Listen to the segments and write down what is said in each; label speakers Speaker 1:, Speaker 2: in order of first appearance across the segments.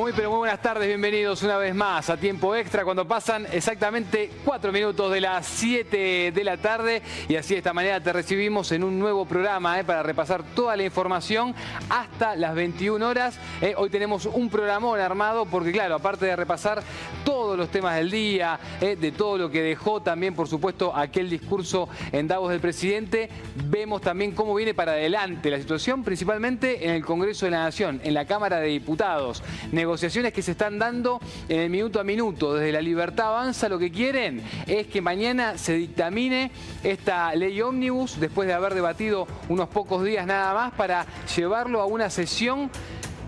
Speaker 1: Muy pero muy buenas tardes, bienvenidos una vez más a Tiempo Extra cuando pasan exactamente cuatro minutos de las 7 de la tarde y así de esta manera te recibimos en un nuevo programa eh, para repasar toda la información hasta las 21 horas. Eh, hoy tenemos un programón armado porque claro, aparte de repasar todos los temas del día, eh, de todo lo que dejó también por supuesto aquel discurso en Davos del presidente, vemos también cómo viene para adelante la situación principalmente en el Congreso de la Nación, en la Cámara de Diputados negociaciones que se están dando en el minuto a minuto. Desde la Libertad Avanza lo que quieren es que mañana se dictamine esta ley ómnibus después de haber debatido unos pocos días nada más para llevarlo a una sesión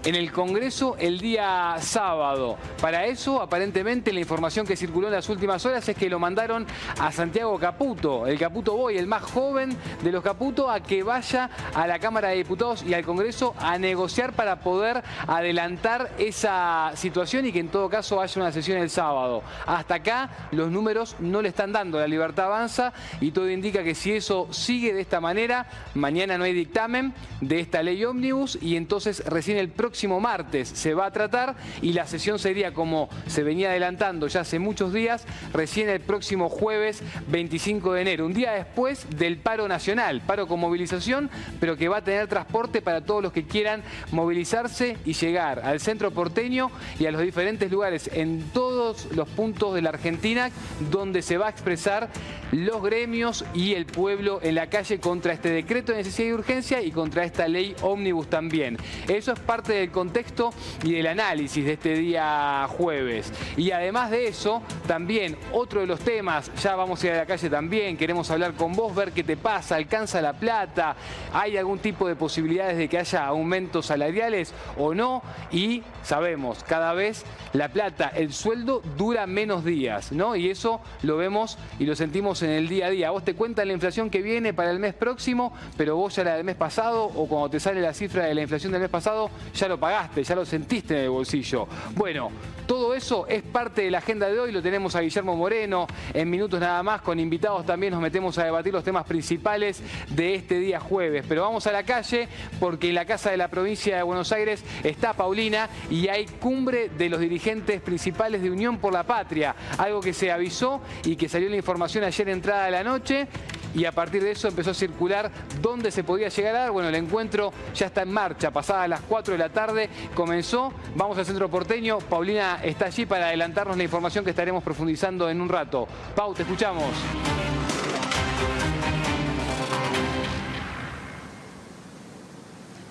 Speaker 1: en el Congreso el día sábado. Para eso, aparentemente, la información que circuló en las últimas horas es que lo mandaron a Santiago Caputo, el Caputo Boy, el más joven de los Caputo, a que vaya a la Cámara de Diputados y al Congreso a negociar para poder adelantar esa situación y que en todo caso haya una sesión el sábado. Hasta acá los números no le están dando, la libertad avanza y todo indica que si eso sigue de esta manera, mañana no hay dictamen de esta ley ómnibus y entonces recién el próximo próximo martes se va a tratar y la sesión sería como se venía adelantando ya hace muchos días, recién el próximo jueves 25 de enero, un día después del paro nacional, paro con movilización, pero que va a tener transporte para todos los que quieran movilizarse y llegar al centro porteño y a los diferentes lugares en todos los puntos de la Argentina donde se va a expresar los gremios y el pueblo en la calle contra este decreto de necesidad y urgencia y contra esta ley ómnibus también. Eso es parte de del contexto y del análisis de este día jueves. Y además de eso, también otro de los temas, ya vamos a ir a la calle también, queremos hablar con vos, ver qué te pasa, alcanza la plata, hay algún tipo de posibilidades de que haya aumentos salariales o no, y sabemos, cada vez la plata, el sueldo dura menos días, ¿no? Y eso lo vemos y lo sentimos en el día a día. Vos te cuentan la inflación que viene para el mes próximo, pero vos ya la del mes pasado o cuando te sale la cifra de la inflación del mes pasado, ya lo pagaste, ya lo sentiste en el bolsillo. Bueno, todo eso es parte de la agenda de hoy, lo tenemos a Guillermo Moreno, en minutos nada más, con invitados también nos metemos a debatir los temas principales de este día jueves. Pero vamos a la calle porque en la Casa de la Provincia de Buenos Aires está Paulina y hay cumbre de los dirigentes principales de Unión por la Patria, algo que se avisó y que salió la información ayer entrada de la noche y a partir de eso empezó a circular dónde se podía llegar a dar. Bueno, el encuentro ya está en marcha, pasadas las 4 de la tarde comenzó. Vamos al centro porteño. Paulina está allí para adelantarnos la información que estaremos profundizando en un rato. Pau, te escuchamos.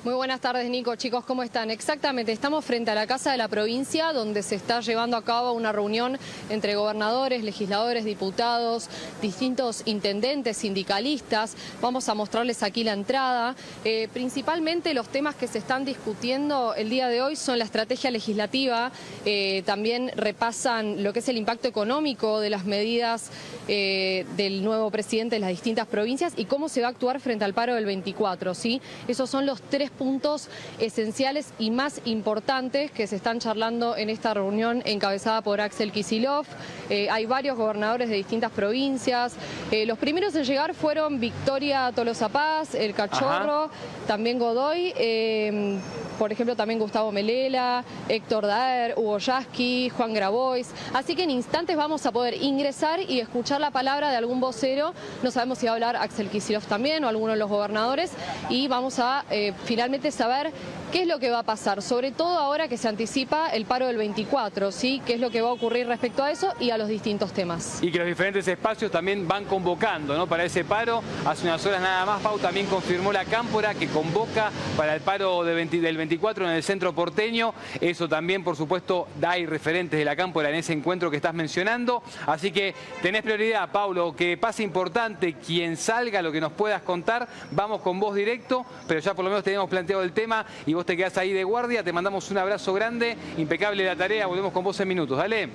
Speaker 2: Muy buenas tardes, Nico. Chicos, ¿cómo están? Exactamente, estamos frente a la Casa de la Provincia, donde se está llevando a cabo una reunión entre gobernadores, legisladores, diputados, distintos intendentes, sindicalistas. Vamos a mostrarles aquí la entrada. Eh, principalmente los temas que se están discutiendo el día de hoy son la estrategia legislativa, eh, también repasan lo que es el impacto económico de las medidas eh, del nuevo presidente de las distintas provincias y cómo se va a actuar frente al paro del 24. ¿sí? Esos son los tres puntos esenciales y más importantes que se están charlando en esta reunión encabezada por Axel Kisilov. Eh, hay varios gobernadores de distintas provincias. Eh, los primeros en llegar fueron Victoria Tolosa Paz, El Cachorro, también Godoy. Eh, por ejemplo, también Gustavo Melela, Héctor Daer, Hugo Yasky, Juan Grabois. Así que en instantes vamos a poder ingresar y escuchar la palabra de algún vocero. No sabemos si va a hablar Axel Kicillof también o alguno de los gobernadores. Y vamos a eh, finalmente saber qué es lo que va a pasar, sobre todo ahora que se anticipa el paro del 24, ¿sí? qué es lo que va a ocurrir respecto a eso y a los distintos temas.
Speaker 1: Y que los diferentes espacios también van convocando ¿no? para ese paro. Hace unas horas nada más, Pau también confirmó la cámpora que convoca para el paro del 24 en el centro porteño. Eso también, por supuesto, hay referentes de la cámpora en ese encuentro que estás mencionando. Así que tenés prioridad, Paulo, que pase importante quien salga, lo que nos puedas contar. Vamos con vos directo, pero ya por lo menos tenemos planteado el tema y vos te quedás ahí de guardia. Te mandamos un abrazo grande, impecable la tarea. Volvemos con vos en minutos. Dale.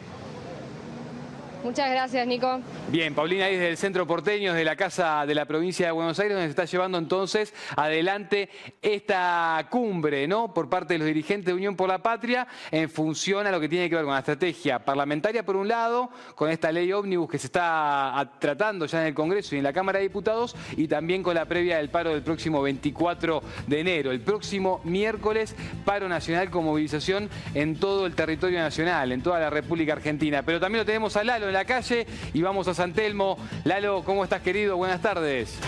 Speaker 2: Muchas gracias, Nico.
Speaker 1: Bien, Paulina, ahí desde el centro porteño, desde la Casa de la Provincia de Buenos Aires, donde se está llevando entonces adelante esta cumbre, ¿no? Por parte de los dirigentes de Unión por la Patria, en función a lo que tiene que ver con la estrategia parlamentaria, por un lado, con esta ley ómnibus que se está tratando ya en el Congreso y en la Cámara de Diputados, y también con la previa del paro del próximo 24 de enero. El próximo miércoles, paro nacional con movilización en todo el territorio nacional, en toda la República Argentina. Pero también lo tenemos a Lalo en la calle y vamos a San Telmo. Lalo, ¿cómo estás querido? Buenas tardes.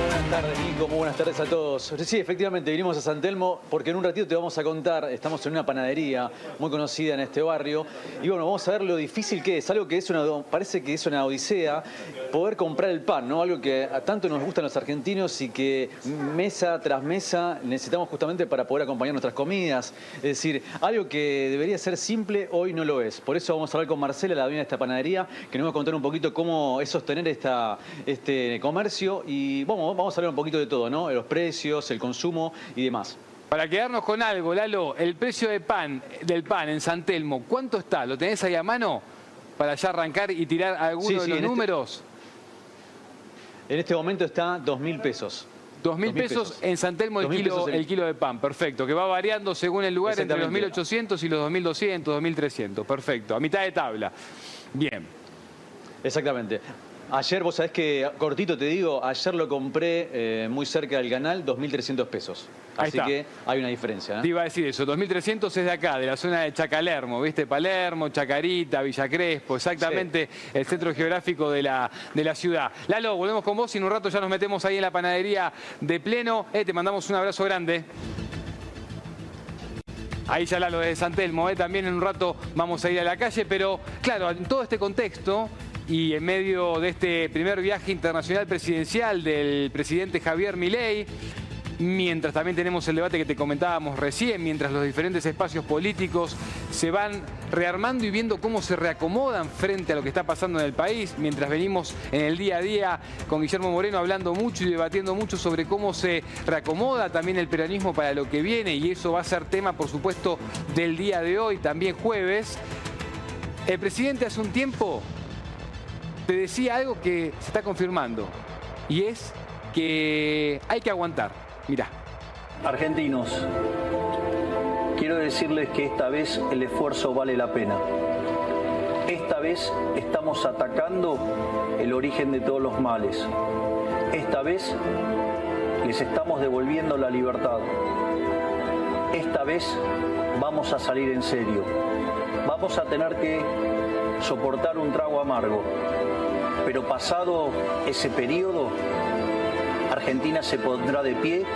Speaker 3: Buenas tardes, Nico. Muy buenas tardes a todos. Sí, efectivamente, vinimos a San Telmo porque en un ratito te vamos a contar, estamos en una panadería muy conocida en este barrio, y bueno, vamos a ver lo difícil que es, algo que es una, parece que es una odisea, poder comprar el pan, ¿no? Algo que tanto nos gustan los argentinos y que mesa tras mesa necesitamos justamente para poder acompañar nuestras comidas. Es decir, algo que debería ser simple, hoy no lo es. Por eso vamos a hablar con Marcela, la dueña de esta panadería, que nos va a contar un poquito cómo es sostener este comercio y vamos vamos a hablar un poquito de todo, ¿no? Los precios, el consumo y demás.
Speaker 1: Para quedarnos con algo, Lalo, el precio de pan, del pan en San Telmo, ¿cuánto está? ¿Lo tenés ahí a mano? Para ya arrancar y tirar algunos de los este números.
Speaker 3: en este momento está dos mil pesos.
Speaker 1: Dos mil pesos, en San Telmo el kilo, el... kilo de pan, perfecto, que va variando según el lugar entre los 1.800 y los 2.200, 2.300, perfecto, a mitad de tabla. Bien.
Speaker 3: Exactamente. Ayer, vos sabés que, cortito te digo, ayer lo compré eh, muy cerca del canal, 2.300 pesos. Así que hay una diferencia.
Speaker 1: ¿eh? Te iba a decir eso, 2.300 es de acá, de la zona de Chacalermo, ¿viste? Palermo, Chacarita, Villa Crespo, exactamente el centro geográfico de la, de la ciudad. Lalo, volvemos con vos y en un rato ya nos metemos ahí en la panadería de pleno. Eh, te mandamos un abrazo grande. Ahí ya Lalo desde San Telmo, también en un rato vamos a ir a la calle, pero claro, en todo este contexto y en medio de este primer viaje internacional presidencial del presidente Javier Milei, mientras también tenemos el debate que te comentábamos recién, mientras los diferentes espacios políticos se van rearmando y viendo cómo se reacomodan frente a lo que está pasando en el país, mientras venimos en el día a día con Guillermo Moreno hablando mucho y debatiendo mucho sobre cómo se reacomoda también el peronismo para lo que viene y eso va a ser tema, por supuesto, del día de hoy, también jueves. El presidente hace un tiempo te decía algo que se está confirmando y es que hay que aguantar. Mirá.
Speaker 4: Argentinos, quiero decirles que esta vez el esfuerzo vale la pena. Esta vez estamos atacando el origen de todos los males. Esta vez les estamos devolviendo la libertad. Esta vez vamos a salir en serio. Vamos a tener que soportar un trago amargo pero pasado ese periodo, Argentina se pondrá de pie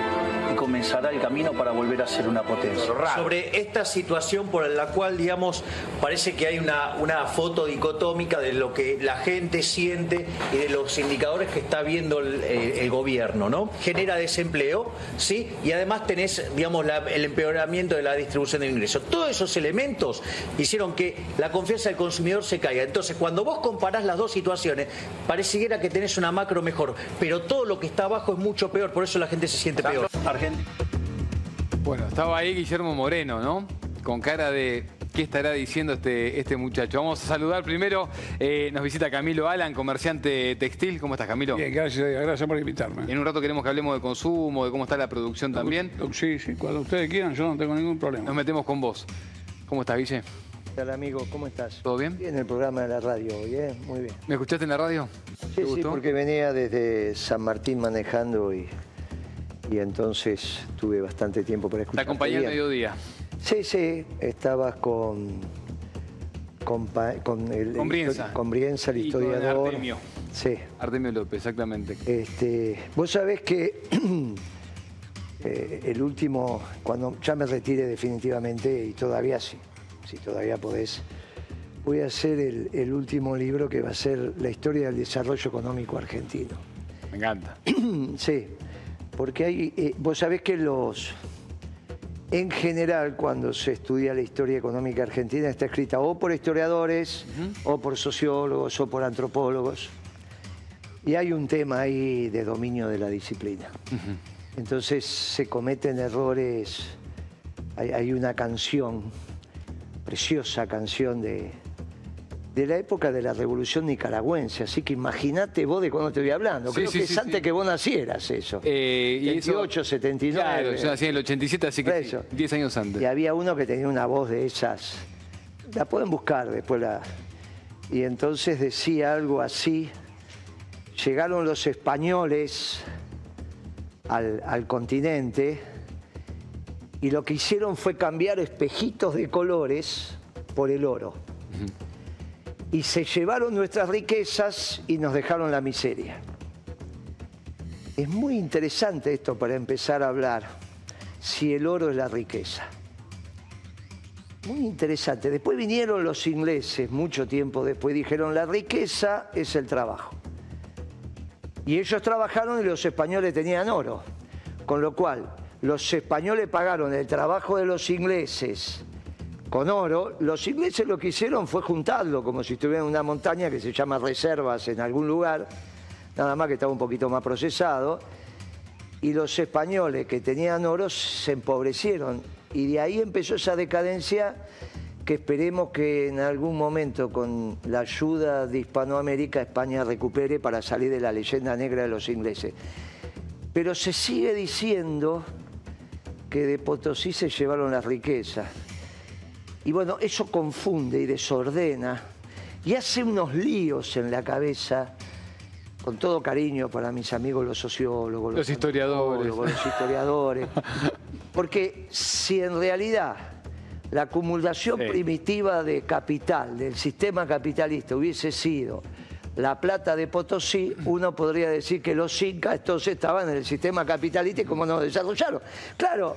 Speaker 4: y comenzará el camino para volver a ser una potencia.
Speaker 5: Sobre esta situación por la cual, digamos, parece que hay una, una foto dicotómica de lo que la gente siente y de los indicadores que está viendo el, gobierno, ¿no? Genera desempleo, ¿sí? Y además tenés, digamos, el empeoramiento de la distribución del ingreso. Todos esos elementos hicieron que la confianza del consumidor se caiga. Entonces, cuando vos comparás las dos situaciones, pareciera que tenés una macro mejor, pero todo lo que está abajo es mucho peor, por eso la gente se siente peor.
Speaker 1: Bueno, estaba ahí Guillermo Moreno, ¿no? Con cara de qué estará diciendo este, este muchacho. Vamos a saludar primero, eh, nos visita Camilo Alan, comerciante textil. ¿Cómo estás, Camilo?
Speaker 6: Bien, gracias, gracias por invitarme.
Speaker 1: En un rato queremos que hablemos de consumo, de cómo está la producción también.
Speaker 6: Sí, sí, cuando ustedes quieran, yo no tengo ningún problema.
Speaker 1: Nos metemos con vos. ¿Cómo estás, Guille?
Speaker 7: Hola amigo? ¿Cómo estás?
Speaker 1: ¿Todo bien?
Speaker 7: En el programa de la radio hoy, ¿eh? Muy bien.
Speaker 1: ¿Me escuchaste en la radio?
Speaker 7: Sí, sí, porque venía desde San Martín manejando y y entonces tuve bastante tiempo para escuchar.
Speaker 1: ¿Te acompañé al mediodía?
Speaker 7: Sí, sí, estabas con, con, con, el,
Speaker 1: con Brienza.
Speaker 7: Con Brienza, el historiador.
Speaker 1: Artemio.
Speaker 7: Sí.
Speaker 1: Artemio López, exactamente.
Speaker 7: Este, vos sabés que eh, el último, cuando ya me retire definitivamente, y todavía sí, si todavía podés, voy a hacer el, el último libro que va a ser la historia del desarrollo económico argentino.
Speaker 1: Me encanta.
Speaker 7: sí. Porque hay, eh, vos sabés que los, en general, cuando se estudia la historia económica argentina, está escrita o por historiadores, o por sociólogos, o por antropólogos. Y hay un tema ahí de dominio de la disciplina. Entonces se cometen errores. Hay, una canción, preciosa canción de, de la época de la Revolución Nicaragüense, así que imagínate vos de cuándo te voy hablando. Creo
Speaker 1: sí,
Speaker 7: que
Speaker 1: sí,
Speaker 7: es antes que vos nacieras eso.
Speaker 1: Eh, y eso-
Speaker 7: 78, 79.
Speaker 1: Claro, yo nací en el 87, así que sí,
Speaker 7: eso.
Speaker 1: 10 años antes.
Speaker 7: Y había uno que tenía una voz de esas. La pueden buscar después. La... Y entonces decía algo así. Llegaron los españoles al, al continente y lo que hicieron fue cambiar espejitos de colores por el oro. Y se llevaron nuestras riquezas y nos dejaron la miseria. Es muy interesante esto para empezar a hablar, si el oro es la riqueza. Muy interesante. Después vinieron los ingleses, mucho tiempo después, dijeron, la riqueza es el trabajo. Y ellos trabajaron y los españoles tenían oro. Con lo cual, los españoles pagaron el trabajo de los ingleses con oro. Los ingleses lo que hicieron fue juntarlo, como si estuvieran en una montaña que se llama reservas en algún lugar, nada más que estaba un poquito más procesado. Y los españoles que tenían oro se empobrecieron. Y de ahí empezó esa decadencia que esperemos que en algún momento con la ayuda de Hispanoamérica España recupere para salir de la leyenda negra de los ingleses. Pero se sigue diciendo que de Potosí se llevaron las riquezas. Y bueno, eso confunde y desordena y hace unos líos en la cabeza, con todo cariño para mis amigos los sociólogos,
Speaker 1: Los historiadores.
Speaker 7: antropólogos, los historiadores. Porque si en realidad la acumulación
Speaker 1: Sí.
Speaker 7: primitiva de capital del sistema capitalista hubiese sido la plata de Potosí, uno podría decir que los incas entonces estaban en el sistema capitalista y cómo nos desarrollaron. Claro,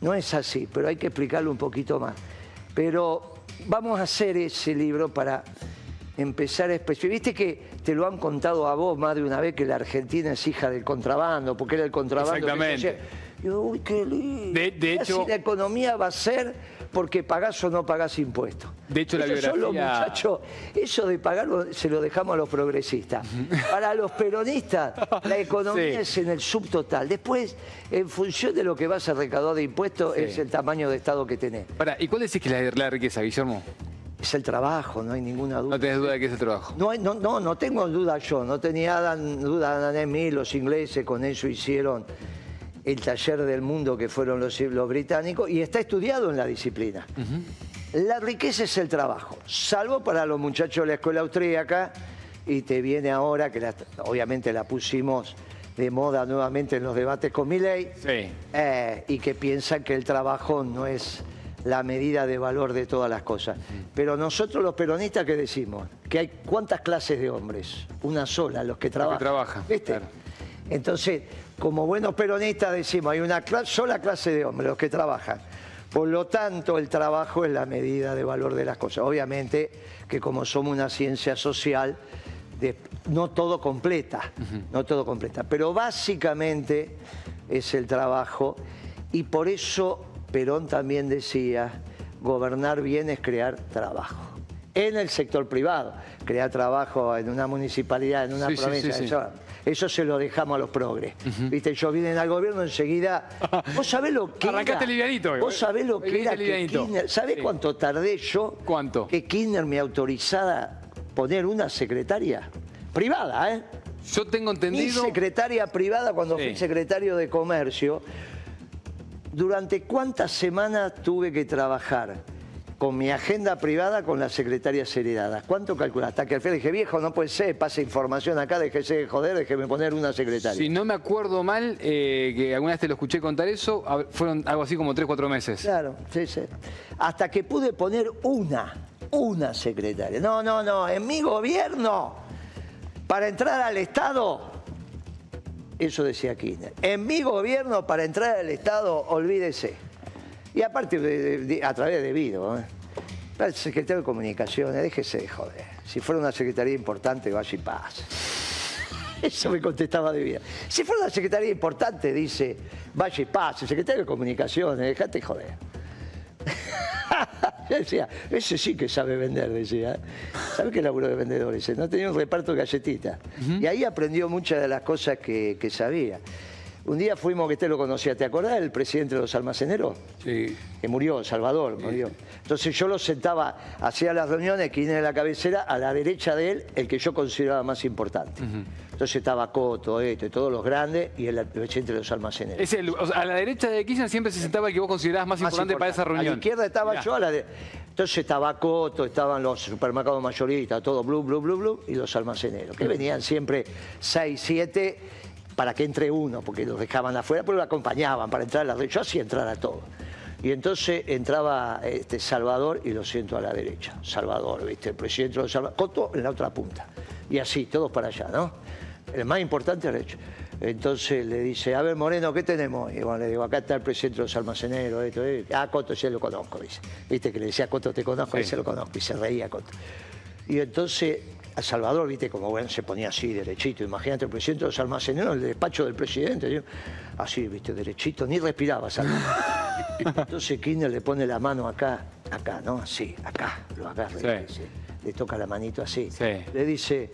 Speaker 7: no es así, pero hay que explicarlo un poquito más. Pero vamos a hacer ese libro para empezar a especificar. Viste que te lo han contado a vos más de una vez que la Argentina es hija del contrabando, porque era el contrabando.
Speaker 1: Exactamente.
Speaker 7: Yo, uy, qué lindo.
Speaker 1: De- de hecho-
Speaker 7: Así la economía va a ser porque pagás o no pagás impuestos.
Speaker 1: De hecho, la biografía-
Speaker 7: muchachos, eso de pagarlo se lo dejamos a los progresistas. Para los peronistas, la economía
Speaker 1: Sí.
Speaker 7: es en el subtotal. Después, en función de lo que vas a recaudar de impuestos,
Speaker 1: Sí.
Speaker 7: es el tamaño de Estado que tenés.
Speaker 1: Pará, ¿y cuál decís que es la, la riqueza, Guillermo?
Speaker 7: Es el trabajo, no hay ninguna duda.
Speaker 1: No tenés duda de que es el trabajo.
Speaker 7: No, hay- no, no, no tengo duda yo, no tenía duda Dan Smith, los ingleses con eso hicieron el taller del mundo que fueron los, los británicos y está estudiado en la disciplina. La riqueza es el trabajo, salvo para los muchachos de la escuela austríaca y te viene ahora, que la- obviamente la pusimos de moda nuevamente en los debates con Milley,
Speaker 1: Sí.
Speaker 7: eh, y que piensan que el trabajo no es la medida de valor de todas las cosas. Pero nosotros los peronistas, ¿qué decimos? Que hay cuántas clases de hombres? Una sola, los que trabajan.
Speaker 1: trabajan,
Speaker 7: ¿Viste?
Speaker 1: claro.
Speaker 7: Entonces, como buenos peronistas decimos, hay una sola clase de hombres, los que trabajan. Por lo tanto, el trabajo es la medida de valor de las cosas. Obviamente que como somos una ciencia social, de- no todo completa, no todo completa, pero básicamente es el trabajo y por eso Perón también decía, gobernar bien es crear trabajo. En el sector privado, crear trabajo en una municipalidad, en una
Speaker 1: sí,
Speaker 7: provincia,
Speaker 1: sí, sí.
Speaker 7: Eso se lo dejamos a los progres. Viste, ellos vienen al gobierno enseguida. ¿Vos sabés lo que
Speaker 1: Arrancaste
Speaker 7: era?
Speaker 1: livianito, eh.
Speaker 7: ¿Vos sabés lo que era que. Kirchner... ¿Sabés
Speaker 1: Sí.
Speaker 7: cuánto tardé yo?
Speaker 1: ¿Cuánto?
Speaker 7: Que Kirchner me autorizara poner una secretaria privada, ¿eh?
Speaker 1: Yo tengo
Speaker 7: Mi
Speaker 1: entendido...
Speaker 7: secretaria privada cuando
Speaker 1: Sí.
Speaker 7: fui secretario de Comercio. ¿Durante cuántas semanas tuve que trabajar con mi agenda privada con las secretarias heredadas? ¿Cuánto calculaste? Hasta que al final dije, viejo, no puede ser, pase información acá, déjese de joder, déjeme poner una secretaria.
Speaker 1: Si no me acuerdo mal, eh, que alguna vez te lo escuché contar eso, fueron algo así como 3, 4 meses.
Speaker 7: Claro, sí, sí. Hasta que pude poner una, una secretaria. No, no, no, en mi gobierno, para entrar al Estado, eso decía Kirchner, en mi gobierno, para entrar al Estado, olvídese. Y aparte, de- de- de- a través de Vido, ¿eh? Para el secretario de Comunicaciones, déjese de joder. Si fuera una secretaría importante, vaya y pase. Eso me contestaba de vida. Si fuera una secretaría importante, dice, vaya y pase, secretario de Comunicaciones, déjate joder. Yo decía, ese sí que sabe vender, decía. ¿Sabe qué laburo de vendedor ese? No tenía un reparto de galletitas. Y ahí aprendió muchas de las cosas que, que sabía. Un día fuimos, que usted lo conocía, ¿te acordás del presidente de los almaceneros?
Speaker 6: Sí.
Speaker 7: Que murió, Salvador, murió. Entonces yo lo sentaba, hacía las reuniones, que en la cabecera, a la derecha de él, el que yo consideraba más importante. Entonces estaba Coto, esto, y todos los grandes, y el presidente de los almaceneros.
Speaker 1: Es el- o sea, a la derecha de Kirchner siempre se sentaba el que vos considerabas más,
Speaker 7: Más
Speaker 1: importante, para esa reunión.
Speaker 7: A la izquierda estaba
Speaker 1: Mirá.
Speaker 7: yo, a la de... Entonces estaba Coto, estaban los supermercados mayoristas, todo blue, blue, blue, blue, y los almaceneros, que venían siempre 6, 7, para que entre uno, porque los dejaban afuera, pero lo acompañaban para entrar a la red. Yo hacía entrar a todos. Y entonces entraba este, Salvador y lo siento a la derecha. Salvador, ¿viste? El presidente de los Salvador. Coto en la otra punta. Y así, todos para allá, ¿no? El más importante era hecho. Entonces le dice, a ver, Moreno, ¿qué tenemos? Y bueno, le digo, acá está el presidente de los almaceneros, esto, eh. Ah, Coto, ya lo conozco, dice. Viste que le decía, Coto, te conozco,
Speaker 1: Sí.
Speaker 7: dice, lo conozco. Y se reía Coto. Y entonces a Salvador, viste, como bueno, se ponía así, derechito. Imagínate, el presidente de los almaceneros, el despacho del presidente, así, viste, derechito, ni respiraba Salvador. Entonces Kirchner le pone la mano acá, acá, ¿no? Así, acá, lo agarra,
Speaker 1: Sí.
Speaker 7: le, dice, le toca la manito así.
Speaker 1: Sí.
Speaker 7: Le dice,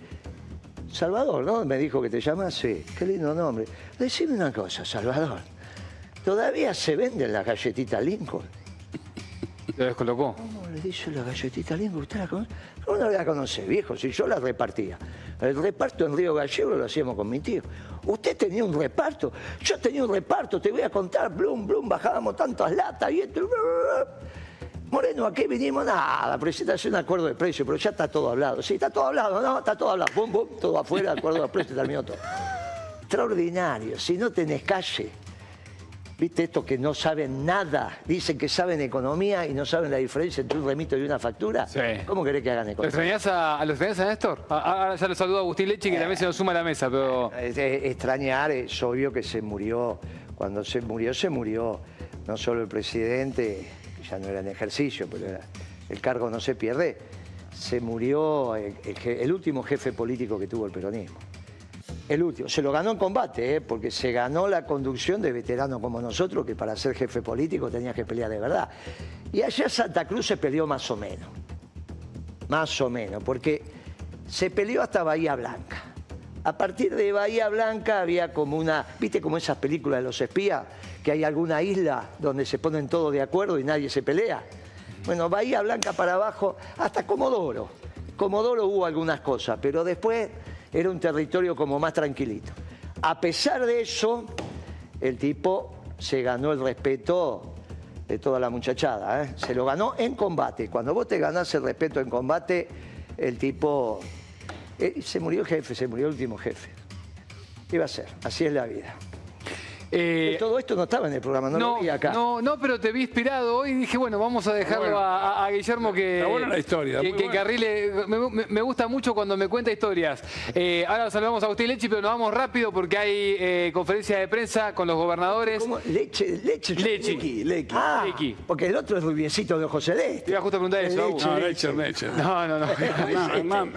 Speaker 7: Salvador, ¿no? Me dijo que te llamas, sí. Qué lindo nombre. Decime una cosa, Salvador. ¿Todavía se venden las galletitas Lincoln?
Speaker 1: Lo descolocó.
Speaker 7: ¿Cómo le dice la galletita Lincoln? ¿Usted la conoce? ¿Cómo no la conoce, viejo? Si yo la repartía. El reparto en Río Gallego lo hacíamos con mi tío. Usted tenía un reparto. Yo tenía un reparto, te voy a contar. Blum, blum, bajábamos tantas latas y esto. Moreno, ¿a qué vinimos? Nada, presentación de acuerdo de precio, pero ya está todo hablado. Sí, está todo hablado, no, está todo hablado. Bum, bum, todo afuera, acuerdo de precio, terminó todo. Extraordinario. Si no tenés calle, ¿Viste esto que no saben nada? Dicen que saben economía y no saben la diferencia entre un remito y una factura.
Speaker 1: Sí.
Speaker 7: ¿Cómo querés que hagan
Speaker 1: ¿Lo
Speaker 7: economía?
Speaker 1: extrañás a, a- ¿lo extrañás a Néstor? A- a- Ahora ya lo saludo a Agustín Leche, que también se nos suma a la mesa, pero...
Speaker 7: Extrañar, es obvio que se murió. Cuando se murió, se murió. No solo el presidente, que ya no era en ejercicio, pero era- el cargo no se pierde. Se murió el, el je- el último jefe político que tuvo el peronismo. El último. Se lo ganó en combate, ¿eh? porque se ganó la conducción de veteranos como nosotros, que para ser jefe político tenías que pelear de verdad. Y allá Santa Cruz se peleó más o menos. Más o menos, porque se peleó hasta Bahía Blanca. A partir de Bahía Blanca había como una, ¿viste como esas películas de los espías? Que hay alguna isla donde se ponen todos de acuerdo y nadie se pelea. Bueno, Bahía Blanca para abajo, hasta Comodoro. Comodoro hubo algunas cosas, pero después era un territorio como más tranquilito. A pesar de eso, el tipo se ganó el respeto de toda la muchachada. ¿eh? Se lo ganó en combate. Cuando vos te ganás el respeto en combate, el tipo... eh, se murió el jefe, se murió el último jefe. ¿Qué iba a ser? Así es la vida.
Speaker 1: Eh,
Speaker 7: Todo esto no estaba en el programa, no,
Speaker 1: no,
Speaker 7: lo vi acá.
Speaker 1: no, no, pero te vi inspirado hoy y dije, bueno, vamos a dejarlo
Speaker 6: Bueno.
Speaker 1: a, Guillermo que,
Speaker 6: Está buena la historia,
Speaker 1: que, que
Speaker 6: buena.
Speaker 1: encarrile. Me, gusta mucho cuando me cuenta historias. Eh, ahora saludamos a Agustín Lechi, pero nos vamos rápido porque hay eh, conferencia de prensa con los gobernadores.
Speaker 7: ¿Cómo? Leche, leche.
Speaker 1: Leche.
Speaker 7: Lequi, Lequi. Ah,
Speaker 1: Lequi.
Speaker 7: porque el otro es rubiecito de ojo
Speaker 1: Te
Speaker 7: celeste.
Speaker 1: iba justo a preguntar eso, Agus.
Speaker 6: No, Lecher, Lecher.
Speaker 1: No, no, no.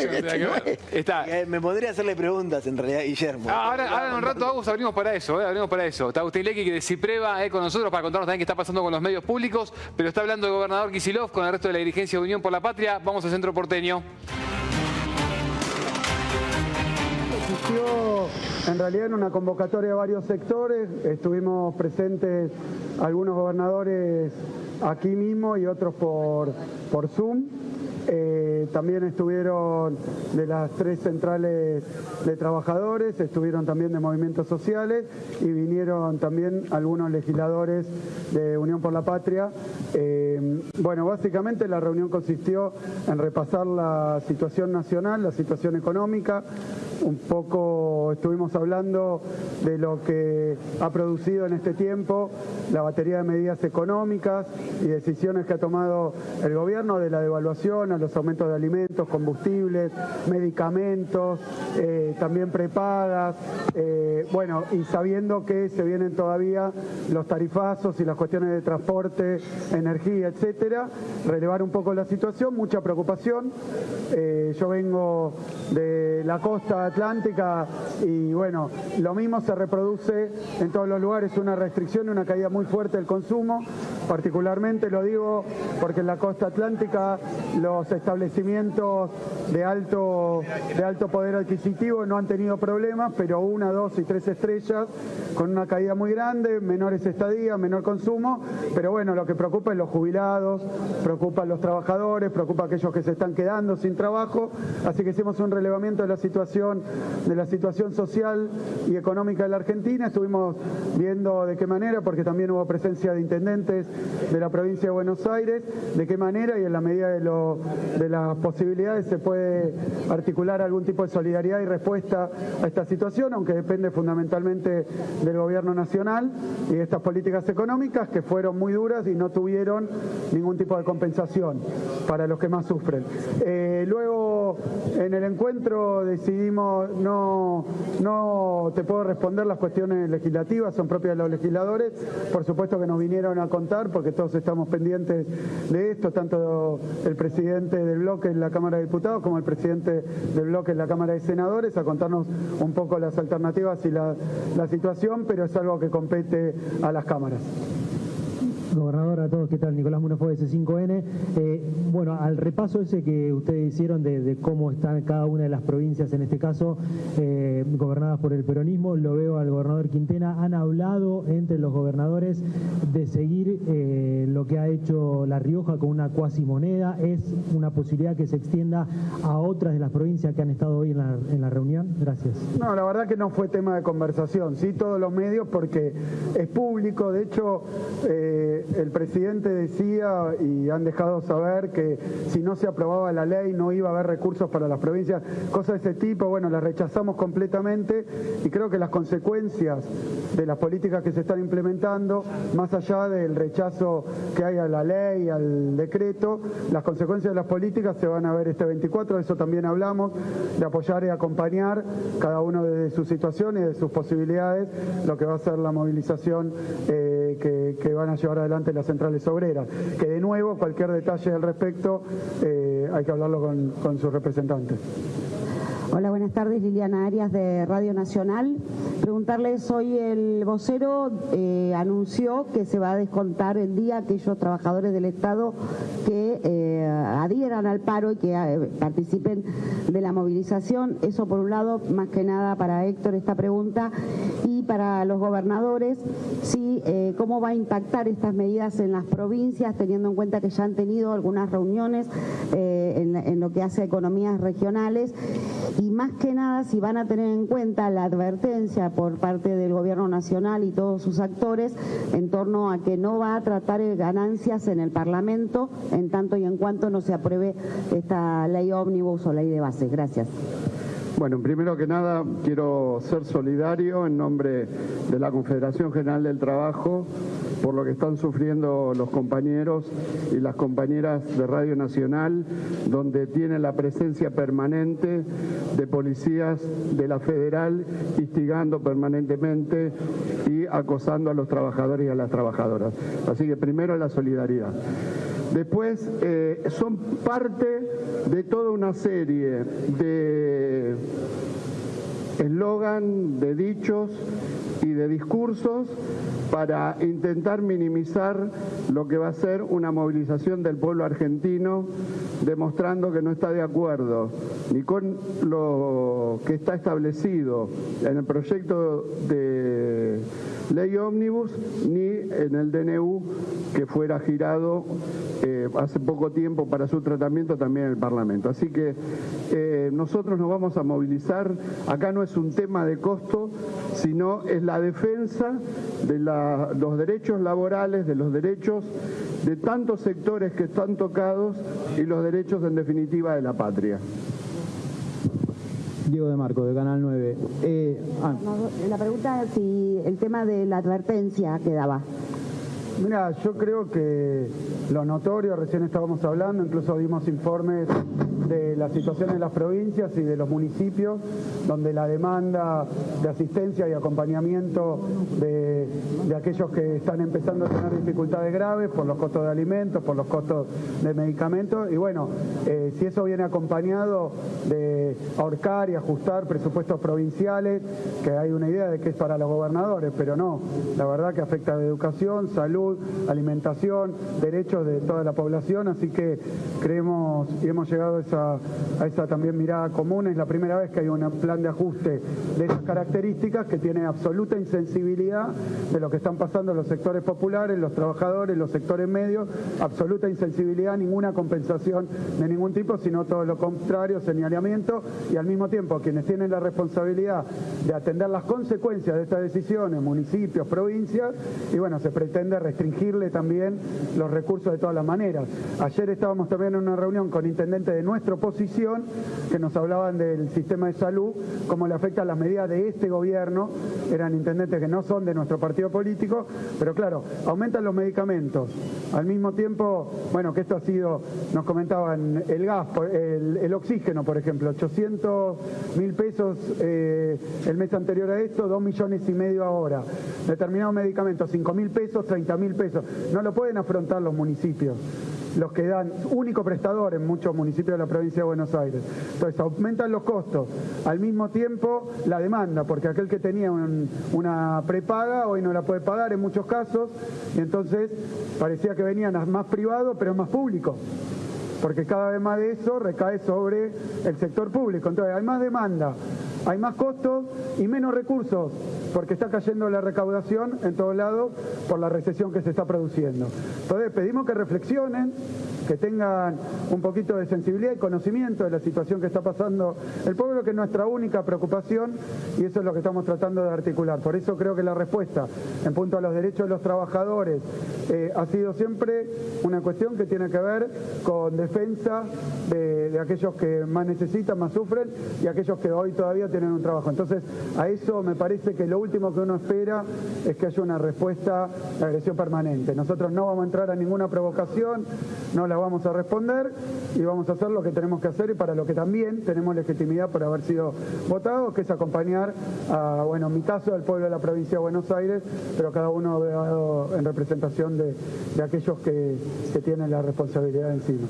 Speaker 7: Este.
Speaker 1: Está.
Speaker 8: Me podría hacerle preguntas en realidad, Guillermo.
Speaker 1: Ah, Ahora, ahora en un rato, Agus, abrimos para eso, eh, abrimos para eso. Lequi que de Cipreva eh, con nosotros para contarnos también qué está pasando con los medios públicos, pero está hablando el gobernador Kisilov con el resto de la dirigencia de Unión por la Patria. Vamos al centro porteño.
Speaker 9: Existió en realidad en una convocatoria de varios sectores, estuvimos presentes algunos gobernadores aquí mismo y otros por, por Zoom. Eh, también estuvieron de las tres centrales de trabajadores, estuvieron también de movimientos sociales y vinieron también algunos legisladores de Unión por la Patria. Eh, bueno, básicamente la reunión consistió en repasar la situación nacional, la situación económica, un poco estuvimos hablando de lo que ha producido en este tiempo la batería de medidas económicas y decisiones que ha tomado el gobierno de la devaluación los aumentos de alimentos, combustibles, medicamentos, eh, también prepagas, eh, bueno, y sabiendo que se vienen todavía los tarifazos y las cuestiones de transporte, energía, etcétera, relevar un poco la situación, mucha preocupación. Eh, yo vengo de la costa atlántica y bueno, lo mismo se reproduce en todos los lugares, una restricción y una caída muy fuerte del consumo. Particularmente lo digo porque en la costa atlántica los establecimientos de alto, de alto poder adquisitivo no han tenido problemas, pero una, dos y tres estrellas con una caída muy grande, menores estadías, menor consumo, pero bueno, lo que preocupa es los jubilados, preocupa los trabajadores, preocupa a aquellos que se están quedando sin trabajo, así que hicimos un relevamiento de la situación, de la situación social y económica de la Argentina, estuvimos viendo de qué manera, porque también hubo presencia de intendentes de la provincia de Buenos Aires, de qué manera y en la medida de, lo, de las posibilidades se puede articular algún tipo de solidaridad y respuesta a esta situación, aunque depende fundamentalmente del gobierno nacional y de estas políticas económicas que fueron muy duras y no tuvieron ningún tipo de compensación para los que más sufren. Eh, luego, en el encuentro decidimos, no, no te puedo responder las cuestiones legislativas, son propias de los legisladores, por supuesto que nos vinieron a contar porque todos estamos pendientes de esto, tanto el presidente del bloque en la Cámara de Diputados como el presidente del bloque en la Cámara de Senadores, a contarnos un poco las alternativas y la, situación, pero es algo que compete a las cámaras.
Speaker 10: Gobernador, a todos, ¿qué tal? Nicolás Munafue, S5N. Eh, bueno, al repaso ese que ustedes hicieron de, cómo están cada una de las provincias, en este caso, eh, gobernadas por el peronismo, lo veo al gobernador Quintena. Han hablado entre los gobernadores de seguir eh, lo que ha hecho La Rioja con una cuasi moneda. ¿Es una posibilidad que se extienda a otras de las provincias que han estado hoy en la, en la reunión? Gracias.
Speaker 9: No, la verdad que no fue tema de conversación, sí, todos los medios, porque es público. De hecho, el presidente decía y han dejado saber que si no se aprobaba la ley no iba a haber recursos para las provincias, cosas de ese tipo, bueno, las rechazamos completamente y creo que las consecuencias de las políticas que se están implementando, más allá del rechazo que hay a la ley, al decreto, las consecuencias de las políticas se van a ver este 24, de eso también hablamos, de apoyar y acompañar cada uno de sus situaciones, de sus posibilidades, lo que va a ser la movilización eh, que, que van a llevar adelante adelante las centrales obreras. Que de nuevo, cualquier detalle al respecto, eh, hay que hablarlo con, con sus representantes.
Speaker 11: Hola, buenas tardes. Liliana Arias de Radio Nacional. Preguntarles, hoy el vocero eh, anunció que se va a descontar el día aquellos trabajadores del Estado que eh, adhieran al paro y que eh, participen de la movilización. Eso por un lado, más que nada para Héctor esta pregunta. Y para los gobernadores, sí, cómo va a impactar estas medidas en las provincias, teniendo en cuenta que ya han tenido algunas reuniones en, en lo que hace a economías regionales y más que nada si van a tener en cuenta la advertencia por parte del gobierno nacional y todos sus actores en torno a que no va a tratar ganancias en el Parlamento en tanto y en cuanto no se apruebe esta ley ómnibus o ley de base. Gracias.
Speaker 6: Bueno, primero que nada quiero ser solidario en nombre de la Confederación General del Trabajo por lo que están sufriendo los compañeros y las compañeras de Radio Nacional, donde tienen la presencia permanente de policías de la federal instigando permanentemente y acosando a los trabajadores y a las trabajadoras. Así que primero la solidaridad. Después eh, son parte de toda una serie de eslogan, de dichos y de discursos para intentar minimizar lo que va a ser una movilización del pueblo argentino, demostrando que no está de acuerdo ni con lo que está establecido en el proyecto de ley ómnibus ni en el DNU que fuera girado eh, hace poco tiempo para su tratamiento también en el Parlamento. Así que eh, nosotros nos vamos a movilizar. Acá no es un tema de costo, sino es la defensa de los derechos laborales, de los derechos de tantos sectores que están tocados y los derechos en definitiva de la patria.
Speaker 10: Diego de Marco, de Canal 9.
Speaker 11: Eh, ah. La pregunta es si el tema de la advertencia quedaba.
Speaker 9: Mira, yo creo que lo notorio, recién estábamos hablando, incluso vimos informes de la situación en las provincias y de los municipios, donde la demanda de asistencia y acompañamiento de, aquellos que están empezando a tener dificultades graves por los costos de alimentos, por los costos de medicamentos, y bueno, eh, si eso viene acompañado de ahorcar y ajustar presupuestos provinciales, que hay una idea de que es para los gobernadores, pero no, la verdad que afecta a educación, salud, alimentación, derechos de toda la población, así que creemos y hemos llegado a esa, también mirada común. Es la primera vez que hay un plan de ajuste de esas características que tiene absoluta insensibilidad de lo que están pasando los sectores populares, los trabajadores, los sectores medios, absoluta insensibilidad, ninguna compensación de ningún tipo, sino todo lo contrario, señalamiento y al mismo tiempo quienes tienen la responsabilidad de atender las consecuencias de estas decisiones, municipios, provincias, y bueno, se pretende restringirle también los recursos de todas las maneras. Ayer estábamos también en una reunión con intendentes de nuestra oposición que nos hablaban del sistema de salud, cómo le afecta las medidas de este gobierno, eran intendentes que no son de nuestro partido político, pero claro, aumentan los medicamentos. Al mismo tiempo, bueno, que esto ha sido, nos comentaban, el gas, el, oxígeno, por ejemplo, 800 mil pesos eh, el mes anterior a esto, 2 millones y medio ahora. Determinados medicamentos, 5 mil pesos, 30 mil pesos. No lo pueden afrontar los municipios los que dan único prestador en muchos municipios de la provincia de Buenos Aires. Entonces aumentan los costos, al mismo tiempo la demanda, porque aquel que tenía una prepaga hoy no la puede pagar en muchos casos, y entonces parecía que venían más privados pero más públicos porque cada vez más de eso recae sobre el sector público. Entonces hay más demanda, hay más costos y menos recursos, porque está cayendo la recaudación en todos lados por la recesión que se está produciendo. Entonces pedimos que reflexionen, que tengan un poquito de sensibilidad y conocimiento de la situación que está pasando el pueblo, que es nuestra única preocupación y eso es lo que estamos tratando de articular. Por eso creo que la respuesta en punto a los derechos de los trabajadores eh, ha sido siempre una cuestión que tiene que ver con defensa de, de aquellos que más necesitan, más sufren y aquellos que hoy todavía tienen un trabajo. Entonces, a eso me parece que lo último que uno espera es que haya una respuesta de agresión permanente. Nosotros no vamos a entrar a ninguna provocación, no la vamos a responder y vamos a hacer lo que tenemos que hacer y para lo que también tenemos legitimidad por haber sido votados, que es acompañar a, bueno, en mi caso, al pueblo de la provincia de Buenos Aires, pero cada uno en representación de, aquellos que, que tienen la responsabilidad encima.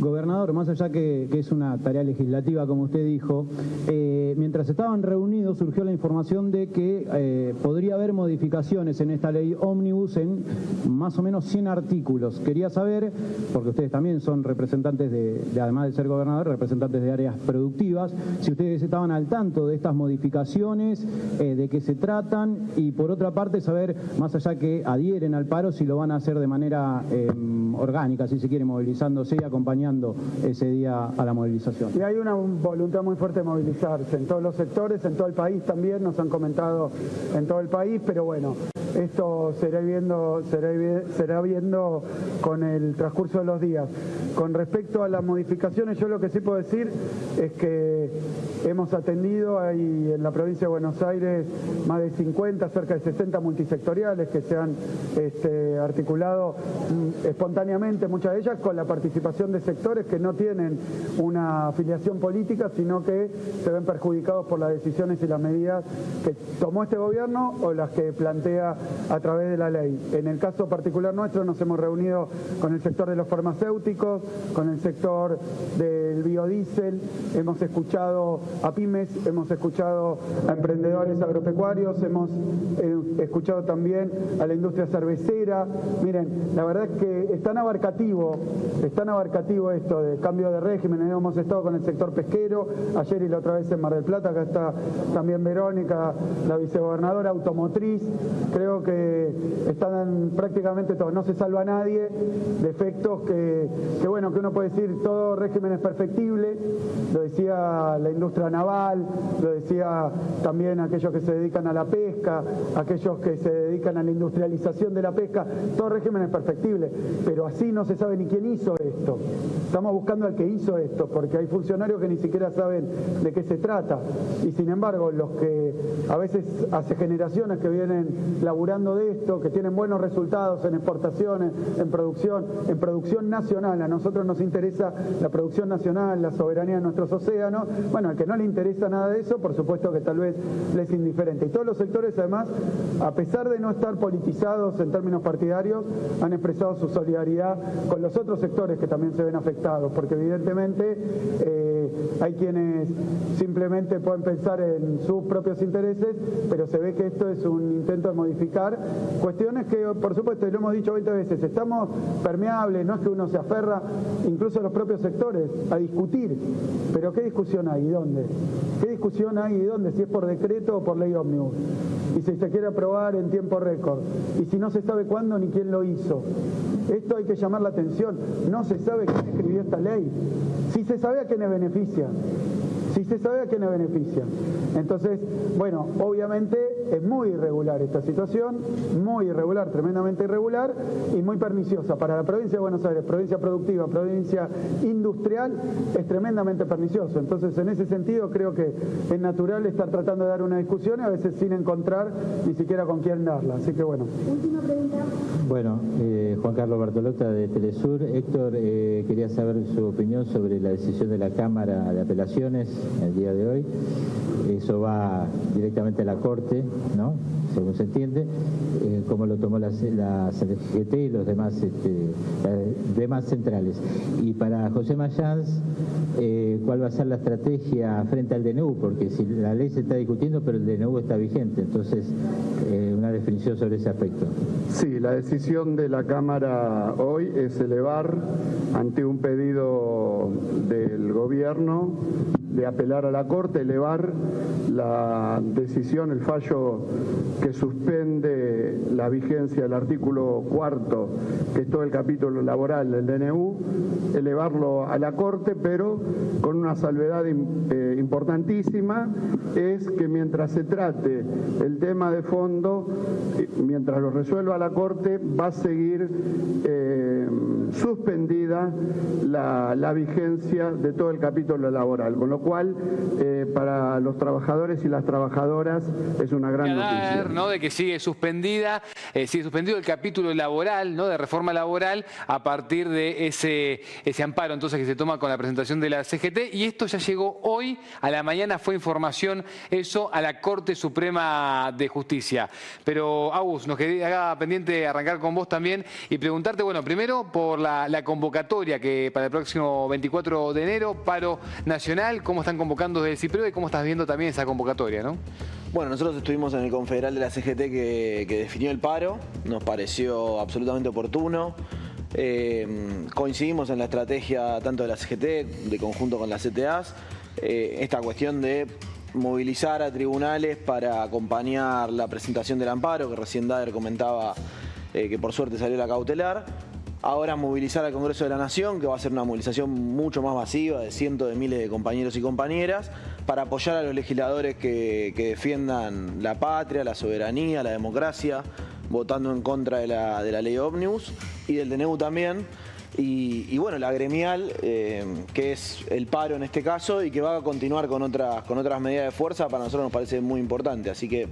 Speaker 12: Gobernador, más allá que, es una tarea legislativa, como usted dijo, eh, mientras estaban reunidos surgió la información de que eh, podría haber modificaciones en esta ley ómnibus en más o menos 100 artículos. Quería saber, porque ustedes también son representantes de, además de ser gobernador, representantes de áreas productivas, si ustedes estaban al tanto de estas modificaciones, eh, de qué se tratan y por otra parte saber, más allá que adhieren al paro, si lo van a hacer de manera orgánica, si se quiere, movilizándose y acompañando ese día a la movilización.
Speaker 9: Y hay una voluntad muy fuerte de movilizarse en todos los sectores, en todo el país también, nos han comentado en todo el país, pero bueno, esto será viendo, será, será viendo con el transcurso de los días. Con respecto a las modificaciones, yo lo que sí puedo decir es que hemos atendido ahí en la provincia de Buenos Aires más de 50, cerca de 60 multisectoriales que se han este, articulado mm, espontáneamente, muchas de ellas con la participación de sectores que no tienen una afiliación política, sino que se ven perjudicados por las decisiones y las medidas que tomó este gobierno o las que plantea a través de la ley. En el caso particular nuestro nos hemos reunido con el sector de los farmacéuticos, con el sector del biodiesel, hemos escuchado a pymes, hemos escuchado a emprendedores agropecuarios, hemos eh, escuchado también a la industria cervecera. Miren, la verdad es que es tan abarcativo, es tan abarcativo esto de cambio de régimen, hemos estado con el sector pesquero, ayer y la otra vez en Mar del Plata, acá está también Verónica, la vicegobernadora automotriz, creo que están prácticamente todos, no se salva a nadie, defectos que, que, bueno, que uno puede decir todo régimen es perfectible, lo decía la industria naval, lo decía también aquellos que se dedican a la pesca, aquellos que se dedican a la industrialización de la pesca, todo régimen es perfectible, pero así no se sabe ni quién hizo esto. Estamos buscando al que hizo esto, porque hay funcionarios que ni siquiera saben de qué se trata. Y sin embargo, los que a veces hace generaciones que vienen laburando de esto, que tienen buenos resultados en exportaciones, en producción, en producción nacional, a nosotros nos interesa la producción nacional, la soberanía de nuestros océanos, bueno, al que no le interesa nada de eso, por supuesto que tal vez le es indiferente. Y todos los sectores, además, a pesar de no estar politizados en términos partidarios, han expresado su solidaridad con los otros sectores que también se ven afectados, porque evidentemente eh, hay quienes simplemente pueden pensar en sus propios intereses, pero se ve que esto es un intento de modificar cuestiones que, por supuesto, lo hemos dicho 20 veces, estamos permeables, no es que uno se aferra, incluso los propios sectores, a discutir, pero ¿qué discusión hay y dónde? ¿Qué discusión hay y dónde? Si es por decreto o por ley ómnibus. Y si se quiere aprobar en tiempo récord. Y si no se sabe cuándo ni quién lo hizo. Esto hay que llamar la atención. No se sabe quién escribió esta ley. Si se sabe a quién le beneficia si se sabe a quién le beneficia. Entonces, bueno, obviamente es muy irregular esta situación, muy irregular, tremendamente irregular y muy perniciosa. Para la provincia de Buenos Aires, provincia productiva, provincia industrial, es tremendamente pernicioso. Entonces, en ese sentido, creo que es natural estar tratando de dar una discusión y a veces sin encontrar ni siquiera con quién darla. Así que bueno. Última
Speaker 13: pregunta. Bueno, eh, Juan Carlos Bartolota de Telesur. Héctor, eh, quería saber su opinión sobre la decisión de la Cámara de Apelaciones el día de hoy. Eso va directamente a la Corte, ¿no? según se entiende, eh, como lo tomó la, la CGT y los demás, este, demás centrales. Y para José Mayans, eh, ¿cuál va a ser la estrategia frente al DNU? Porque si la ley se está discutiendo, pero el DNU está vigente, entonces eh, una definición sobre ese aspecto.
Speaker 6: Sí, la decisión de la Cámara hoy es elevar ante un pedido del gobierno de apelar a la Corte, elevar la decisión, el fallo que suspende la vigencia del artículo cuarto, que es todo el capítulo laboral del DNU, elevarlo a la Corte, pero con una salvedad eh, importantísima, es que mientras se trate el tema de fondo, eh, mientras lo resuelva la Corte, va a seguir eh, suspendida la, la, vigencia de todo el capítulo laboral, con cual para los trabajadores y las trabajadoras es una gran noticia.
Speaker 1: ¿no? De que sigue suspendida, sigue suspendido el capítulo laboral, ¿no? De reforma laboral a partir de ese, ese amparo entonces que se toma con la presentación de la CGT y esto ya llegó hoy, a la mañana fue información eso a la Corte Suprema de Justicia. Pero Agus, nos queda pendiente arrancar con vos también y preguntarte, bueno, primero por la, convocatoria que para el próximo 24 de enero, paro nacional, cómo están convocando desde el CIPREO y cómo estás viendo también esa convocatoria, ¿no?
Speaker 8: Bueno, nosotros estuvimos en el confederal de la CGT que, definió el paro, nos pareció absolutamente oportuno. Eh, coincidimos en la estrategia tanto de la CGT, de conjunto con las CTAs, eh, esta cuestión de movilizar a tribunales para acompañar la presentación del amparo, que recién Dader comentaba eh, que por suerte salió la cautelar. Ahora movilizar al Congreso de la Nación, que va a ser una movilización mucho más masiva de cientos de miles de compañeros y compañeras, para apoyar a los legisladores que, defiendan la patria, la soberanía, la democracia, votando en contra de la, de la ley ómnibus y del DNU también. Y, bueno, la gremial, eh, que es el paro en este caso y que va a continuar con otras, con otras medidas de fuerza, para nosotros nos parece muy importante. Así que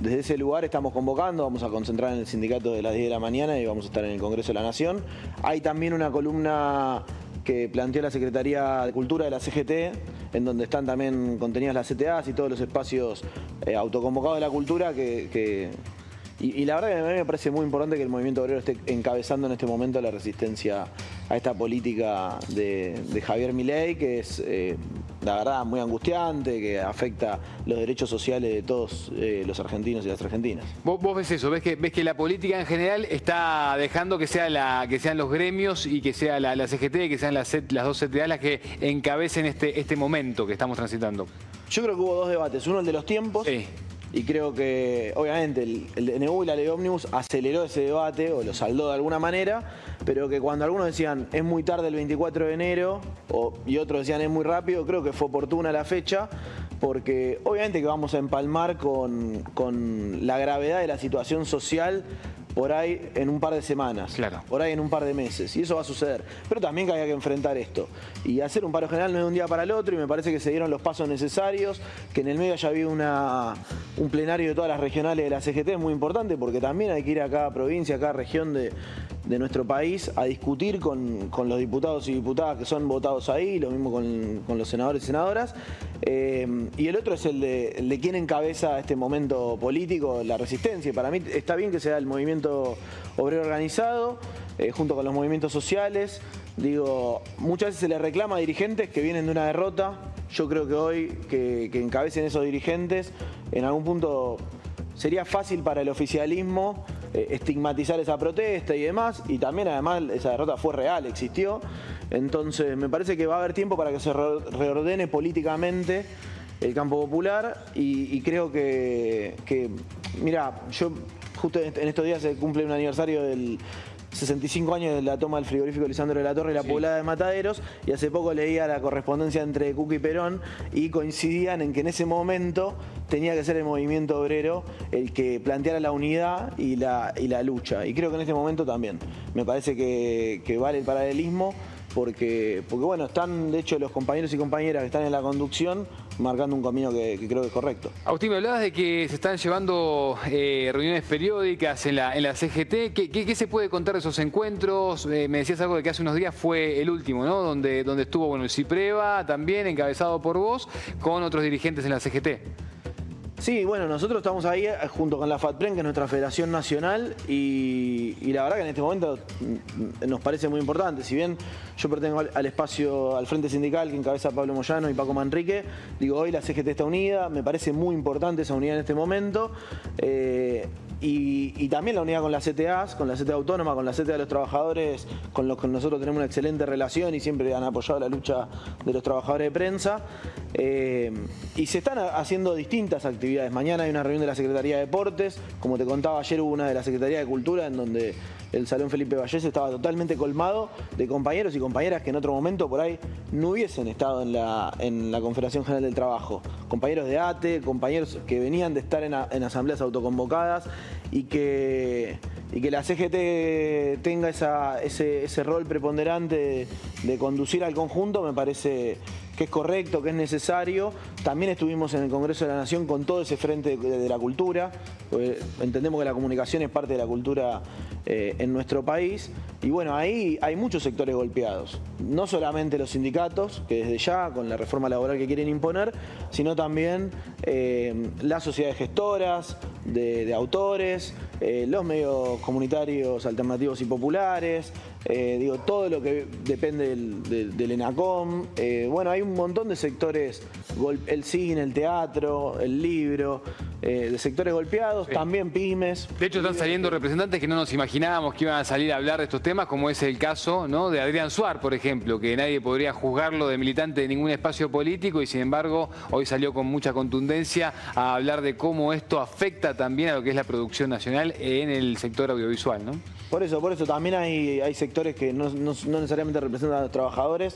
Speaker 8: desde ese lugar estamos convocando, vamos a concentrar en el sindicato de las 10 de la mañana y vamos a estar en el Congreso de la Nación. Hay también una columna que planteó la Secretaría de Cultura de la CGT, en donde están también contenidas las CTAs y todos los espacios eh, autoconvocados de la cultura que y, la verdad que a mí me parece muy importante que el movimiento obrero esté encabezando en este momento la resistencia a esta política de, Javier Milei, que es, eh, la verdad, muy angustiante, que afecta los derechos sociales de todos eh, los argentinos y las argentinas.
Speaker 1: ¿Vos, ves eso? ¿Ves que, ¿Ves que la política en general está dejando que, sea la, que sean los gremios y que sea la, CGT y que sean las, las dos CTA las que encabecen este, este momento que estamos transitando?
Speaker 8: Yo creo que hubo dos debates. Uno el de los tiempos. Y creo que obviamente el, el y la ley ómnibus aceleró ese debate o lo saldó de alguna manera, pero que cuando algunos decían es muy tarde el 24 de enero y otros decían es muy rápido, creo que fue oportuna la fecha porque obviamente que vamos a empalmar con, con la gravedad de la situación social por ahí en un par de semanas,
Speaker 1: Claro.
Speaker 8: por ahí en un par de meses, y eso va a suceder. Pero también que había que enfrentar esto. Y hacer un paro general no es de un día para el otro, y me parece que se dieron los pasos necesarios, que en el medio haya habido una, un plenario de todas las regionales de la CGT es muy importante, porque también hay que ir a cada provincia, a cada región de, de nuestro país a discutir con, con los diputados y diputadas que son votados ahí, lo mismo con, con los senadores y senadoras. Eh, y el otro es el de, el de quién encabeza este momento político, la resistencia. Y Para mí está bien que sea el movimiento obrero organizado, eh, junto con los movimientos sociales. Digo, muchas veces se le reclama a dirigentes que vienen de una derrota. Yo creo que hoy que, encabecen esos dirigentes, en algún punto sería fácil para el oficialismo eh, estigmatizar esa protesta y demás, y también además esa derrota fue real, existió. Entonces me parece que va a haber tiempo para que se re- reordene políticamente el campo popular y, y creo que, que, mira, yo justo en estos días se cumple un aniversario del 65 años de la toma del frigorífico Lisandro de la Torre y la poblada de Mataderos y hace poco leía la correspondencia entre Cuca y Perón y coincidían en que en ese momento tenía que ser el movimiento obrero el que planteara la unidad y la, y la lucha. Y creo que en este momento también. Me parece que, que vale el paralelismo porque, porque, bueno, están de hecho los compañeros y compañeras que están en la conducción marcando un camino que, creo que es correcto.
Speaker 1: Agustín, me hablabas de que se están llevando eh, reuniones periódicas en la, en la CGT. ¿Qué, qué- qué se puede contar de esos encuentros? Eh, me decías algo de que hace unos días fue el último, ¿no? Donde, donde estuvo bueno, el CIPREVA, también encabezado por vos, con otros dirigentes en la CGT.
Speaker 8: Sí, bueno, nosotros estamos ahí eh, junto con la FATPREN, que es nuestra federación nacional, y, la verdad que en este momento mm, nos parece muy importante. Si bien yo pertenezco al, al espacio, al Frente Sindical que encabeza Pablo Moyano y Paco Manrique, digo, hoy la CGT está unida, me parece muy importante esa unidad en este momento. eh, y, también la unidad con las CTAs, con la CTA Autónoma, con la CTA de los trabajadores, con los que nosotros tenemos una excelente relación y siempre han apoyado la lucha de los trabajadores de prensa. Eh, y se están ha- haciendo distintas actividades. Mañana hay una reunión de la Secretaría de Deportes. Como te contaba ayer, hubo una de la Secretaría de Cultura en donde el Salón Felipe Vallés estaba totalmente colmado de compañeros y compañeras que en otro momento por ahí no hubiesen estado en la, en la Confederación General del Trabajo. Compañeros de ATE, compañeros que venían de estar en, en asambleas autoconvocadas y que, y que la CGT tenga esa- ese, ese rol preponderante de, de conducir al conjunto me parece que es correcto, que es necesario. También estuvimos en el Congreso de la Nación con todo ese frente de, la cultura. entendemos que la comunicación es parte de la cultura eh, en nuestro país. Y bueno, ahí hay muchos sectores golpeados. No solamente los sindicatos, que desde ya, con la reforma laboral que quieren imponer, sino también eh, las sociedades gestoras de, de autores, eh, los medios comunitarios alternativos y populares, eh, digo, todo lo que depende del, del- del ENACOM. Eh, bueno, hay un montón de sectores, el cine, el teatro, el libro, eh, de sectores golpeados, también pymes.
Speaker 1: De hecho, están saliendo representantes que no nos imaginábamos que iban a salir a hablar de estos temas, como es el caso ¿no? de Adrián Suar, por ejemplo, que nadie podría juzgarlo de militante de ningún espacio político y sin embargo hoy salió con mucha contundencia a hablar de cómo esto afecta también a lo que es la producción nacional en el sector audiovisual. ¿no?
Speaker 8: Por eso, por eso también hay, hay sectores que no, no- no necesariamente representan a los trabajadores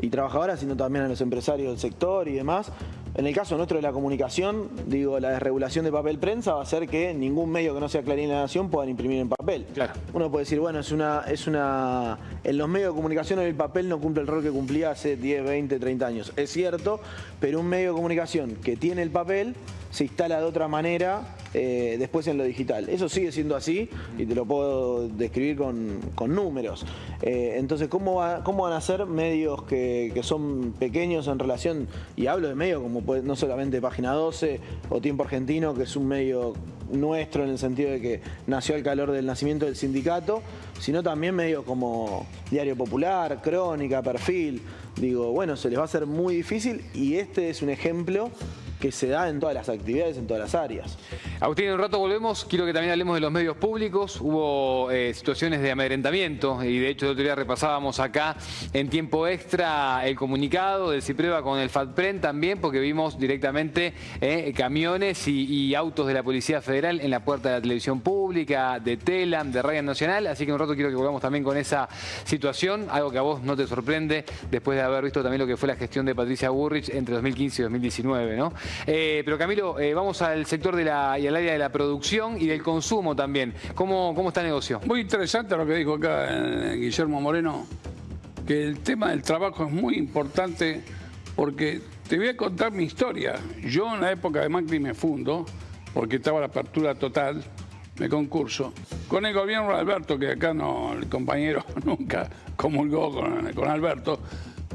Speaker 8: y trabajadoras, sino también a los empresarios del sector y demás. En el caso nuestro de la comunicación, digo, la desregulación de papel prensa va a hacer que ningún medio que no sea Clarín y La Nación puedan imprimir en papel.
Speaker 1: Claro.
Speaker 8: Uno puede decir, bueno, es una, es una. En los medios de comunicación el papel no cumple el rol que cumplía hace 10, 20, 30 años. Es cierto, pero un medio de comunicación que tiene el papel se instala de otra manera eh, después en lo digital. Eso sigue siendo así y te lo puedo describir con, con números. Eh, entonces, ¿cómo, va- ¿cómo van a ser medios que, que son pequeños en relación, y hablo de medios como no solamente Página 12 o Tiempo Argentino, que es un medio nuestro en el sentido de que nació al calor del nacimiento del sindicato, sino también medios como Diario Popular, Crónica, Perfil. Digo, bueno, se les va a hacer muy difícil y este es un ejemplo que se da en todas las actividades, en todas las áreas.
Speaker 1: Agustín, en un rato volvemos. Quiero que también hablemos de los medios públicos. Hubo eh, situaciones de amedrentamiento y de hecho el otro día repasábamos acá en tiempo extra el comunicado del CIPREVA con el FATPREN también porque vimos directamente eh, camiones y, autos de la Policía Federal en la puerta de la televisión pública, de TELAM, de Radio Nacional. Así que en un rato quiero que volvamos también con esa situación, algo que a vos no te sorprende después de haber visto también lo que fue la gestión de Patricia Burrich entre 2015 y 2019, ¿no? Eh, pero Camilo, eh, vamos al sector de la, y al área de la producción y del consumo también. ¿Cómo, cómo está el negocio?
Speaker 14: Muy interesante lo que dijo acá eh, Guillermo Moreno, que el tema del trabajo es muy importante porque te voy a contar mi historia. Yo en la época de Macri me fundo, porque estaba la apertura total, me concurso, con el gobierno de Alberto, que acá no, el compañero nunca comulgó con, con Alberto,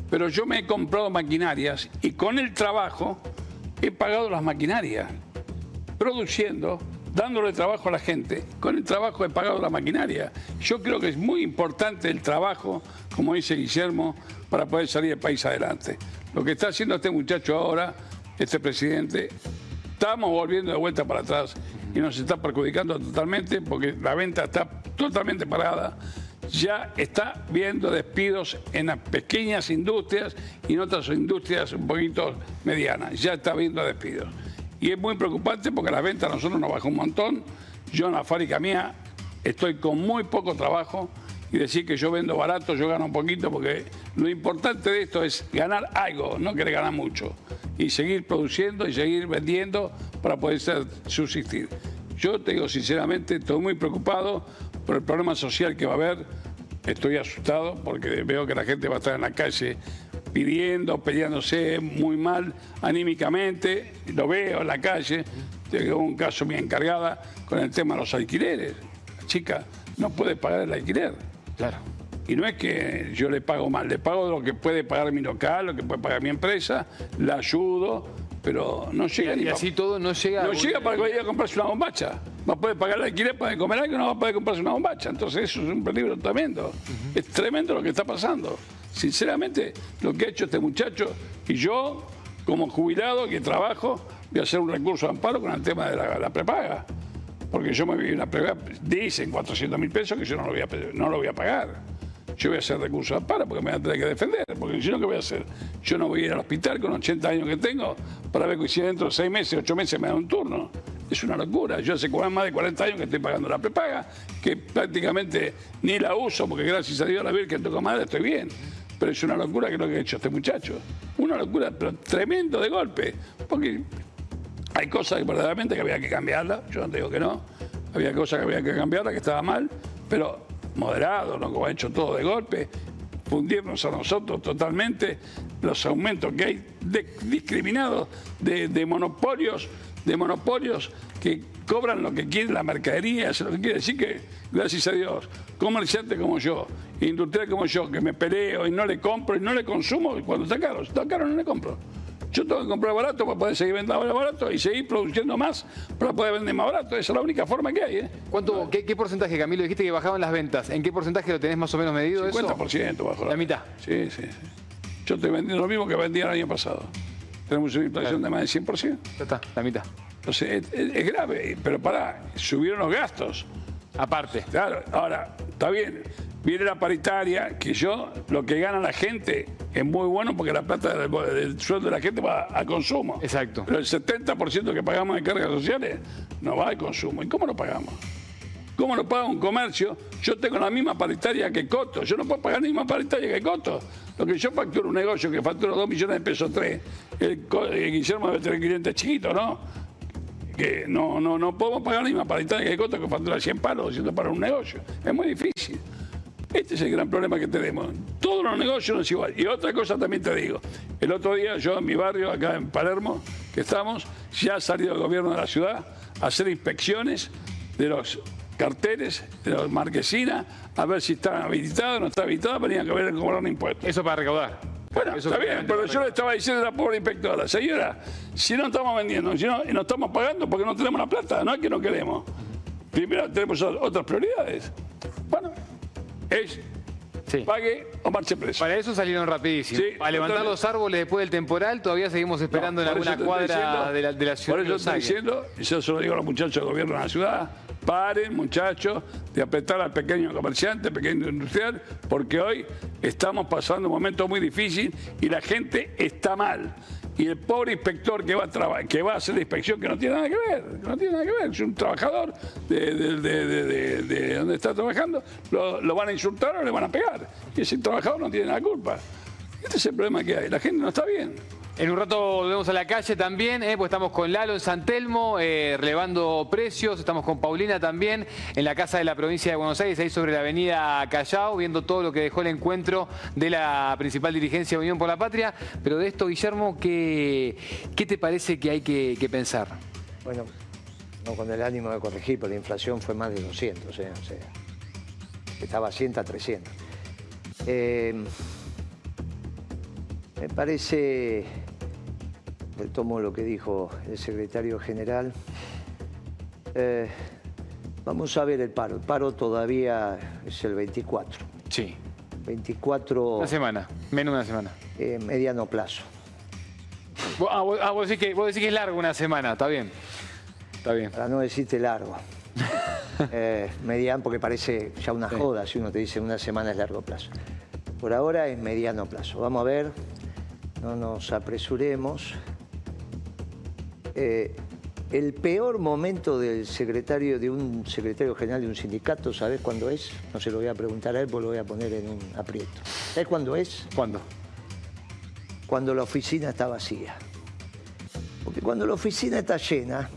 Speaker 14: pero yo me he comprado maquinarias y con el trabajo he pagado las maquinarias, produciendo, dándole trabajo a la gente. Con el trabajo he pagado la maquinaria. Yo creo que es muy importante el trabajo, como dice Guillermo, para poder salir del país adelante. Lo que está haciendo este muchacho ahora, este presidente, estamos volviendo de vuelta para atrás y nos está perjudicando totalmente porque la venta está totalmente parada ya está viendo despidos en las pequeñas industrias y en otras industrias un poquito medianas. Ya está viendo despidos. Y es muy preocupante porque la venta a nosotros nos bajó un montón. Yo en la fábrica mía estoy con muy poco trabajo y decir que yo vendo barato, yo gano un poquito, porque lo importante de esto es ganar algo, no querer ganar mucho. Y seguir produciendo y seguir vendiendo para poder subsistir. Yo te sinceramente, estoy muy preocupado por el problema social que va a haber. Estoy asustado porque veo que la gente va a estar en la calle pidiendo, peleándose muy mal anímicamente. Lo veo en la calle. Tengo un caso muy encargada con el tema de los alquileres. La chica no puede pagar el alquiler.
Speaker 1: Claro.
Speaker 14: Y no es que yo le pago mal, le pago lo que puede pagar mi local, lo que puede pagar mi empresa, la ayudo, pero no llega
Speaker 1: y,
Speaker 14: ni
Speaker 1: y así todo no llega.
Speaker 14: No llega para que vaya a comprarse una bombacha. Va a poder pagar el alquiler para comer algo no va a poder comprarse una bombacha. Entonces eso es un peligro tremendo. Es tremendo lo que está pasando. Sinceramente, lo que ha hecho este muchacho y yo, como jubilado que trabajo, voy a hacer un recurso de amparo con el tema de la, prepaga. Porque yo me vi una prepaga, dicen 400 mil pesos que yo no lo voy a, no lo voy a pagar yo voy a hacer recurso de amparo porque me voy a tener que defender. Porque si no, ¿qué voy a hacer? Yo no voy a ir al hospital con 80 años que tengo para ver si dentro de 6 meses, 8 meses me da un turno. Es una locura. Yo hace más de 40 años que estoy pagando la prepaga, que prácticamente ni la uso porque gracias a Dios la Virgen toco madre estoy bien. Pero es una locura que lo que ha hecho este muchacho. Una locura, pero tremendo de golpe. Porque hay cosas que verdaderamente que había que cambiarlas, yo no digo que no. Había cosas que había que cambiarlas, que estaba mal, pero moderado, ¿no? como ha hecho todo de golpe, fundirnos a nosotros totalmente los aumentos que hay discriminados de, monopolios, de monopolios que cobran lo que quiere la mercadería, eso lo que quiere decir que, gracias a Dios, comerciante como yo, industrial como yo, que me peleo y no le compro y no le consumo, cuando está caro, está caro no le compro. Yo tengo que comprar barato para poder seguir vendiendo barato y seguir produciendo más para poder vender más barato. Esa es la única forma que hay. ¿eh?
Speaker 1: ¿Cuánto, qué, porcentaje, Camilo? Dijiste que bajaban las ventas. ¿En qué porcentaje lo tenés más o menos medido
Speaker 14: 50%
Speaker 1: eso?
Speaker 14: bajo.
Speaker 1: La, mitad.
Speaker 14: Sí, sí, Yo estoy vendiendo lo mismo que vendía el año pasado. Tenemos una inflación de más de 100%.
Speaker 1: Ya está, la mitad.
Speaker 14: Entonces, es, grave, pero para, subieron los gastos.
Speaker 1: Aparte.
Speaker 14: Claro, ahora, está bien viene la paritaria, que yo, lo que gana la gente es muy bueno porque la plata del, sueldo de la gente va a consumo.
Speaker 1: Exacto.
Speaker 14: Pero el 70% que pagamos de cargas sociales no va al consumo. ¿Y cómo lo pagamos? ¿Cómo lo paga un comercio? Yo tengo la misma paritaria que Coto. Yo no puedo pagar la misma paritaria que Coto. Lo que yo facturo un negocio que factura 2 millones de pesos, 3, el, Guillermo debe tener clientes chiquitos, ¿no? Que no, no, no podemos pagar la misma paritaria que Coto que factura 100 palos, 200 para un negocio. Es muy difícil. Este es el gran problema que tenemos. Todos los negocios no es igual. Y otra cosa también te digo. El otro día yo en mi barrio, acá en Palermo, que estamos, ya ha salido el gobierno de la ciudad a hacer inspecciones de los carteles, de los marquesinas, a ver si están habilitados o no están habilitados, venían que ver cobrar un impuesto.
Speaker 1: Eso para recaudar.
Speaker 14: Bueno, está bien, pero yo le estaba diciendo a la pobre inspectora, señora, si no estamos vendiendo, si no, y no estamos pagando porque no tenemos la plata, no es que no queremos. Primero tenemos otras prioridades. Bueno, es pague o marche preso.
Speaker 1: Para eso salieron rapidísimo.
Speaker 14: Sí,
Speaker 1: Para levantar
Speaker 14: totalmente.
Speaker 1: los árboles después del temporal, todavía seguimos esperando
Speaker 14: No,
Speaker 1: en alguna cuadra
Speaker 14: diciendo-
Speaker 1: de la, de la ciudad.
Speaker 14: Por eso estoy diciendo, y yo se lo digo a los muchachos del gobierno de la ciudad, paren muchachos de apretar al pequeño comerciante, pequeño industrial, porque hoy estamos pasando un momento muy difícil y la gente está mal. Y el pobre inspector que va a, que va a hacer la inspección, que no tiene nada que ver, que no tiene nada que ver, es un trabajador de donde está trabajando, lo, lo van a insultar o le van a pegar. Y ese trabajador no tiene la culpa. Este es el problema que hay, la gente no está bien.
Speaker 1: En un rato volvemos a la calle también, eh, pues estamos con Lalo en San Telmo, eh, relevando precios, estamos con Paulina también en la Casa de la Provincia de Buenos Aires, ahí sobre la avenida Callao, viendo todo lo que dejó el encuentro de la principal dirigencia de Unión por la Patria. Pero de esto, Guillermo, ¿qué, qué te parece que hay que, pensar?
Speaker 7: Bueno, no con el ánimo de corregir, pero la inflación fue más de 200, ¿eh? o sea, estaba a 100 a 300. Eh, me parece, retomo lo que dijo el secretario general, eh, vamos a ver el paro. El paro todavía es el 24.
Speaker 1: Sí.
Speaker 7: 24
Speaker 1: Una semana, menos de una semana.
Speaker 7: eh, mediano plazo.
Speaker 1: Ah, vos, ah, vos decís que, vos decís que es largo una semana, está bien. Está bien.
Speaker 7: Para no decirte largo. Eh, mediano, porque parece ya una joda si uno te dice una semana es largo plazo. Por ahora es mediano plazo. Vamos a ver, no nos apresuremos. Eh, el peor momento del secretario, de un secretario general de un sindicato, ¿sabes cuándo es? No se lo voy a preguntar a él, porque lo voy a poner en un aprieto. ¿Sabes cuándo es?
Speaker 1: ¿Cuándo?
Speaker 7: Cuando la oficina está vacía. Porque cuando la oficina está llena,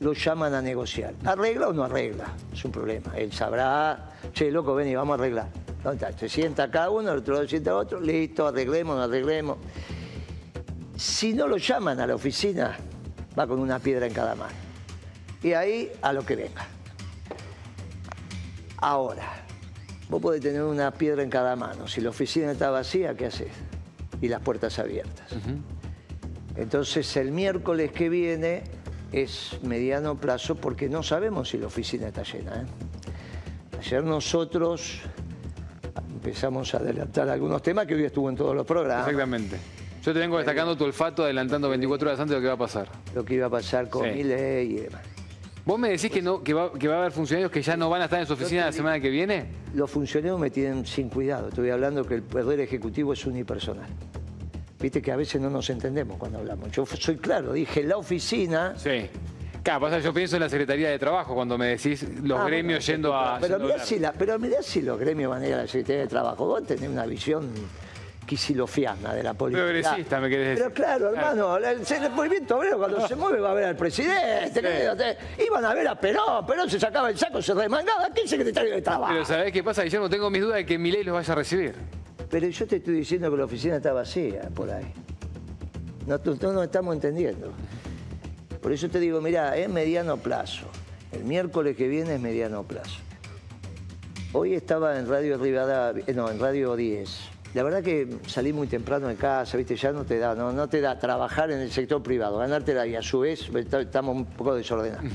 Speaker 7: lo llaman a negociar. ¿Arregla o no arregla? Es un problema. Él sabrá, che, loco, ven y vamos a arreglar. ¿Dónde está? Se sienta cada uno, el otro lado se sienta otro, listo, arreglemos, no arreglemos. Si no lo llaman a la oficina, va con una piedra en cada mano. Y ahí a lo que venga. Ahora, vos podés tener una piedra en cada mano. Si la oficina está vacía, ¿qué haces? Y las puertas abiertas. Entonces el miércoles que viene es mediano plazo porque no sabemos si la oficina está llena. ¿eh? Ayer nosotros empezamos a adelantar algunos temas que hoy estuvo en todos los programas.
Speaker 1: Exactamente. Yo te vengo destacando tu olfato, adelantando 24 horas antes de lo que va a pasar.
Speaker 7: Lo que iba a pasar con
Speaker 1: Sí.
Speaker 7: Milei y demás.
Speaker 1: ¿Vos me decís que, no, que, va, que va a haber funcionarios que ya no van a estar en su oficina la semana que viene?
Speaker 7: Los funcionarios me tienen sin cuidado. Estoy hablando que el poder ejecutivo es unipersonal. Viste que a veces no nos entendemos cuando hablamos. Yo soy claro, dije la oficina.
Speaker 1: Sí. Claro, pasa yo pienso en la Secretaría de Trabajo cuando me decís los
Speaker 7: Ah,
Speaker 1: gremios
Speaker 7: bueno,
Speaker 1: yendo a...
Speaker 7: Pero mirá, si la- pero mirá si los gremios van a ir a la Secretaría de Trabajo. Vos tenés una visión quisilofiana de la política.
Speaker 1: Progresista, me querés decir.
Speaker 7: Pero claro, hermano, el, el movimiento obrero cuando se mueve va a ver al presidente.
Speaker 1: Sí.
Speaker 7: Iban a ver a Perón, Perón se sacaba el saco, se remangaba. ¿Qué secretario de Trabajo?
Speaker 1: Pero ¿sabés qué pasa, Guillermo? Tengo mis dudas de que Milei los vaya a recibir.
Speaker 7: Pero yo te estoy diciendo que la oficina está vacía por ahí. No, no, estamos entendiendo. Por eso te digo, mirá, es mediano plazo. El miércoles que viene es mediano plazo. Hoy estaba en Radio Rivadavia, eh, no, en Radio 10. La verdad que salí muy temprano de casa, viste, ya no te da, no, no te da trabajar en el sector privado, ganártela y a su vez estamos un poco desordenados.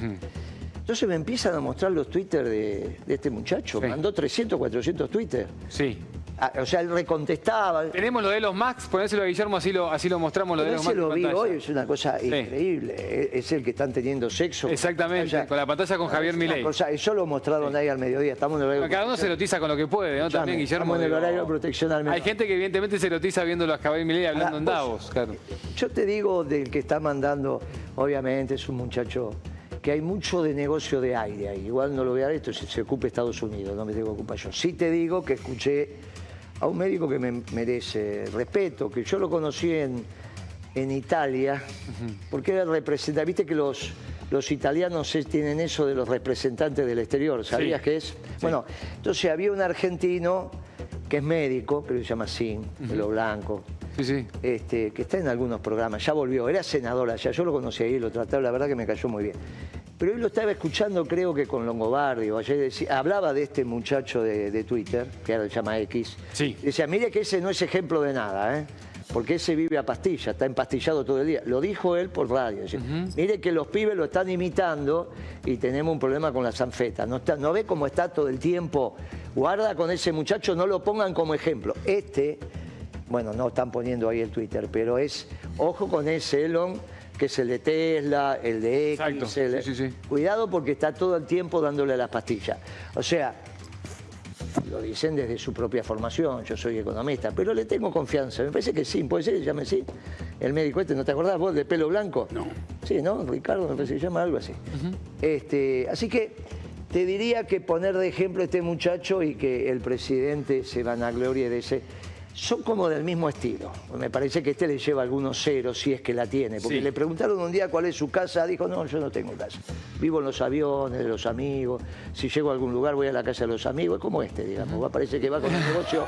Speaker 7: Entonces me empiezan a mostrar los Twitter de, de este muchacho. Mandó 300, 400 Twitter.
Speaker 1: Sí.
Speaker 7: Ah, o sea, él recontestaba.
Speaker 1: Tenemos lo de los Max, ponéselo a Guillermo, así lo, así lo mostramos, lo de
Speaker 7: Pero
Speaker 1: los
Speaker 7: ese
Speaker 1: Max.
Speaker 7: lo vi hoy, es una cosa
Speaker 1: Sí.
Speaker 7: increíble. Es- Es el que están teniendo sexo.
Speaker 1: Exactamente, con la pantalla con Javier
Speaker 7: Es una
Speaker 1: Milei.
Speaker 7: cosa- Eso lo mostraron ahí al mediodía. Estamos en el horario.
Speaker 1: Cada uno se erotiza con lo que puede, ¿no? También, Guillermo.
Speaker 7: estamos en el
Speaker 1: digo,
Speaker 7: horario de protección al menor.
Speaker 1: Hay gente que evidentemente se erotiza viendo a Javier Milei hablando en
Speaker 7: vos-
Speaker 1: Davos, claro.
Speaker 7: Yo te digo del que está mandando, obviamente es un muchacho que hay mucho de negocio de aire ahí. Igual no lo voy a dar esto si se ocupa Estados Unidos, no me tengo que ocupar yo. Sí te digo que escuché a un médico que me merece respeto, que yo lo conocí en, en Italia, porque era representante. Viste que los, los italianos tienen eso de los representantes del exterior, ¿sabías
Speaker 1: Sí.
Speaker 7: qué es? Bueno, entonces había un argentino que es médico, que se llama Sin, pelo blanco,
Speaker 1: Sí, sí.
Speaker 7: este, que está en algunos programas, ya volvió, era senador allá, yo lo conocí ahí, lo trataba, la verdad que me cayó muy bien. Pero hoy lo estaba escuchando, creo que con Longobardi, o ayer decía- hablaba de este muchacho de, de Twitter, que ahora se llama X.
Speaker 1: Sí.
Speaker 7: Decía, mire que ese no es ejemplo de nada, ¿eh? porque ese vive a pastilla, está empastillado todo el día. Lo dijo él por radio. Mire que los pibes lo están imitando y tenemos un problema con la sanfeta. ¿No, está, ¿No ve cómo está todo el tiempo? Guarda con ese muchacho, no lo pongan como ejemplo. Este, bueno, no están poniendo ahí el Twitter, pero es, ojo con ese Elon, que es el de Tesla, el de X.
Speaker 1: Exacto.
Speaker 7: el-
Speaker 1: Sí, sí, sí.
Speaker 7: Cuidado porque está todo el tiempo dándole las pastillas. O sea, lo dicen desde su propia formación, yo soy economista, pero le tengo confianza. Me parece que sí, puede ser llame sí. El médico este, ¿no te acordás vos de pelo blanco? No. Sí, ¿no? Ricardo, me parece que se llama algo así. este, así que te diría que poner de ejemplo a este muchacho y que el presidente se vanaglorie de ese. Son como del mismo estilo. Me parece que este le lleva algunos ceros si es que la tiene. Porque
Speaker 1: Sí.
Speaker 7: le preguntaron un día cuál es su casa. Dijo, no, yo no tengo casa. Vivo en los aviones de los amigos. Si llego a algún lugar voy a la casa de los amigos. Es como este, digamos. Va, Parece que va con el negocio,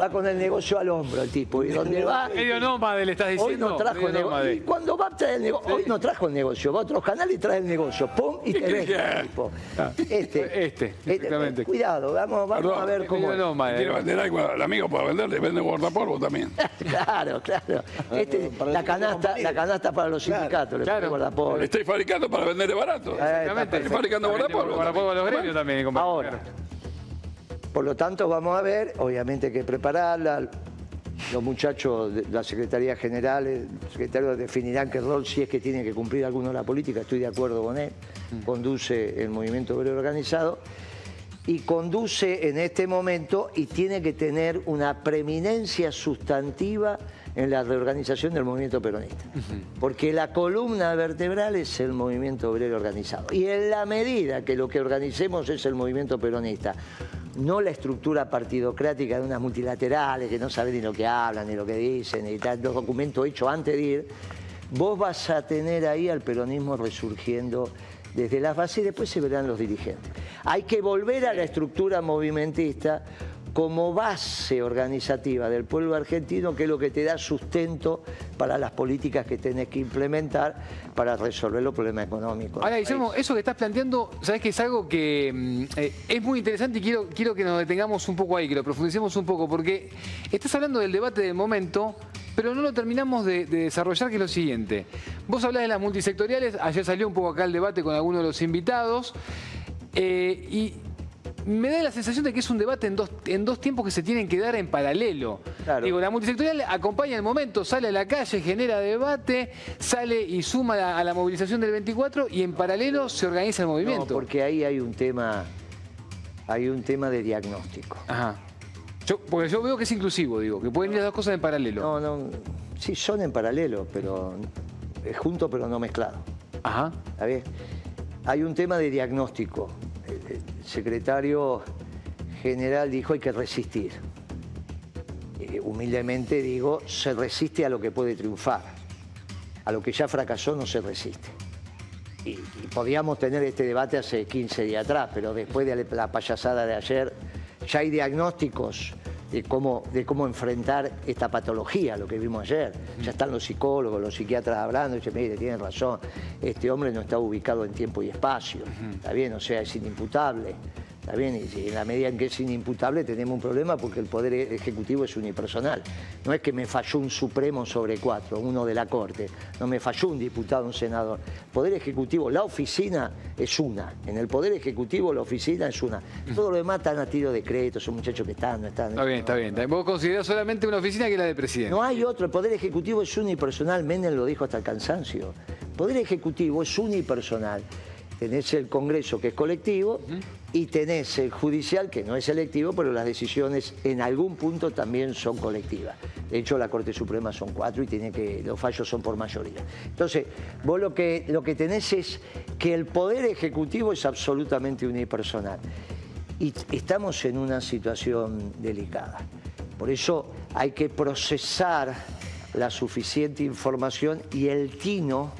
Speaker 7: va con el negocio al hombro el tipo. Y donde va.
Speaker 1: Medio nómade le estás
Speaker 7: Hoy
Speaker 1: diciendo.
Speaker 7: no trajo
Speaker 1: medio
Speaker 7: el negocio.
Speaker 1: nómade.
Speaker 7: Y cuando va a traer el negocio, hoy no trajo el negocio, va a otro canal y trae el negocio. Pum, y te ves el tipo. Este,
Speaker 1: Este, exactamente.
Speaker 7: cuidado, vamos, vamos
Speaker 14: Perdón,
Speaker 7: a ver cómo.
Speaker 1: medio nómade.
Speaker 14: Quiere vender algo al amigo para venderle, vende guardapolvo también.
Speaker 7: Claro, claro. Este, la, canasta, la canasta para los sindicatos, le
Speaker 1: Claro.
Speaker 14: Le estoy fabricando para venderle barato.
Speaker 1: Exactamente.
Speaker 14: Estoy fabricando guardapolvo.
Speaker 1: Guardapolvo a los gremios también, compañero.
Speaker 7: Ahora, por lo tanto, vamos a ver, obviamente hay que prepararla. Los muchachos de la Secretaría General, el secretario definirán qué rol, si es que tiene que cumplir alguno de la política, estoy de acuerdo con él. Conduce el movimiento obrero organizado y conduce en este momento y tiene que tener una preeminencia sustantiva en la reorganización del movimiento peronista. Porque la columna vertebral es el movimiento obrero organizado. Y en la medida que lo que organicemos es el movimiento peronista, no la estructura partidocrática de unas multilaterales que no saben ni lo que hablan, ni lo que dicen, ni tal, los documentos hechos antes de ir, vos vas a tener ahí al peronismo resurgiendo desde las bases y después se verán los dirigentes. Hay que volver a la estructura movimentista como base organizativa del pueblo argentino, que es lo que te da sustento para las políticas que tenés que implementar para resolver los problemas económicos.
Speaker 1: Ahora, Guillermo, eso que estás planteando, sabes que es algo que mm, eh, es muy interesante y quiero, quiero que nos detengamos un poco ahí, que lo profundicemos un poco, porque estás hablando del debate del momento, pero no lo terminamos de, de desarrollar, que es lo siguiente. Vos hablás de las multisectoriales, ayer salió un poco acá el debate con algunos de los invitados, eh, y me da la sensación de que es un debate en dos, en dos tiempos que se tienen que dar en paralelo. Digo, la multisectorial acompaña el momento, sale a la calle, genera debate, sale y suma a la, a la movilización del 24 y en paralelo se organiza el movimiento.
Speaker 7: No, porque ahí hay un tema, hay un tema de diagnóstico.
Speaker 1: Ajá. Yo, porque yo veo que es inclusivo, digo, que pueden ir las dos cosas en paralelo.
Speaker 7: No, no, sí son en paralelo, pero es junto pero no mezclado.
Speaker 1: Ajá.
Speaker 7: ¿Está bien? Hay un tema de diagnóstico. El, el secretario general dijo hay que resistir. Eh, humildemente digo, se resiste a lo que puede triunfar. A lo que ya fracasó no se resiste. Y, y podíamos tener este debate hace 15 días atrás, pero después de la payasada de ayer, ya hay diagnósticos de cómo, de cómo enfrentar esta patología, lo que vimos ayer. Ya están los psicólogos, los psiquiatras hablando, y dicen, mire, tienen razón, este hombre no está ubicado en tiempo y espacio, ¿está bien? O sea, es inimputable. ¿Está bien? Y en la medida en que es inimputable tenemos un problema porque el Poder Ejecutivo es unipersonal. No es que me falló un Supremo sobre cuatro, uno de la Corte. No me falló un diputado, un senador. El Poder Ejecutivo, la oficina es una. En el Poder Ejecutivo la oficina es una. Todo lo demás están a tiro de decreto, son muchachos que están, no están.
Speaker 1: Está bien, está bien. Vos considerás solamente una oficina que es la de presidente.
Speaker 7: No hay otro. El Poder Ejecutivo es unipersonal. Menem lo dijo hasta el cansancio. El Poder Ejecutivo es unipersonal. Tenés el Congreso, que es colectivo, y tenés el judicial, que no es selectivo, pero las decisiones en algún punto también son colectivas. De hecho, la Corte Suprema son cuatro y tiene que, los fallos son por mayoría. Entonces, vos lo que, lo que tenés es que el Poder Ejecutivo es absolutamente unipersonal. Y estamos en una situación delicada. Por eso hay que procesar la suficiente información y el tino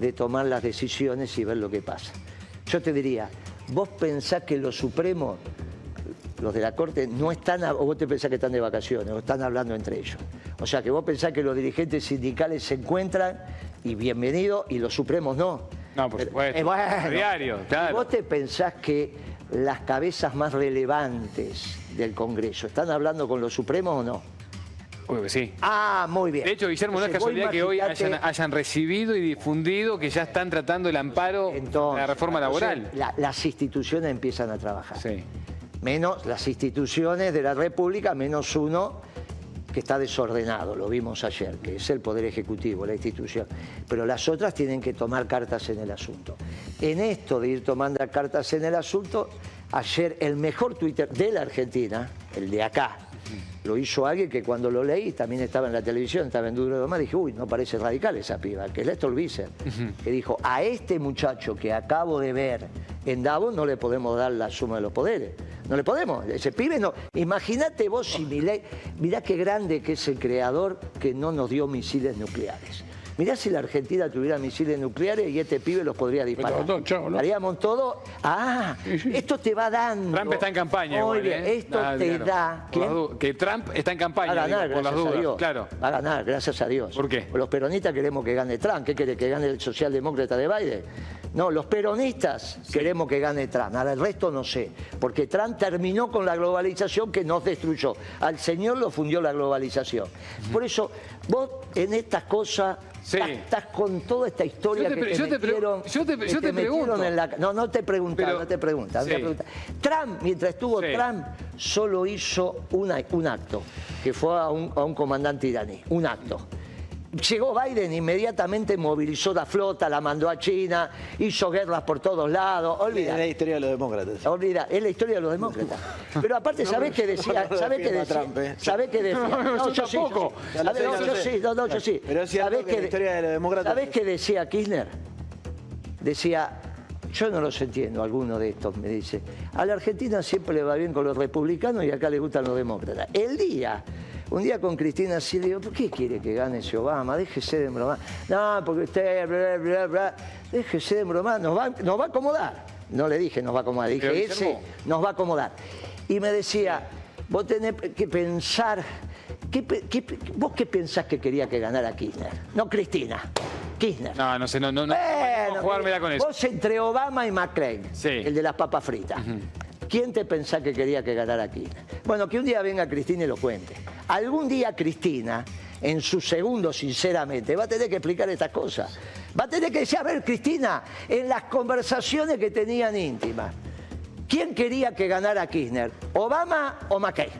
Speaker 7: de tomar las decisiones y ver lo que pasa. Yo te diría, vos pensás que los supremos, los de la Corte, no están, o vos te pensás que están de vacaciones, o están hablando entre ellos. O sea, que vos pensás que los dirigentes sindicales se encuentran y bienvenido, y los supremos no.
Speaker 1: No, por supuesto.
Speaker 7: Eh, bueno,
Speaker 1: A diario, claro.
Speaker 7: ¿Vos te pensás que las cabezas más relevantes del Congreso están hablando con los supremos o no?
Speaker 1: Obvio que sí.
Speaker 7: Ah, muy bien.
Speaker 1: De hecho, Guillermo, no es casualidad que hoy hayan, hayan recibido y difundido que ya están tratando el amparo de la reforma laboral.
Speaker 7: La- las instituciones empiezan a trabajar.
Speaker 1: Sí.
Speaker 7: Menos las instituciones de la República, menos uno que está desordenado, lo vimos ayer, que es el Poder Ejecutivo, la institución. Pero las otras tienen que tomar cartas en el asunto. En esto de ir tomando cartas en el asunto, ayer el mejor Twitter de la Argentina, el de acá, lo hizo alguien que cuando lo leí también estaba en la televisión, estaba en Duro de Más, dije, uy, no parece radical esa piba, que es Lester Visser, que dijo, a este muchacho que acabo de ver en Davos no le podemos dar la suma de los poderes. No le podemos, ese pibe no. Imagínate vos si Milei, mirá qué grande que es el creador que no nos dio misiles nucleares. Mirá si la Argentina tuviera misiles nucleares y este pibe los podría disparar.
Speaker 14: todo, chao, ¿no?
Speaker 7: Haríamos todo. Ah, esto te va dando.
Speaker 1: Trump está en campaña.
Speaker 7: Muy
Speaker 1: igual,
Speaker 7: bien,
Speaker 1: ¿eh?
Speaker 7: esto te
Speaker 1: claro.
Speaker 7: da.
Speaker 1: Que Trump está en campaña,
Speaker 7: Va a ganar,
Speaker 1: digo, por las
Speaker 7: gracias a. Dios.
Speaker 1: Claro.
Speaker 7: Va a ganar, gracias a Dios.
Speaker 1: ¿Por qué?
Speaker 7: Los peronistas queremos que gane Trump. ¿Qué quiere? ¿Que gane el socialdemócrata de Biden? No, los peronistas queremos que gane Trump. Ahora el resto no sé. Porque Trump terminó con la globalización que nos destruyó. Al señor lo fundió la globalización. Por eso, vos en estas cosas. Estás, estás con toda esta historia
Speaker 1: Yo te
Speaker 7: que te
Speaker 1: yo te yo te-
Speaker 7: que
Speaker 1: yo te
Speaker 7: metieron
Speaker 1: pregunto.
Speaker 7: en la- no, no te preguntas,
Speaker 1: Pero-
Speaker 7: no te te
Speaker 1: Sí.
Speaker 7: preguntas. Trump, mientras estuvo
Speaker 1: Sí.
Speaker 7: Trump, solo hizo una- un acto, que fue a un, a un comandante iraní, un acto. Llegó Biden, inmediatamente movilizó la flota, la mandó a China, hizo guerras por todos lados. Olvida.
Speaker 8: Es la historia de los demócratas.
Speaker 7: Olvida, es la historia de los demócratas. Pero aparte, ¿sabés qué decía? ¿Sabés qué decía?
Speaker 8: Trump, eh.
Speaker 7: ¿Sabés qué decía?
Speaker 8: No, yo
Speaker 7: sí,
Speaker 8: tampoco.
Speaker 7: No, yo sí, no, no, yo sí.
Speaker 8: Pero es cierto
Speaker 7: ¿Sabés
Speaker 8: que la historia de los demócratas
Speaker 7: ¿Sabés qué decía Kirchner? Decía, yo no los entiendo, alguno de estos me dice, a la Argentina siempre le va bien con los republicanos y acá le gustan los demócratas. El día, un día con Cristina así, le digo, ¿por qué quiere que gane ese Obama? Déjese de bromar. No, porque usted, bla, bla, bla, déjese de bromar, nos va, nos va a acomodar. No le dije nos va a acomodar, dije, ese nos va a acomodar. Y me decía, vos tenés que pensar, ¿qué pe- qué pe- ¿vos qué pensás que quería que ganara Kirchner? No Cristina, Kirchner.
Speaker 1: No, no sé, no, no, no.
Speaker 7: Bueno,
Speaker 1: no jugármela con eso.
Speaker 7: Vos entre Obama y McCain, el de las papas fritas. ¿Quién te pensás que quería que ganara Kirchner? Bueno, que un día venga Cristina y lo cuente. Algún día Cristina, en su segundo, sinceramente, va a tener que explicar estas cosas. Va a tener que decir, a ver, Cristina, en las conversaciones que tenían íntimas, ¿quién quería que ganara Kirchner? ¿Obama o McCain?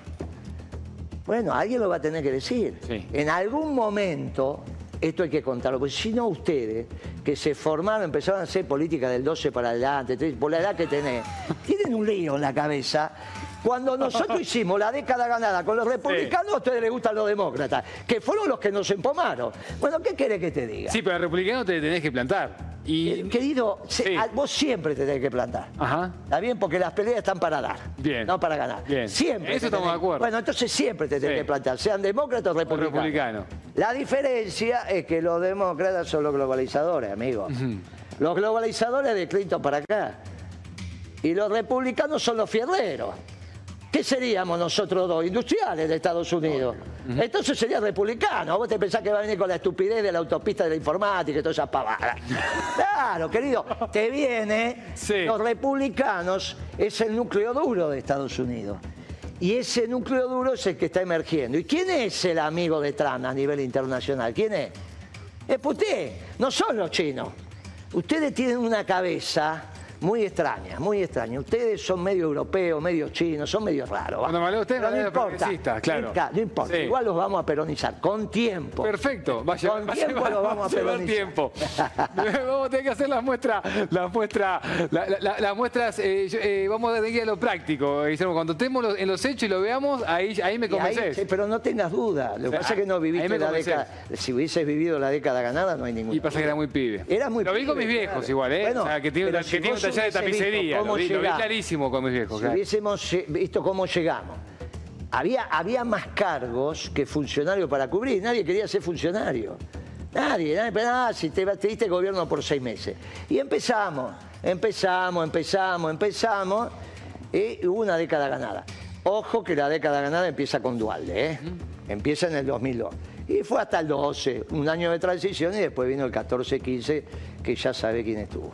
Speaker 7: Bueno, alguien lo va a tener que decir. En algún momento, esto hay que contarlo, porque si no ustedes, que se formaron, empezaron a hacer política del 12 para adelante, por la edad que tenés, tienen un lío en la cabeza. Cuando nosotros hicimos la década ganada con los republicanos, a ustedes les gustan los demócratas, que fueron los que nos empomaron. Bueno, ¿qué querés que te diga?
Speaker 1: Sí, pero al republicano te tenés que plantar. Y...
Speaker 7: Eh, Querido, se- a- vos siempre te tenés que plantar.
Speaker 1: Ajá.
Speaker 7: ¿Está bien? Porque las peleas están para dar.
Speaker 1: Bien.
Speaker 7: No para ganar.
Speaker 1: Bien.
Speaker 7: Siempre.
Speaker 1: Eso
Speaker 7: te
Speaker 1: estamos
Speaker 7: tenés-
Speaker 1: de acuerdo.
Speaker 7: Bueno, entonces siempre te tenés
Speaker 1: Sí.
Speaker 7: que plantar, sean demócratas o republicanos.
Speaker 1: republicano.
Speaker 7: La diferencia es que los demócratas son los globalizadores, amigos. Los globalizadores de Clinton para acá. Y los republicanos son los fierreros. ¿Qué seríamos nosotros dos? Industriales de Estados Unidos. Entonces sería republicano. Vos te pensás que va a venir con la estupidez de la autopista de la informática y todas esas pavadas. Claro, querido. Te viene. Los republicanos es el núcleo duro de Estados Unidos. Y ese núcleo duro es el que está emergiendo. ¿Y quién es el amigo de Trump a nivel internacional? ¿Quién es? Es Putin, no son los chinos. Ustedes tienen una cabeza muy extraña, muy extraña. Ustedes son medio europeos, medio chinos, son medio raros. ¿va?
Speaker 1: Cuando me habló usted,
Speaker 7: no
Speaker 1: habló
Speaker 7: importa,
Speaker 1: claro.
Speaker 7: no importa, no.
Speaker 1: Sí.
Speaker 7: Igual los vamos a peronizar, con tiempo.
Speaker 1: Perfecto, va a llevar,
Speaker 7: Con
Speaker 1: va a
Speaker 7: tiempo
Speaker 1: llevar-
Speaker 7: lo vamos
Speaker 1: va
Speaker 7: a peronizar.
Speaker 1: tiempo. vamos a tener que hacer las muestras, las muestras, la- la- la- las muestras, eh, yo- eh, vamos a tener que ir a lo práctico, Guillermo. Cuando estemos los- en los hechos y lo veamos, ahí, ahí me
Speaker 7: ahí,
Speaker 1: convences.
Speaker 7: pero no tengas duda. Lo que pasa es que no viviste la década. Si hubieses vivido la década ganada, no hay ningún.
Speaker 1: Y pasa que era muy pibe.
Speaker 7: Era muy
Speaker 1: Lo vi con mis viejos igual, ¿eh?
Speaker 7: Bueno,
Speaker 1: que tiene, taller de
Speaker 7: visto
Speaker 1: tapicería. Lo
Speaker 7: cómo
Speaker 1: vi, lo vi
Speaker 7: llegamos.
Speaker 1: clarísimo con mis viejos.
Speaker 7: Si
Speaker 1: claro.
Speaker 7: hubiésemos visto cómo llegamos. Había, había más cargos que funcionarios para cubrir. Nadie quería ser funcionario. Nadie, nadie, pero, ah, si te, te diste gobierno por seis meses. Y empezamos, empezamos, empezamos, empezamos. Y hubo una década ganada. Ojo que la década ganada empieza con Dualde, ¿eh? Empieza en el 2002. Y fue hasta el 12, un año de transición, y después vino el 14-15, que ya sabe quién estuvo.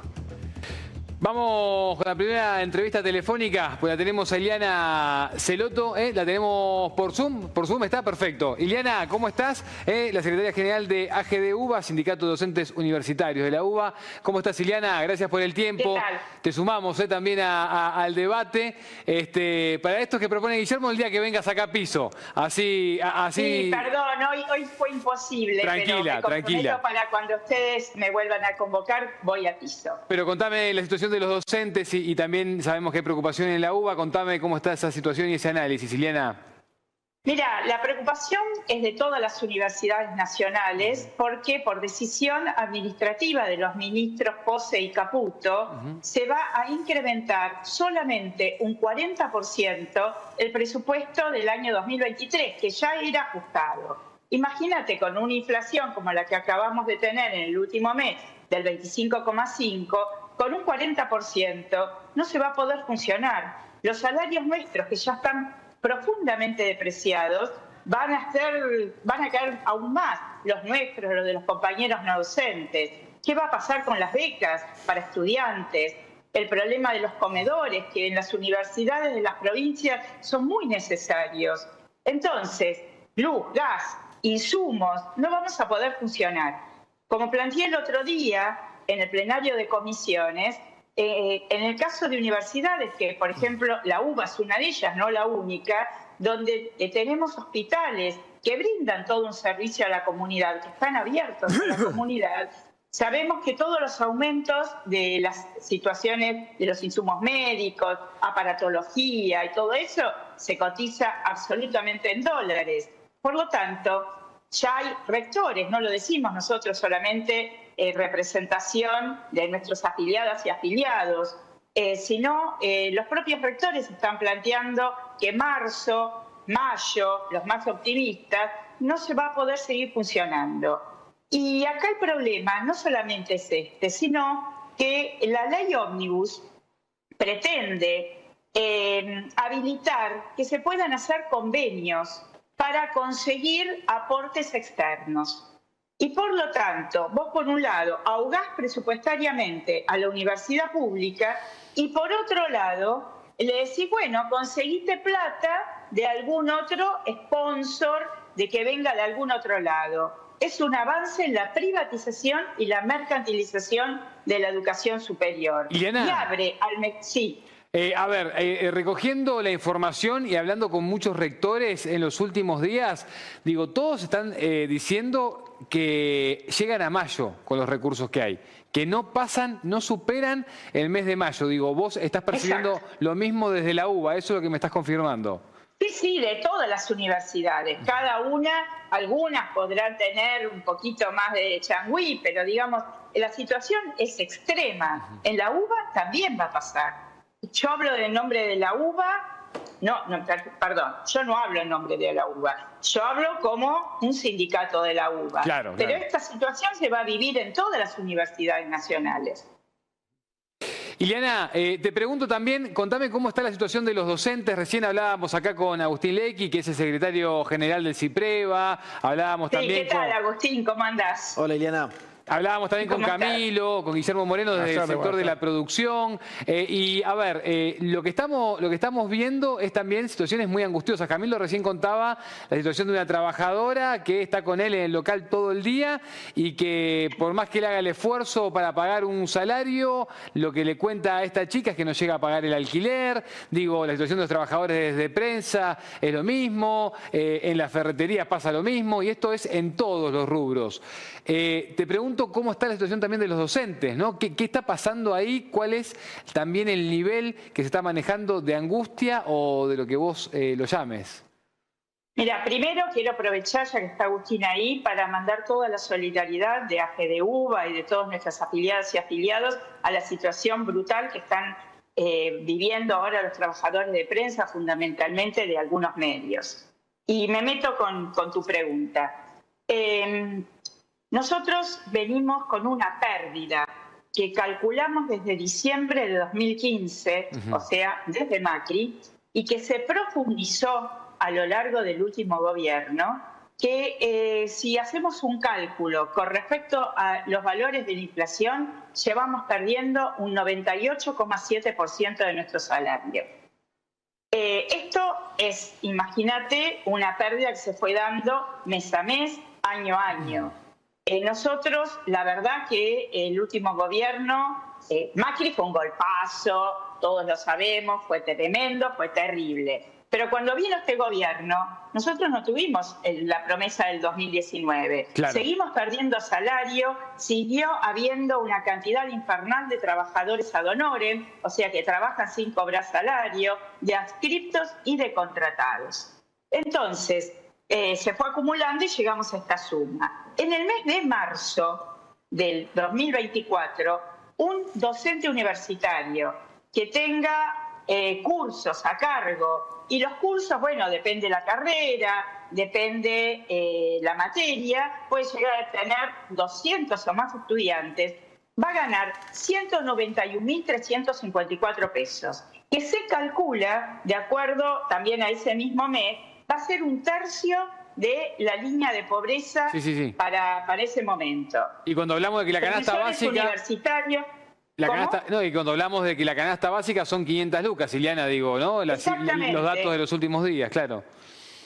Speaker 1: Vamos con la primera entrevista telefónica, pues la tenemos a Iliana Celoto, ¿eh? la tenemos por Zoom, por Zoom está perfecto. Iliana, ¿cómo estás? ¿Eh? La secretaria general de AGD UBA, Sindicato de Docentes Universitarios de la UBA. ¿Cómo estás, Iliana? Gracias por el tiempo. Te sumamos ¿eh? también al debate. Este, para esto que propone Guillermo, el día que vengas acá a piso. Así, así...
Speaker 15: Sí, perdón, hoy, hoy fue imposible.
Speaker 1: Tranquila,
Speaker 15: pero
Speaker 1: tranquila.
Speaker 15: Para cuando ustedes me vuelvan a convocar, voy a piso.
Speaker 1: Pero contame la situación de los docentes y, también sabemos que hay preocupación en la UBA. Contame cómo está esa situación y ese análisis, Siciliana.
Speaker 15: Mira, la preocupación es de todas las universidades nacionales porque por decisión administrativa de los ministros Pose y Caputo se va a incrementar solamente un 40% el presupuesto del año 2023, que ya era ajustado. Imagínate con una inflación como la que acabamos de tener en el último mes del 25,5, con un 40% no se va a poder funcionar. Los salarios nuestros, que ya están profundamente depreciados, van a, ser, van a caer aún más, los nuestros, los de los compañeros no docentes. ¿Qué va a pasar con las becas para estudiantes? El problema de los comedores, que en las universidades de las provincias son muy necesarios. Entonces, luz, gas, insumos, no vamos a poder funcionar. Como planteé el otro día, en el plenario de comisiones, eh, en el caso de universidades, que por ejemplo la UBA es una de ellas, no la única, donde eh, tenemos hospitales que brindan todo un servicio a la comunidad, que están abiertos a la comunidad, sabemos que todos los aumentos de las situaciones de los insumos médicos, aparatología y todo eso se cotiza absolutamente en dólares. Por lo tanto, ya hay rectores, no lo decimos nosotros solamente eh, representación de nuestros afiliadas y afiliados, eh, sino eh, los propios rectores están planteando que marzo, mayo, los más optimistas, no se va a poder seguir funcionando. Y acá el problema no solamente es este, sino que la ley ómnibus pretende habilitar que se puedan hacer convenios para conseguir aportes externos. Y por lo tanto, vos por un lado ahogás presupuestariamente a la universidad pública y por otro lado le decís, bueno, conseguiste plata de algún otro sponsor, de que venga de algún otro lado. Es un avance en la privatización y la mercantilización de la educación superior.
Speaker 1: Y
Speaker 15: abre al... Sí.
Speaker 1: Eh, a ver, eh, eh, recogiendo la información y hablando con muchos rectores en los últimos días, digo, todos están diciendo que llegan a mayo con los recursos que hay, que no pasan, no superan el mes de mayo. Digo, vos estás percibiendo lo mismo desde la UBA, eso es lo que me estás confirmando.
Speaker 15: Sí, sí, de todas las universidades. Cada una, algunas podrán tener un poquito más de changüí, pero digamos, la situación es extrema. En la UBA también va a pasar yo hablo en nombre de la UBA, no, perdón, yo no hablo en nombre de la UBA, yo hablo como un sindicato de la UBA. Pero esta situación se va a vivir en todas las universidades nacionales.
Speaker 1: Iliana, eh, te pregunto también, contame cómo está la situación de los docentes. Recién hablábamos acá con Agustín Lecky, que es el secretario general del CIPREVA. Hablábamos también.
Speaker 15: ¿Qué tal, Agustín? ¿Cómo andás?
Speaker 8: Hola, Iliana.
Speaker 1: Hablábamos también con Camilo, con Guillermo Moreno desde el sector de la producción. Eh, y a ver, eh, lo, que estamos, lo que estamos viendo es también situaciones muy angustiosas. Camilo recién contaba la situación de una trabajadora que está con él en el local todo el día y que por más que él haga el esfuerzo para pagar un salario, lo que le cuenta a esta chica es que no llega a pagar el alquiler. Digo, la situación de los trabajadores de prensa es lo mismo, eh, en la ferretería pasa lo mismo y esto es en todos los rubros. te pregunto cómo está la situación también de los docentes, ¿no? ¿Qué, está pasando ahí? ¿Cuál es también el nivel que se está manejando de angustia o de lo que vos eh, lo llames?
Speaker 15: Mira, primero quiero aprovechar, ya que está Agustín ahí, para mandar toda la solidaridad de AGDUBA y de todas nuestras afiliadas y afiliados a la situación brutal que están eh, viviendo ahora los trabajadores de prensa, fundamentalmente de algunos medios. Y me meto con, tu pregunta. Em, nosotros venimos con una pérdida que calculamos desde diciembre de 2015, o sea, desde Macri, y que se profundizó a lo largo del último gobierno que eh, si hacemos un cálculo con respecto a los valores de la inflación, llevamos perdiendo un 98,7% de nuestro salario. Eh, esto es, imagínate, una pérdida que se fue dando mes a mes, año a año. Eh, nosotros, la verdad que el último gobierno, Macri fue un golpazo, todos lo sabemos, fue tremendo, fue terrible. Pero cuando vino este gobierno, nosotros no tuvimos la promesa del 2019. Seguimos perdiendo salario, siguió habiendo una cantidad infernal de trabajadores ad honorem, o sea que trabajan sin cobrar salario, de adscriptos y de contratados. Entonces, eh, se fue acumulando y llegamos a esta suma. En el mes de marzo del 2024, un docente universitario que tenga eh, cursos a cargo y los cursos, bueno, depende la carrera, depende eh, la materia, puede llegar a tener 200 o más estudiantes, va a ganar 191.354 pesos, que se calcula, de acuerdo también a ese mismo mes, va a ser un tercio de la línea de pobreza Para, para ese momento.
Speaker 1: Y cuando hablamos de que la canasta básica...
Speaker 15: Universitario,
Speaker 1: no, y cuando hablamos de que la canasta básica son 500 lucas, Iliana, digo, ¿no? los datos de los últimos días, claro.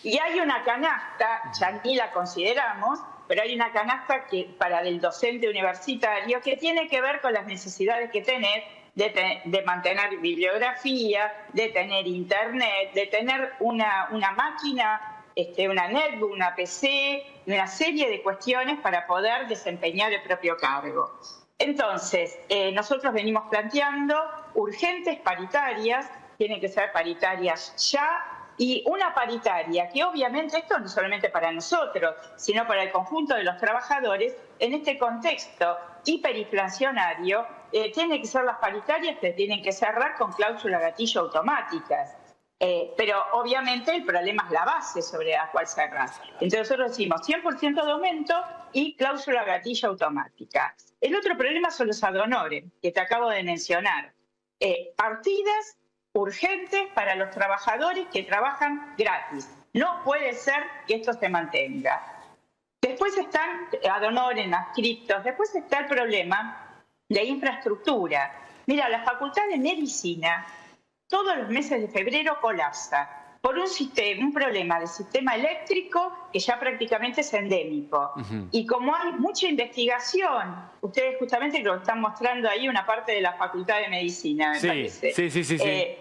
Speaker 15: Y hay una canasta, ya ni la consideramos, pero hay una canasta que para el docente universitario que tiene que ver con las necesidades que tiene de, mantener bibliografía, de tener internet, de tener una, una máquina, este, una netbook, una PC, una serie de cuestiones para poder desempeñar el propio cargo. Entonces, eh, nosotros venimos planteando urgentes paritarias, tienen que ser paritarias ya, y una paritaria que obviamente esto no solamente para nosotros, sino para el conjunto de los trabajadores, en este contexto hiperinflacionario, eh, tiene que ser las paritarias que tienen que cerrar con cláusula gatillo automáticas. Eh, pero obviamente el problema es la base sobre la cual cerrar. Entonces nosotros decimos 100% de aumento y cláusula gatilla automática. El otro problema son los adonores, que te acabo de mencionar. Eh, partidas urgentes para los trabajadores que trabajan gratis. No puede ser que esto se mantenga. Después están adonores, adscriptos. Después está el problema de infraestructura. Mira, la Facultad de Medicina todos los meses de febrero colapsa por un, sistema, un problema de sistema eléctrico que ya prácticamente es endémico. Y como hay mucha investigación, ustedes justamente lo están mostrando ahí una parte de la Facultad de Medicina, me parece.
Speaker 1: Sí, sí, sí. sí.
Speaker 15: Eh,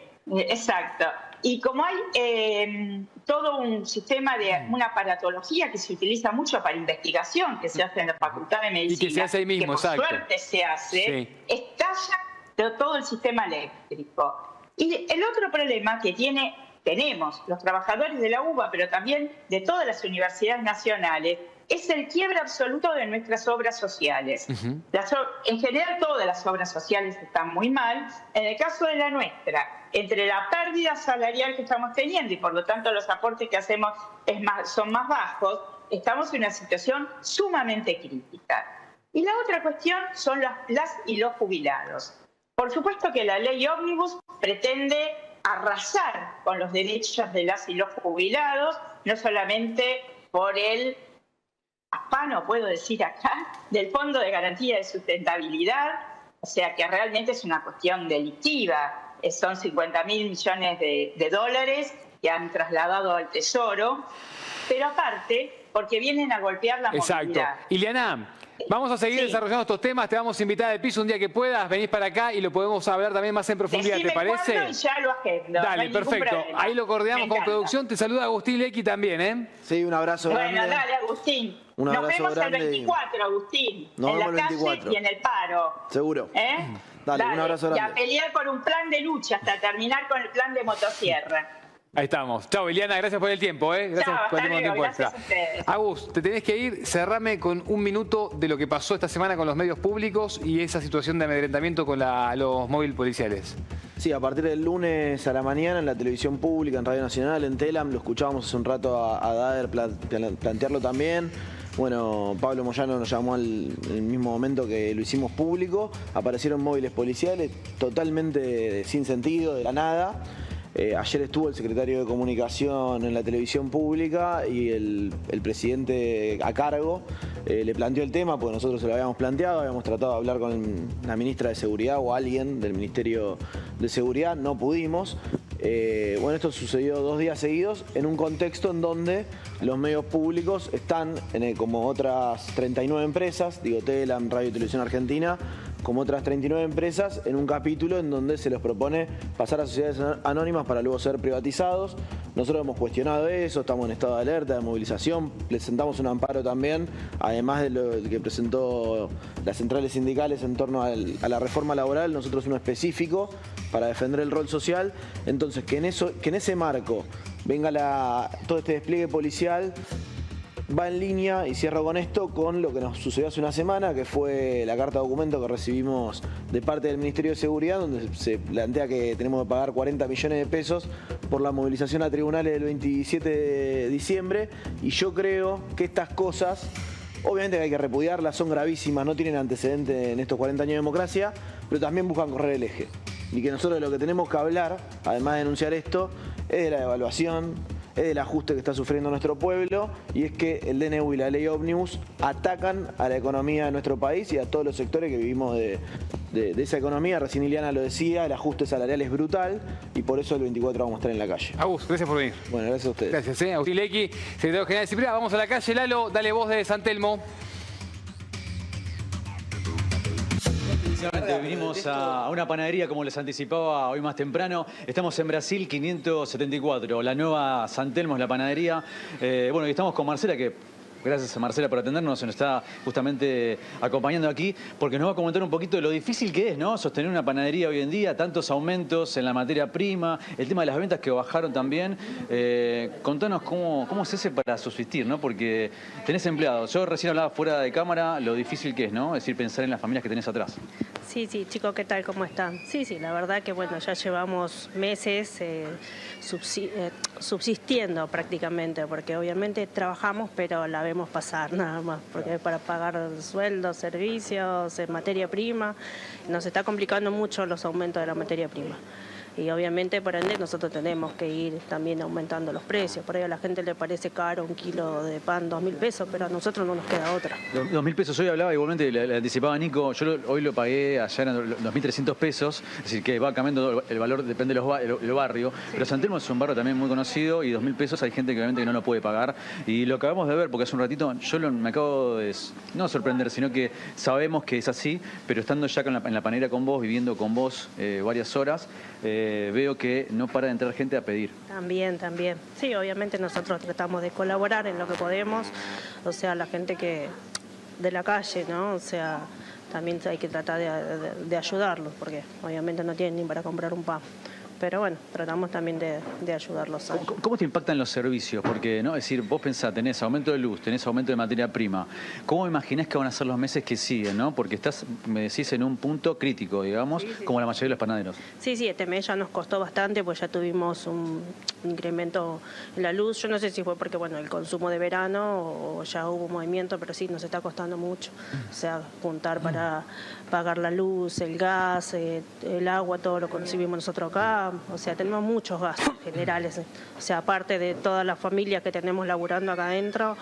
Speaker 15: exacto. Y como hay em, todo un sistema de una aparatología que se utiliza mucho para investigación, que se hace en la Facultad de Medicina,
Speaker 1: y que se hace ahí mismo,
Speaker 15: que por suerte se hace, estalla todo el sistema eléctrico. Y el otro problema que tiene, tenemos los trabajadores de la UBA, pero también de todas las universidades nacionales, es el quiebre absoluto de nuestras obras sociales. en general todas las obras sociales están muy mal. En el caso de la nuestra, entre la pérdida salarial que estamos teniendo y por lo tanto los aportes que hacemos es más, son más bajos, estamos en una situación sumamente crítica. Y la otra cuestión son las y los jubilados. Por supuesto que la ley ómnibus pretende arrasar con los derechos de las y los jubilados, no solamente por el afano, puedo decir acá, del Fondo de Garantía de Sustentabilidad, o sea que realmente es una cuestión delictiva, eh, son 50 mil millones de, dólares que han trasladado al Tesoro, pero aparte, porque vienen a golpear la
Speaker 1: Exacto.
Speaker 15: movilidad.
Speaker 1: Iliana, Vamos a seguir desarrollando estos temas, te vamos a invitar de piso un día que puedas, venís para acá y lo podemos hablar también más en profundidad, ¿te parece?
Speaker 15: Y ya lo agendo,
Speaker 1: dale, perfecto. Ahí lo coordinamos con producción. Te saluda Agustín Lecky también, ¿eh?
Speaker 8: Sí, un abrazo
Speaker 15: bueno, grande. Bueno, dale, Agustín. Un Nos vemos el 24, Agustín.
Speaker 8: Nos
Speaker 15: en la calle y en el paro.
Speaker 8: Seguro.
Speaker 15: ¿Eh?
Speaker 8: Dale, un abrazo grande.
Speaker 15: Y a pelear por un plan de lucha hasta terminar con el plan de motosierra.
Speaker 1: Ahí estamos. Chao, Eliana, gracias por el tiempo, ¿eh? Gracias por el tiempo
Speaker 15: extra.
Speaker 1: Agus, te tenés que ir. Cerrame con un minuto de lo que pasó esta semana con los medios públicos y esa situación de amedrentamiento con los móviles policiales.
Speaker 8: Sí, a partir del lunes a la mañana en la televisión pública, en Radio Nacional, en Telam, lo escuchábamos hace un rato a, Dader plantearlo también. Bueno, Pablo Moyano nos llamó al el mismo momento que lo hicimos público. Aparecieron móviles policiales totalmente sin sentido, de la nada. Eh, ayer estuvo el secretario de Comunicación en la televisión pública y el, presidente a cargo eh, le planteó el tema, porque nosotros se lo habíamos planteado, habíamos tratado de hablar con la ministra de Seguridad o alguien del Ministerio de Seguridad, no pudimos. Eh, bueno, esto sucedió dos días seguidos en un contexto en donde los medios públicos están, como otras 39 empresas, digo Telam, Radio y Televisión Argentina, como otras 39 empresas, en un capítulo en donde se les propone pasar a sociedades anónimas para luego ser privatizados. Nosotros hemos cuestionado eso, estamos en estado de alerta, de movilización, presentamos un amparo también, además de lo que presentó las centrales sindicales en torno a la reforma laboral, nosotros uno específico para defender el rol social. Entonces, que en, eso, que en ese marco venga todo este despliegue policial va en línea, y cierro con esto, con lo que nos sucedió hace una semana, que fue la carta de documento que recibimos de parte del Ministerio de Seguridad, donde se plantea que tenemos que pagar 40 millones de pesos por la movilización a tribunales del 27 de diciembre. Y yo creo que estas cosas, obviamente hay que repudiarlas, son gravísimas, no tienen antecedentes en estos 40 años de democracia, pero también buscan correr el eje. Y que nosotros lo que tenemos que hablar, además de denunciar esto, es de la evaluación, es del ajuste que está sufriendo nuestro pueblo y es que el DNU y la ley Omnibus atacan a la economía de nuestro país y a todos los sectores que vivimos de, esa economía. Recién Iliana lo decía, el ajuste salarial es brutal y por eso el 24 vamos a estar en la calle.
Speaker 1: Agus, gracias por venir.
Speaker 8: Bueno, gracias a ustedes.
Speaker 1: Gracias, ¿eh? Agustín Lequi, secretario general de Cipresa. Vamos a la calle. Lalo, dale voz de San Telmo.
Speaker 3: Vinimos a una panadería, como les anticipaba hoy más temprano. Estamos en Brasil 574, la nueva San Telmo es la panadería. Eh, bueno, y estamos con Marcela, que Gracias a Marcela por atendernos, nos está justamente acompañando aquí, porque nos va a comentar un poquito de lo difícil que es, ¿no? Sostener una panadería hoy en día, tantos aumentos en la materia prima, el tema de las ventas que bajaron también. Eh, contanos cómo, cómo se hace para subsistir, ¿no? Porque tenés empleados. Yo recién hablaba fuera de cámara lo difícil que es, ¿no? Es decir, pensar en las familias que tenés atrás.
Speaker 16: Sí, sí, chicos, ¿qué tal? ¿Cómo están? Sí, sí, la verdad que bueno, ya llevamos meses eh, eh, subsistiendo prácticamente, porque obviamente trabajamos, pero la vemos pasar nada más, porque para pagar sueldos, servicios, materia prima, nos está complicando mucho los aumentos de la materia prima y obviamente por ende nosotros tenemos que ir también aumentando los precios. Por ahí a la gente le parece caro un kilo de pan, dos mil pesos, pero a nosotros no nos queda otra.
Speaker 3: Dos mil pesos, hoy hablaba igualmente, le, anticipaba Nico, yo hoy lo pagué allá en dos mil trescientos pesos, es decir, que va cambiando el valor, depende de los, barrios, pero San es un barrio también muy conocido y dos mil pesos hay gente que obviamente no lo puede pagar y lo acabamos de ver porque hace un ratito yo me acabo de, no sorprender, sino que sabemos que es así, pero estando ya en la panera con vos, viviendo con vos eh, varias horas, eh, veo que no para de entrar gente a pedir.
Speaker 16: También, también. Sí, obviamente nosotros tratamos de colaborar en lo que podemos, o sea, la gente que de la calle, ¿no? O sea, también hay que tratar de ayudarlos, porque obviamente no tienen ni para comprar un pan pero bueno, tratamos también de, ayudarlos.
Speaker 3: ¿Cómo, te impactan los servicios? Porque, ¿no? Es decir, vos pensás, tenés aumento de luz, tenés aumento de materia prima. ¿Cómo imaginás que van a ser los meses que siguen, no? Porque estás, me decís, en un punto crítico, digamos, como la mayoría de los panaderos.
Speaker 16: Sí, sí, este mes ya nos costó bastante, pues ya tuvimos un incremento en la luz. Yo no sé si fue porque, bueno, el consumo de verano o ya hubo movimiento, pero sí, nos está costando mucho. O sea, juntar para pagar la luz, el gas, eh, el agua, todo lo consumimos nosotros acá. O sea, tenemos muchos gastos generales. O sea, aparte de todas las familias que tenemos laburando acá adentro,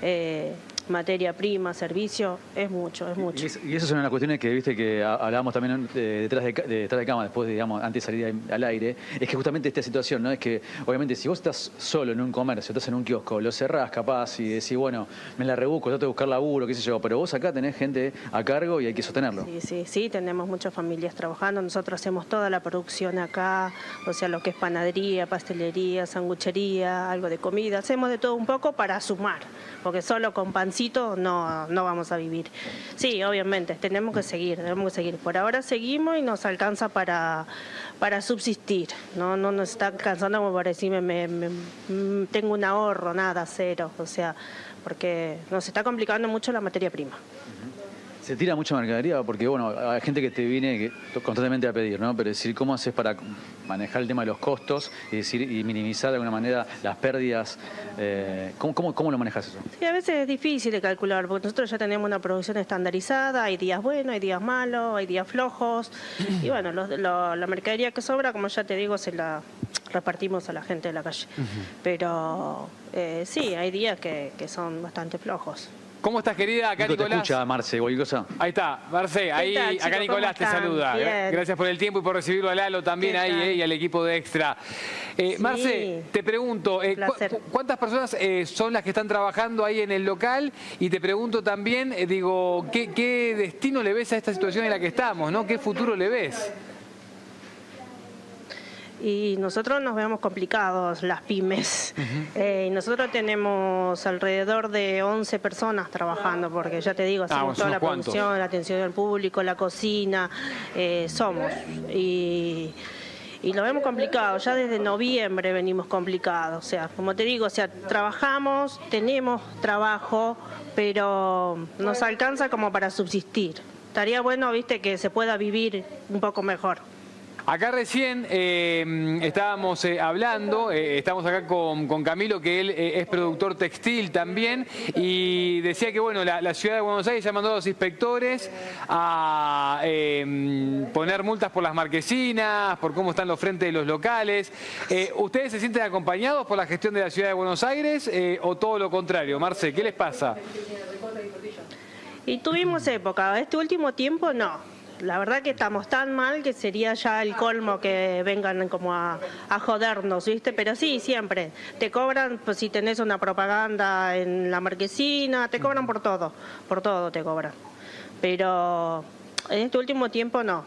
Speaker 16: eh, materia prima, servicio, es mucho, es mucho.
Speaker 3: Y, eso es una de las cuestiones que viste que hablábamos también eh, detrás, de, detrás de cama, después, digamos, antes de salir al aire, es que justamente esta situación, ¿no? Es que, obviamente, si vos estás solo en un comercio, estás en un kiosco, lo cerrás capaz y decís, bueno, me la rebusco, trato de buscar laburo, qué sé yo, pero vos acá tenés gente a cargo y hay que sostenerlo.
Speaker 16: Sí, sí, sí, tenemos muchas familias trabajando, nosotros hacemos toda la producción acá, o sea, lo que es panadería, pastelería, sanguchería, algo de comida, hacemos de todo un poco para sumar, porque solo con pancito no, no vamos a vivir. Sí, obviamente, tenemos que seguir, tenemos que seguir. Por ahora seguimos y nos alcanza para, para subsistir. No, no nos está alcanzando como para decirme, me, tengo un ahorro, nada, cero. O sea, porque nos está complicando mucho la materia prima.
Speaker 3: Se tira mucha mercadería porque, bueno, hay gente que te viene constantemente a pedir, ¿no? Pero decir, ¿cómo haces para manejar el tema de los costos y, decir, y minimizar de alguna manera las pérdidas? Eh, ¿cómo, cómo, cómo lo manejas eso?
Speaker 16: Sí, a veces es difícil de calcular, porque nosotros ya tenemos una producción estandarizada, hay días buenos, hay días malos, hay días flojos, y bueno, lo- la mercadería que sobra, como ya te digo, se la repartimos a la gente de la calle. Pero eh, sí, hay días que, que son bastante flojos.
Speaker 1: ¿Cómo estás, querida? Acá
Speaker 3: Nico, ¿te
Speaker 1: Nicolás.
Speaker 3: escucha, Marce?
Speaker 1: Ahí está, Marce, ahí,
Speaker 16: tal,
Speaker 1: acá Nicolás te saluda.
Speaker 16: Bien.
Speaker 1: Gracias por el tiempo y por recibirlo a Lalo también
Speaker 16: ¿Qué
Speaker 1: ahí eh, y al equipo de Extra. Eh,
Speaker 16: Sí.
Speaker 1: Marce, te pregunto, eh, cu- cu- ¿cuántas personas eh, son las que están trabajando ahí en el local? Y te pregunto también, eh, digo, ¿qué, qué destino le ves a esta situación en la que estamos? ¿no? ¿Qué futuro le ves?
Speaker 16: Y nosotros nos vemos complicados, las pymes. Eh, y nosotros tenemos alrededor de 11 personas trabajando, porque ya te digo,
Speaker 1: Ah,
Speaker 16: hacemos
Speaker 1: bueno,
Speaker 16: toda la
Speaker 1: cuantos.
Speaker 16: producción, la atención al público, la cocina, eh, somos. Y, y lo vemos complicado, ya desde noviembre venimos complicados. O sea, como te digo, o sea, trabajamos, tenemos trabajo, pero nos alcanza como para subsistir. Estaría bueno, viste, que se pueda vivir un poco mejor.
Speaker 1: Acá recién eh, estábamos eh, hablando, eh, estamos acá con, Camilo, que él eh, es productor textil también, y decía que bueno, la, ciudad de Buenos Aires ya mandó a los inspectores a eh, poner multas por las marquesinas, por cómo están los frentes de los locales. Eh, ¿Ustedes se sienten acompañados por la gestión de la ciudad de Buenos Aires o todo lo contrario? Marce, ¿qué les pasa?
Speaker 16: Y tuvimos época, este último tiempo no. La verdad que estamos tan mal que sería ya el colmo que vengan como a, a jodernos, ¿viste? Pero sí, siempre. Te cobran pues, si tenés una propaganda en la marquesina, te cobran por todo, por todo te cobran. Pero en este último tiempo no.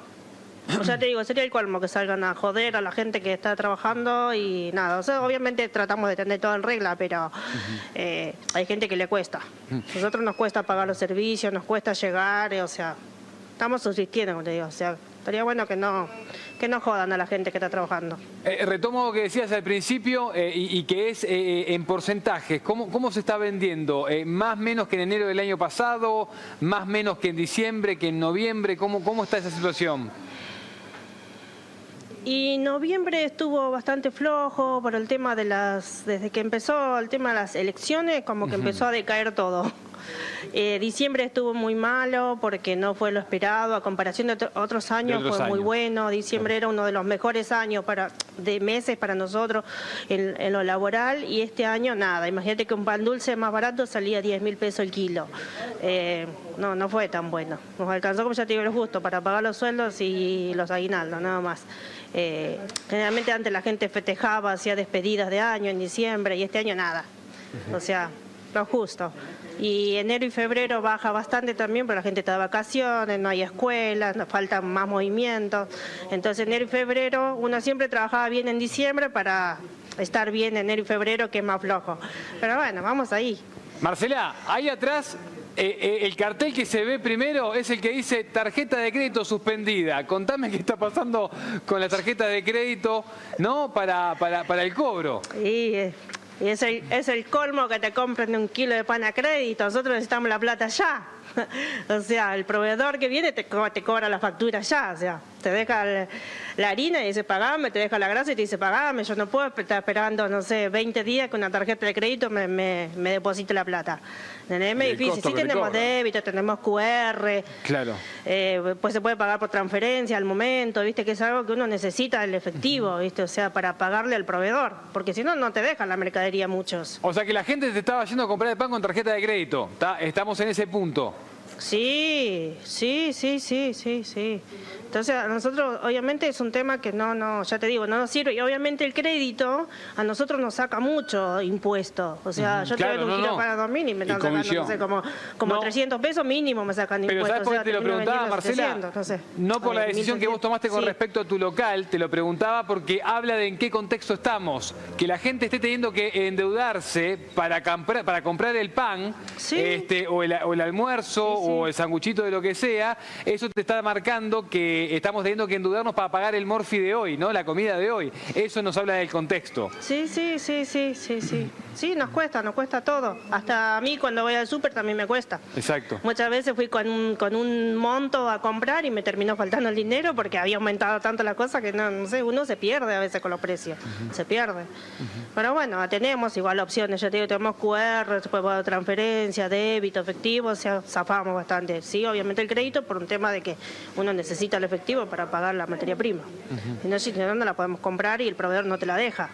Speaker 16: O sea, te digo, sería el colmo que salgan a joder a la gente que está trabajando y nada. O sea, obviamente tratamos de tener todo en regla, pero eh, hay gente que le cuesta. Nosotros nos cuesta pagar los servicios, nos cuesta llegar, eh, o sea, estamos subsistiendo, como te digo. O sea, estaría bueno que no, que no jodan a la gente que está trabajando.
Speaker 1: Eh, retomo lo que decías al principio eh, y, y que es eh, en porcentajes. ¿Cómo, cómo se está vendiendo? Eh, ¿Más menos que en enero del año pasado? ¿Más menos que en diciembre, que en noviembre? ¿Cómo, cómo está esa situación?
Speaker 16: Y noviembre estuvo bastante flojo por el tema de las, desde que empezó el tema de las elecciones, como que empezó a decaer todo. Eh, diciembre estuvo muy malo porque no fue lo esperado, a comparación de otro- otros años
Speaker 17: otros
Speaker 16: fue muy bueno. Diciembre era uno de los mejores años para de meses para nosotros en, en lo laboral y este año nada. Imagínate que un pan dulce más barato salía 10 mil pesos el kilo. Eh, no, no fue tan bueno. Nos alcanzó, como ya te digo, lo justo para pagar los sueldos y los aguinaldos, nada más. Eh, generalmente antes la gente festejaba, hacía despedidas de año en diciembre y este año nada. O sea, lo justo. Y enero y febrero baja bastante también, porque la gente está de vacaciones, no hay escuelas, nos faltan más movimientos. Entonces enero y febrero, uno siempre trabajaba bien en diciembre para estar bien enero y febrero, que es más flojo. Pero bueno, vamos ahí.
Speaker 1: Marcela, ahí atrás, eh, eh, el cartel que se ve primero es el que dice tarjeta de crédito suspendida. Contame qué está pasando con la tarjeta de crédito, ¿no? Para, para, para el cobro.
Speaker 16: Y, eh, y es, el, es el colmo que te compren un kilo de pan a crédito. Nosotros necesitamos la plata ya. o sea, el proveedor que viene te, co- te cobra la factura ya. O sea, te deja la harina y dice pagame, te deja la grasa y te dice pagame. Yo no puedo estar esperando, no sé, 20 días que una tarjeta de crédito me, me, me deposite la plata.
Speaker 1: El
Speaker 16: difícil. Sí tenemos débito, tenemos QR.
Speaker 1: Claro.
Speaker 16: Eh, pues se puede pagar por transferencia al momento, viste que es algo que uno necesita el efectivo, viste, o sea, para pagarle al proveedor, porque si no no te dejan la mercadería muchos.
Speaker 1: O sea que la gente te estaba yendo a comprar el pan con tarjeta de crédito. ¿tá? Estamos en ese punto.
Speaker 16: Sí, sí, sí, sí, sí, sí. Entonces, a nosotros, obviamente, es un tema que no, no, ya te digo, no nos sirve. Y obviamente el crédito a nosotros nos saca mucho impuesto. O sea, yo
Speaker 1: claro,
Speaker 16: te vendo un
Speaker 1: no.
Speaker 16: para dormir y me están sacando, no sé, como, como
Speaker 1: No.
Speaker 16: 300 pesos mínimo me sacan
Speaker 1: Pero
Speaker 16: impuestos.
Speaker 1: ¿sabes por
Speaker 16: o
Speaker 1: qué
Speaker 16: sea,
Speaker 1: te lo
Speaker 16: termino
Speaker 1: preguntaba,
Speaker 16: vendiendo
Speaker 1: Marcela?
Speaker 16: 700, no sé.
Speaker 1: No por la decisión que vos tomaste con
Speaker 16: Sí.
Speaker 1: respecto a tu local, te lo preguntaba porque habla de en qué contexto estamos. Que la gente esté teniendo que endeudarse para comprar, para comprar el pan, este, o, el, o el almuerzo, o el sanguchito de lo que sea, eso te está marcando que que estamos teniendo que endeudarnos para pagar el morfi de hoy, ¿no? La comida de hoy. Eso nos habla del contexto.
Speaker 16: Sí, sí, sí, sí, sí, sí. Sí, nos cuesta, nos cuesta todo. Hasta a mí cuando voy al súper también me cuesta.
Speaker 1: Exacto.
Speaker 16: Muchas veces fui con un, con un monto a comprar y me terminó faltando el dinero porque había aumentado tanto la cosa que no, no sé, uno se pierde a veces con los precios. Se pierde. Pero bueno, tenemos igual opciones. Yo te digo, tenemos QR, después puedo transferencia, débito, efectivo, o sea, zafamos bastante. Sí, obviamente el crédito por un tema de que uno necesita el efectivo para pagar la materia prima. Y no, si no, no la podemos comprar y el proveedor no te la deja.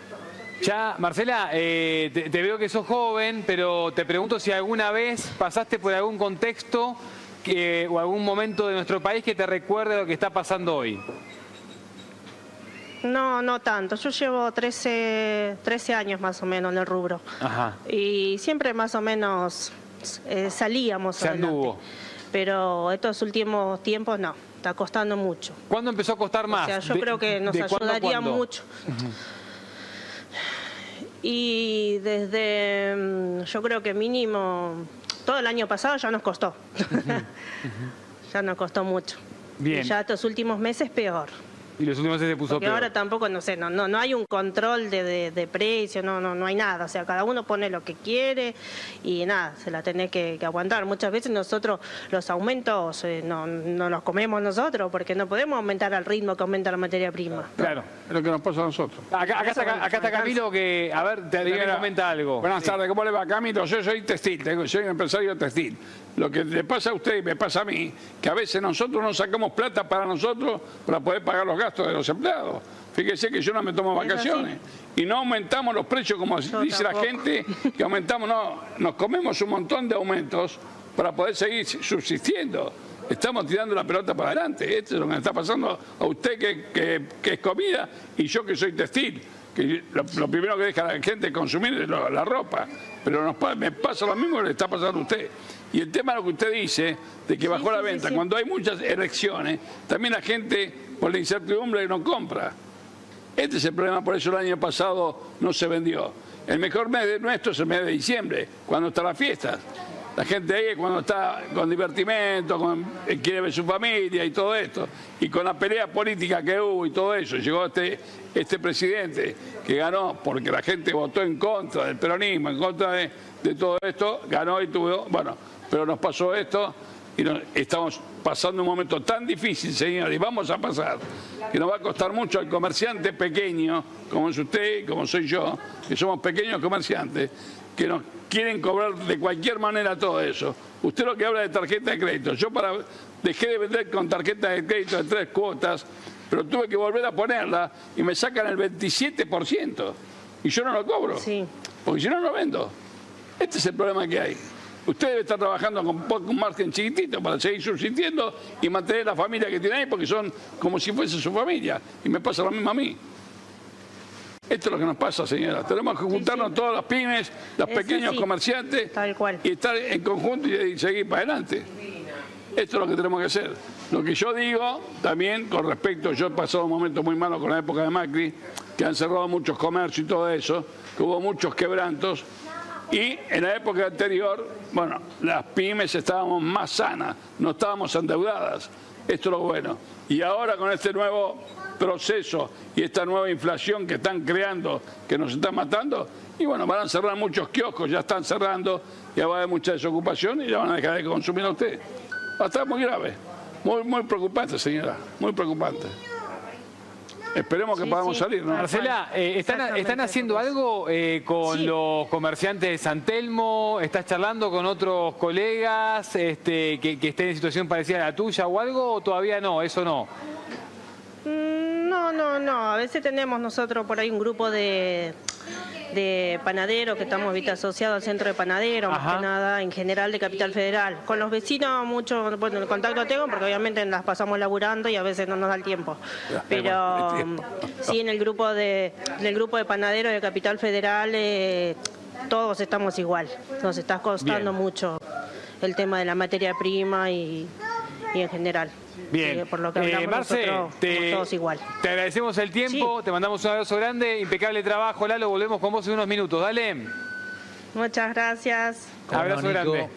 Speaker 1: Ya, Marcela, eh, te, te veo que sos joven, pero te pregunto si alguna vez pasaste por algún contexto que, o algún momento de nuestro país que te recuerde lo que está pasando hoy.
Speaker 16: No, no tanto. Yo llevo 13, 13 años más o menos en el rubro.
Speaker 1: Ajá.
Speaker 16: Y siempre más o menos eh, salíamos
Speaker 1: Se
Speaker 16: adelante.
Speaker 1: anduvo.
Speaker 16: Pero estos últimos tiempos no, está costando mucho.
Speaker 1: ¿Cuándo empezó a costar más?
Speaker 16: O sea, yo
Speaker 1: De-
Speaker 16: creo que nos
Speaker 1: cuándo
Speaker 16: ayudaría mucho. Y desde, mm, yo creo que mínimo, todo el año pasado ya nos costó. ya nos costó mucho.
Speaker 1: Bien.
Speaker 16: Y ya estos últimos meses peor.
Speaker 1: Y los últimos meses se puso
Speaker 16: Porque
Speaker 1: peor.
Speaker 16: ahora tampoco, no sé, no, no, no hay un control de, de, de precio, no, no, no hay nada. O sea, cada uno pone lo que quiere y nada, se la tenés que, que aguantar. Muchas veces nosotros los aumentos eh, no, no los comemos nosotros porque no podemos aumentar al ritmo que aumenta la materia prima.
Speaker 1: Claro.
Speaker 14: Es lo que nos pasa a nosotros.
Speaker 1: Acá, acá está, acá está Camilo que, a ver, te,
Speaker 14: Señora,
Speaker 1: comenta algo.
Speaker 14: Buenas
Speaker 1: Sí.
Speaker 14: tardes, ¿cómo le va Camilo? Yo soy textil, tengo- soy un empresario textil. Lo que le pasa a usted y me pasa a mí, que a veces nosotros no sacamos plata para nosotros para poder pagar los gastos de los empleados. Fíjese que yo no me tomo vacaciones y no aumentamos los precios como dice la gente, que aumentamos, no, nos comemos un montón de aumentos para poder seguir subsistiendo. Estamos tirando la pelota para adelante. Esto es lo que está pasando a usted que, que- que es comida y yo que soy textil. Que lo, lo primero que deja la gente consumir es lo- la ropa. Pero nos me pasa lo mismo que le está pasando a usted. Y el tema de lo que usted dice, de que bajó la
Speaker 16: sí,
Speaker 14: venta,
Speaker 16: sí.
Speaker 14: cuando hay muchas elecciones, también la gente, por la incertidumbre, no compra. Este es el problema, por eso el año pasado no se vendió. El mejor mes de nuestro es el mes de diciembre, cuando están las fiestas. La gente ahí es cuando está con divertimento, con, eh, quiere ver su familia y todo esto. Y con la pelea política que hubo y todo eso, llegó este, este presidente que ganó porque la gente votó en contra del peronismo, en contra de, de todo esto, ganó y tuvo, bueno, pero nos pasó esto y nos- estamos pasando un momento tan difícil, señor, y vamos a pasar, que nos va a costar mucho al comerciante pequeño, como es usted, como soy yo, que somos pequeños comerciantes, que nos quieren cobrar de cualquier manera todo eso. Usted lo que habla de tarjeta de crédito, yo para dejé de vender con tarjeta de crédito de tres cuotas, pero tuve que volver a ponerla y me sacan el 27%, y yo no lo cobro, porque si no, no vendo. Este es el problema que hay. Usted debe estar trabajando con poco margen chiquitito para seguir subsistiendo y mantener la familia que tiene ahí porque son como si fuese su familia. Y me pasa lo mismo a mí. Esto es lo que nos pasa, señora. Tenemos que juntarnos todas las pymes, los pequeños comerciantes y estar en conjunto y, y seguir para adelante. Esto es lo que tenemos que hacer. Lo que yo digo también con respecto, yo he pasado un momento muy malo con la época de Macri, que han cerrado muchos comercios y todo eso, que hubo muchos quebrantos. Y en la época anterior, bueno, las pymes estábamos más sanas, no estábamos endeudadas. Esto es lo bueno. Y ahora con este nuevo proceso y esta nueva inflación que están creando, que nos están matando, y bueno, van a cerrar muchos kioscos, ya están cerrando, ya va a haber mucha desocupación y ya van a dejar de consumir a usted. Va a estar muy grave, muy, muy preocupante, señora, muy preocupante. Esperemos que podamos salir, ¿no?
Speaker 1: Marcela, eh, ¿están, ¿están haciendo algo eh, con los comerciantes de San Telmo? ¿Estás charlando con otros colegas este, que, que estén en situación parecida a la tuya o algo? ¿O todavía no? Eso no.
Speaker 16: Mm, No, no, no. A veces tenemos nosotros por ahí un grupo de, de panaderos que estamos ¿viste? asociados al centro de panaderos, más que nada, en general de Capital Federal. Con los vecinos mucho, bueno, el contacto tengo porque obviamente las pasamos laburando y a veces no nos da el tiempo. Pero mm, sí en el grupo de, del grupo de panaderos de Capital Federal eh, todos estamos igual. Nos está costando
Speaker 1: Bien.
Speaker 16: mucho el tema de la materia prima y, y en general.
Speaker 1: Bien.
Speaker 16: Eh, por lo que
Speaker 1: Eh,
Speaker 16: hablamos
Speaker 1: Marce,
Speaker 16: nosotros,
Speaker 1: te-
Speaker 16: todos igual.
Speaker 1: Te agradecemos el tiempo, te mandamos un abrazo grande, impecable trabajo, Lalo, volvemos con vos en unos minutos, dale.
Speaker 16: Muchas gracias.
Speaker 1: Abrazo grande.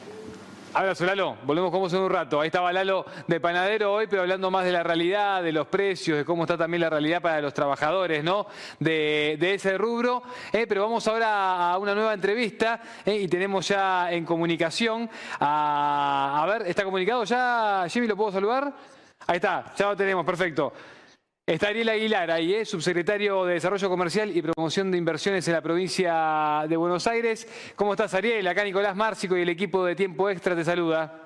Speaker 1: Abrazo, Lalo. Volvemos como en un rato. Ahí estaba Lalo de Panadero hoy, pero hablando más de la realidad, de los precios, de cómo está también la realidad para los trabajadores, ¿no? De, ese rubro. Eh, pero vamos ahora a una nueva entrevista eh, y tenemos ya en comunicación a... A ver, ¿está comunicado ya? Jimmy, ¿lo puedo saludar? Ahí está, ya lo tenemos, perfecto. Está Ariel Aguilar ahí, ¿eh? subsecretario de Desarrollo Comercial y Promoción de Inversiones en la provincia de Buenos Aires. ¿Cómo estás, Ariel? Acá Nicolás Márcico y el equipo de Tiempo Extra te saluda.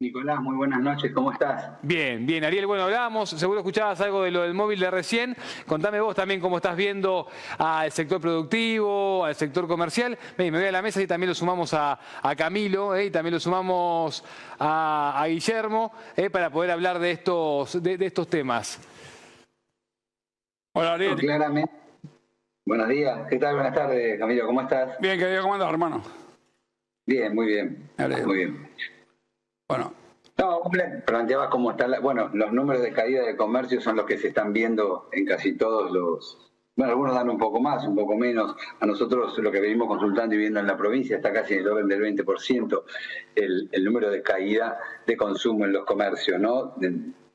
Speaker 17: Nicolás, muy buenas noches, ¿cómo estás?
Speaker 1: Bien, bien, Ariel, bueno, hablábamos, seguro escuchabas algo de lo del móvil de recién. Contame vos también cómo estás viendo al sector productivo, al sector comercial. me voy a la mesa y también lo sumamos a, Camilo ¿eh? y también lo sumamos a, Guillermo ¿eh? para poder hablar de estos, de estos temas.
Speaker 17: Hola, Ariel. claramente. Buenos días. ¿Qué tal? Buenas tardes, Camilo. ¿Cómo estás?
Speaker 14: Bien, querido. ¿Cómo andas, hermano?
Speaker 17: Bien, muy bien. Muy bien. Planteaba cómo está Bueno, los números de caída de comercio son los que se están viendo en casi todos los... Bueno, algunos dan un poco más, un poco menos. A nosotros lo que venimos consultando y viendo en la provincia está casi en el orden del 20% el, el número de caída de consumo en los comercios, ¿no?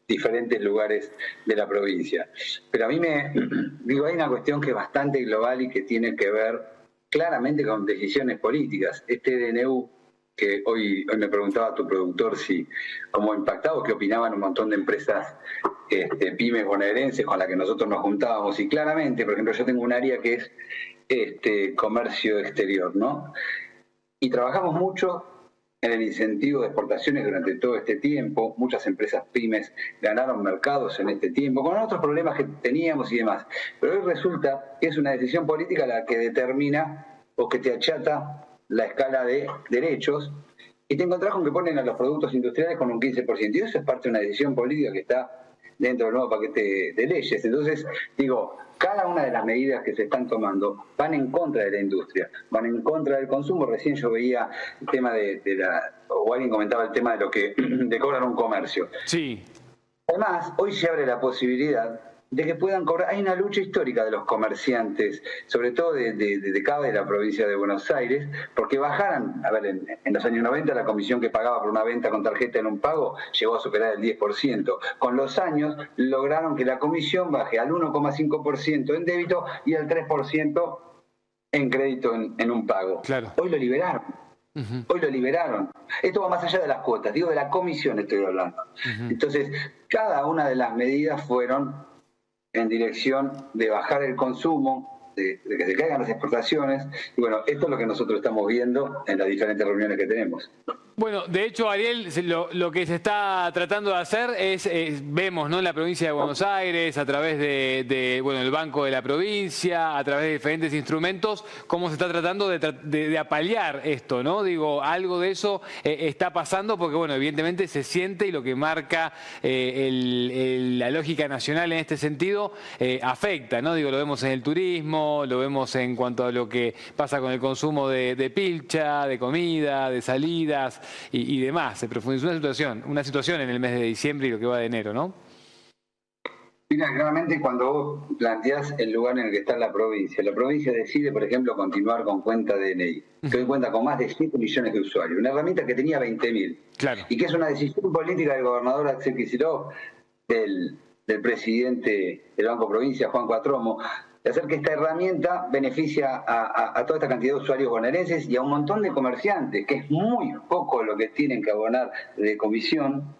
Speaker 17: diferentes lugares de la provincia. Pero a mí me, digo, hay una cuestión que es bastante global y que tiene que ver claramente con decisiones políticas. Este DNU, que hoy, hoy me preguntaba tu productor si cómo impactado, qué opinaban un montón de empresas este, pymes bonaerenses con las que nosotros nos juntábamos. Y claramente, por ejemplo, yo tengo un área que es este, comercio exterior, ¿no? Y trabajamos mucho en el incentivo de exportaciones durante todo este tiempo. Muchas empresas pymes ganaron mercados en este tiempo, con otros problemas que teníamos y demás. Pero hoy resulta que es una decisión política la que determina o que te achata la escala de derechos y te encontrás con que ponen a los productos industriales con un 15%. Y eso es parte de una decisión política que está dentro del nuevo paquete de leyes. Entonces, digo, cada una de las medidas que se están tomando van en contra de la industria, van en contra del consumo. Recién yo veía el tema de, la, o alguien comentaba el tema de lo que de cobrar un comercio.
Speaker 1: Sí.
Speaker 17: Además, hoy se abre la posibilidad de que puedan cobrar. Hay una lucha histórica de los comerciantes, sobre todo de, de, de, de la provincia de Buenos Aires, porque bajaran, a ver, en, los años 90 la comisión que pagaba por una venta con tarjeta en un pago llegó a superar el 10%. Con los años lograron que la comisión baje al 1,5% en débito y al 3% en crédito en, un pago.
Speaker 1: Claro.
Speaker 17: Hoy lo liberaron. Hoy lo liberaron. Esto va más allá de las cuotas, digo de la comisión estoy hablando. Entonces, cada una de las medidas fueron en dirección de bajar el consumo, de, que se caigan las exportaciones. Y bueno, esto es lo que nosotros estamos viendo en las diferentes reuniones que tenemos.
Speaker 1: Bueno, de hecho, Ariel, lo, que se está tratando de hacer es, vemos ¿no? en la provincia de Buenos Aires, a través de, bueno, el Banco de la Provincia, a través de diferentes instrumentos, cómo se está tratando de, de, apalear esto, ¿no? Digo, algo de eso eh, está pasando porque, bueno, evidentemente se siente y lo que marca eh, la lógica nacional en este sentido eh, afecta, ¿no? Digo, lo vemos en el turismo, lo vemos en cuanto a lo que pasa con el consumo de pilcha, de comida, de salidas y, demás. Se profundizó una situación, una situación en el mes de diciembre y lo que va de enero, ¿no?
Speaker 17: Mira, claramente cuando vos planteás el lugar en el que está la provincia, la provincia decide, por ejemplo, continuar con cuenta DNI, que hoy cuenta con más de 5 millones de usuarios, una herramienta que tenía 20.000,
Speaker 1: claro.
Speaker 17: y que es una decisión política del gobernador Axel Kicillof, del, del presidente del Banco Provincia, Juan Cuatromo, de hacer que esta herramienta beneficia a, toda esta cantidad de usuarios bonaerenses y a un montón de comerciantes, que es muy poco lo que tienen que abonar de comisión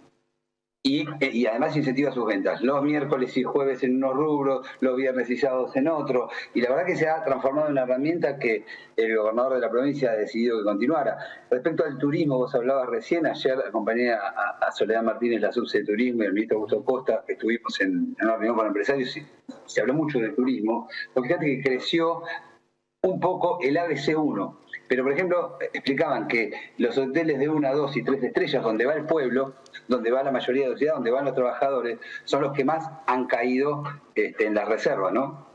Speaker 17: eh, y, además incentiva sus ventas. Los miércoles y jueves en unos rubros, los viernes y sábados en otro. Y la verdad que se ha transformado en una herramienta que el gobernador de la provincia ha decidido que continuara. Respecto al turismo, vos hablabas recién, ayer acompañé a, Soledad Martínez, la subse de turismo, y el ministro Augusto Costa, que estuvimos en, una reunión con empresarios y se habló mucho del turismo. Porque fíjate que creció un poco el ABC1 pero, por ejemplo, explicaban que los hoteles de una, dos y tres estrellas, donde va el pueblo, donde va la mayoría de la ciudad, donde van los trabajadores, son los que más han caído este, en las reservas, ¿no?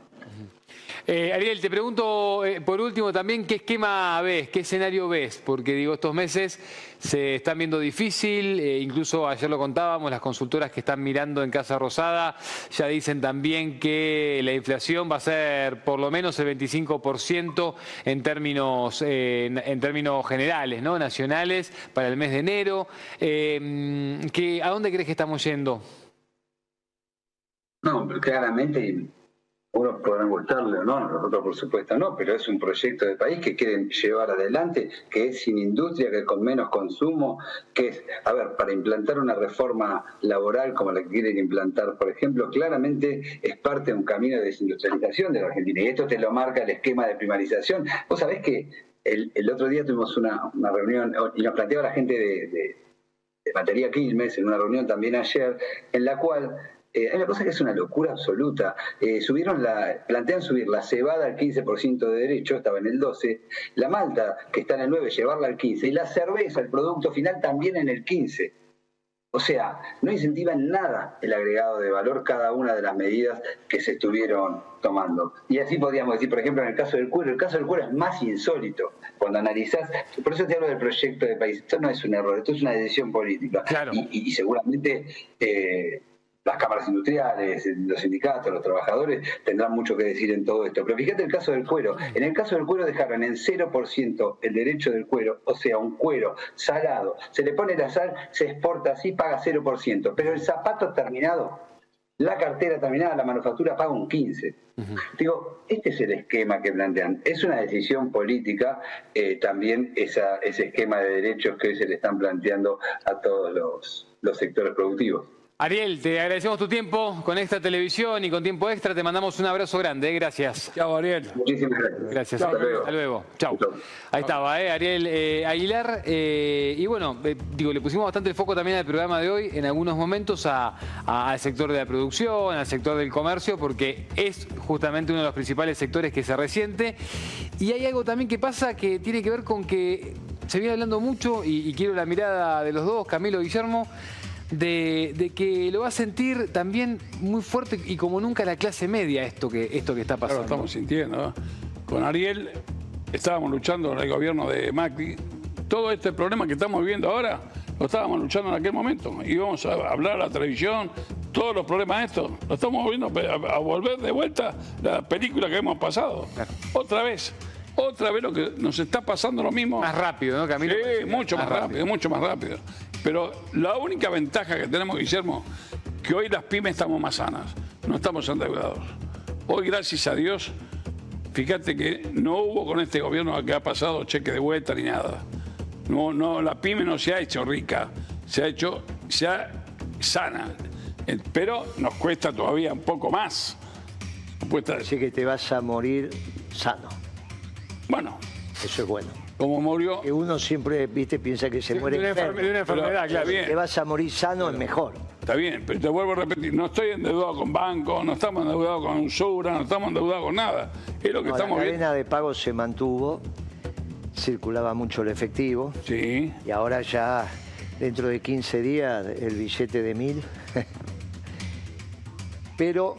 Speaker 1: Eh, Ariel, te pregunto eh, por último también qué esquema ves, qué escenario ves, porque digo, estos meses se están viendo difícil, eh, incluso ayer lo contábamos, las consultoras que están mirando en Casa Rosada ya dicen también que la inflación va a ser por lo menos el 25% en términos, en, en términos generales, ¿no? nacionales, para el mes de enero. ¿A dónde crees que estamos yendo?
Speaker 17: No, pero claramente unos podrán gustarle o no, nosotros por supuesto no, pero es un proyecto de país que quieren llevar adelante, que es sin industria, que es con menos consumo, que es, a ver, para implantar una reforma laboral como la que quieren implantar, por ejemplo, claramente es parte de un camino de desindustrialización de la Argentina. Y esto te lo marca el esquema de primarización. Vos sabés que el, otro día tuvimos una, reunión y nos planteaba la gente de Batería Quilmes en una reunión también ayer, en la cual eh, hay una cosa que es una locura absoluta. Eh, subieron la, plantean subir la cebada al 15% de derecho, estaba en el 12, la malta, que está en el 9, llevarla al 15, y la cerveza, el producto final, también en el 15. O sea, no incentivan nada el agregado de valor cada una de las medidas que se estuvieron tomando. Y así podríamos decir, por ejemplo, en el caso del cuero, el caso del cuero es más insólito. Cuando analizás, por eso te hablo del proyecto de país, esto no es un error, esto es una decisión política. Y, seguramente eh, las cámaras industriales, los sindicatos, los trabajadores tendrán mucho que decir en todo esto. Pero fíjate el caso del cuero. En el caso del cuero dejaron en 0% el derecho del cuero, o sea, un cuero salado. Se le pone la sal, se exporta así, paga 0%. Pero el zapato terminado, la cartera terminada, la manufactura paga un 15%. Digo, este es el esquema que plantean. Es una decisión política eh, también esa, ese esquema de derechos que se le están planteando a todos los, los sectores productivos.
Speaker 1: Ariel, te agradecemos tu tiempo con esta televisión y con tiempo extra. Te mandamos un abrazo grande. ¿eh? Gracias.
Speaker 14: Chao, Ariel.
Speaker 17: Muchísimas gracias.
Speaker 1: Gracias. Hasta, luego. Chao. Ahí estaba, ¿eh? Ariel eh, Aguilar. Eh, y bueno, digo, le pusimos bastante el foco también al programa de hoy en algunos momentos al sector de la producción, al sector del comercio, porque es justamente uno de los principales sectores que se resiente. Y hay algo también que pasa que tiene que ver con que se viene hablando mucho, y, y quiero la mirada de los dos, Camilo y Guillermo, de, que lo va a sentir también muy fuerte y como nunca la clase media esto que, esto que está pasando.
Speaker 14: lo estamos sintiendo. Con Ariel estábamos luchando en el gobierno de Macri. Todo este problema que estamos viviendo ahora lo estábamos luchando en aquel momento. Íbamos a hablar a la televisión, todos los problemas estos. Lo estamos viendo a, volver de vuelta la película que hemos pasado. Otra vez otra vez lo que nos está pasando lo mismo.
Speaker 1: Más rápido, ¿no, Camilo?
Speaker 14: Sí, mucho más, rápido, mucho más rápido. Pero la única ventaja que tenemos, Guillermo, que hoy las pymes estamos más sanas, no estamos endeudados. Hoy, gracias a Dios, fíjate que no hubo con este gobierno que ha pasado cheque de vuelta ni nada. No, no, la pyme no se ha hecho rica, se ha hecho, se ha sana. Eh, pero nos cuesta todavía un poco más.
Speaker 7: Así que te vas a morir sano.
Speaker 14: Bueno.
Speaker 7: Eso es bueno
Speaker 14: como murió.
Speaker 7: Que uno siempre, viste, piensa que se muere
Speaker 1: de una, una enfermedad, claro.
Speaker 7: Bien. Que vas a morir sano es mejor.
Speaker 14: Está bien, pero te vuelvo a repetir, no estoy endeudado con bancos, no estamos endeudados con Sura, no estamos endeudados con nada. Es lo que estamos
Speaker 7: la cadena de pago se mantuvo, circulaba mucho el efectivo.
Speaker 14: Sí.
Speaker 7: Y ahora ya, dentro de 15 días, el billete de mil. pero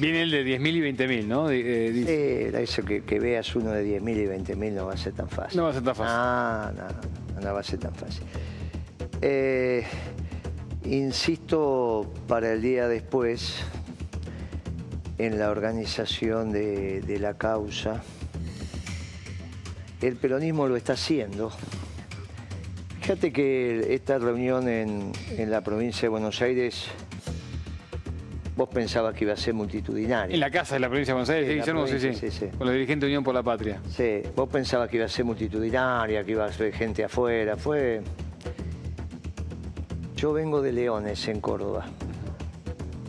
Speaker 1: Viene el de 10.000 y 20.000, ¿no?
Speaker 7: Eh, eso que, veas uno de 10.000 y 20.000 no va a ser tan fácil.
Speaker 1: No va a ser tan fácil.
Speaker 7: Ah, no, no, va a ser tan fácil. Eh, insisto para el día después en la organización de, la causa. El peronismo lo está haciendo. Fíjate que esta reunión en, en la provincia de Buenos Aires Vos pensabas que iba a ser multitudinaria.
Speaker 1: En la casa de la provincia de Buenos Aires, sí, sí, sí, Con los dirigentes de Unión por la Patria.
Speaker 7: Sí, vos pensabas que iba a ser multitudinaria, que iba a ser gente afuera. Fue. Yo vengo de Leones, en Córdoba.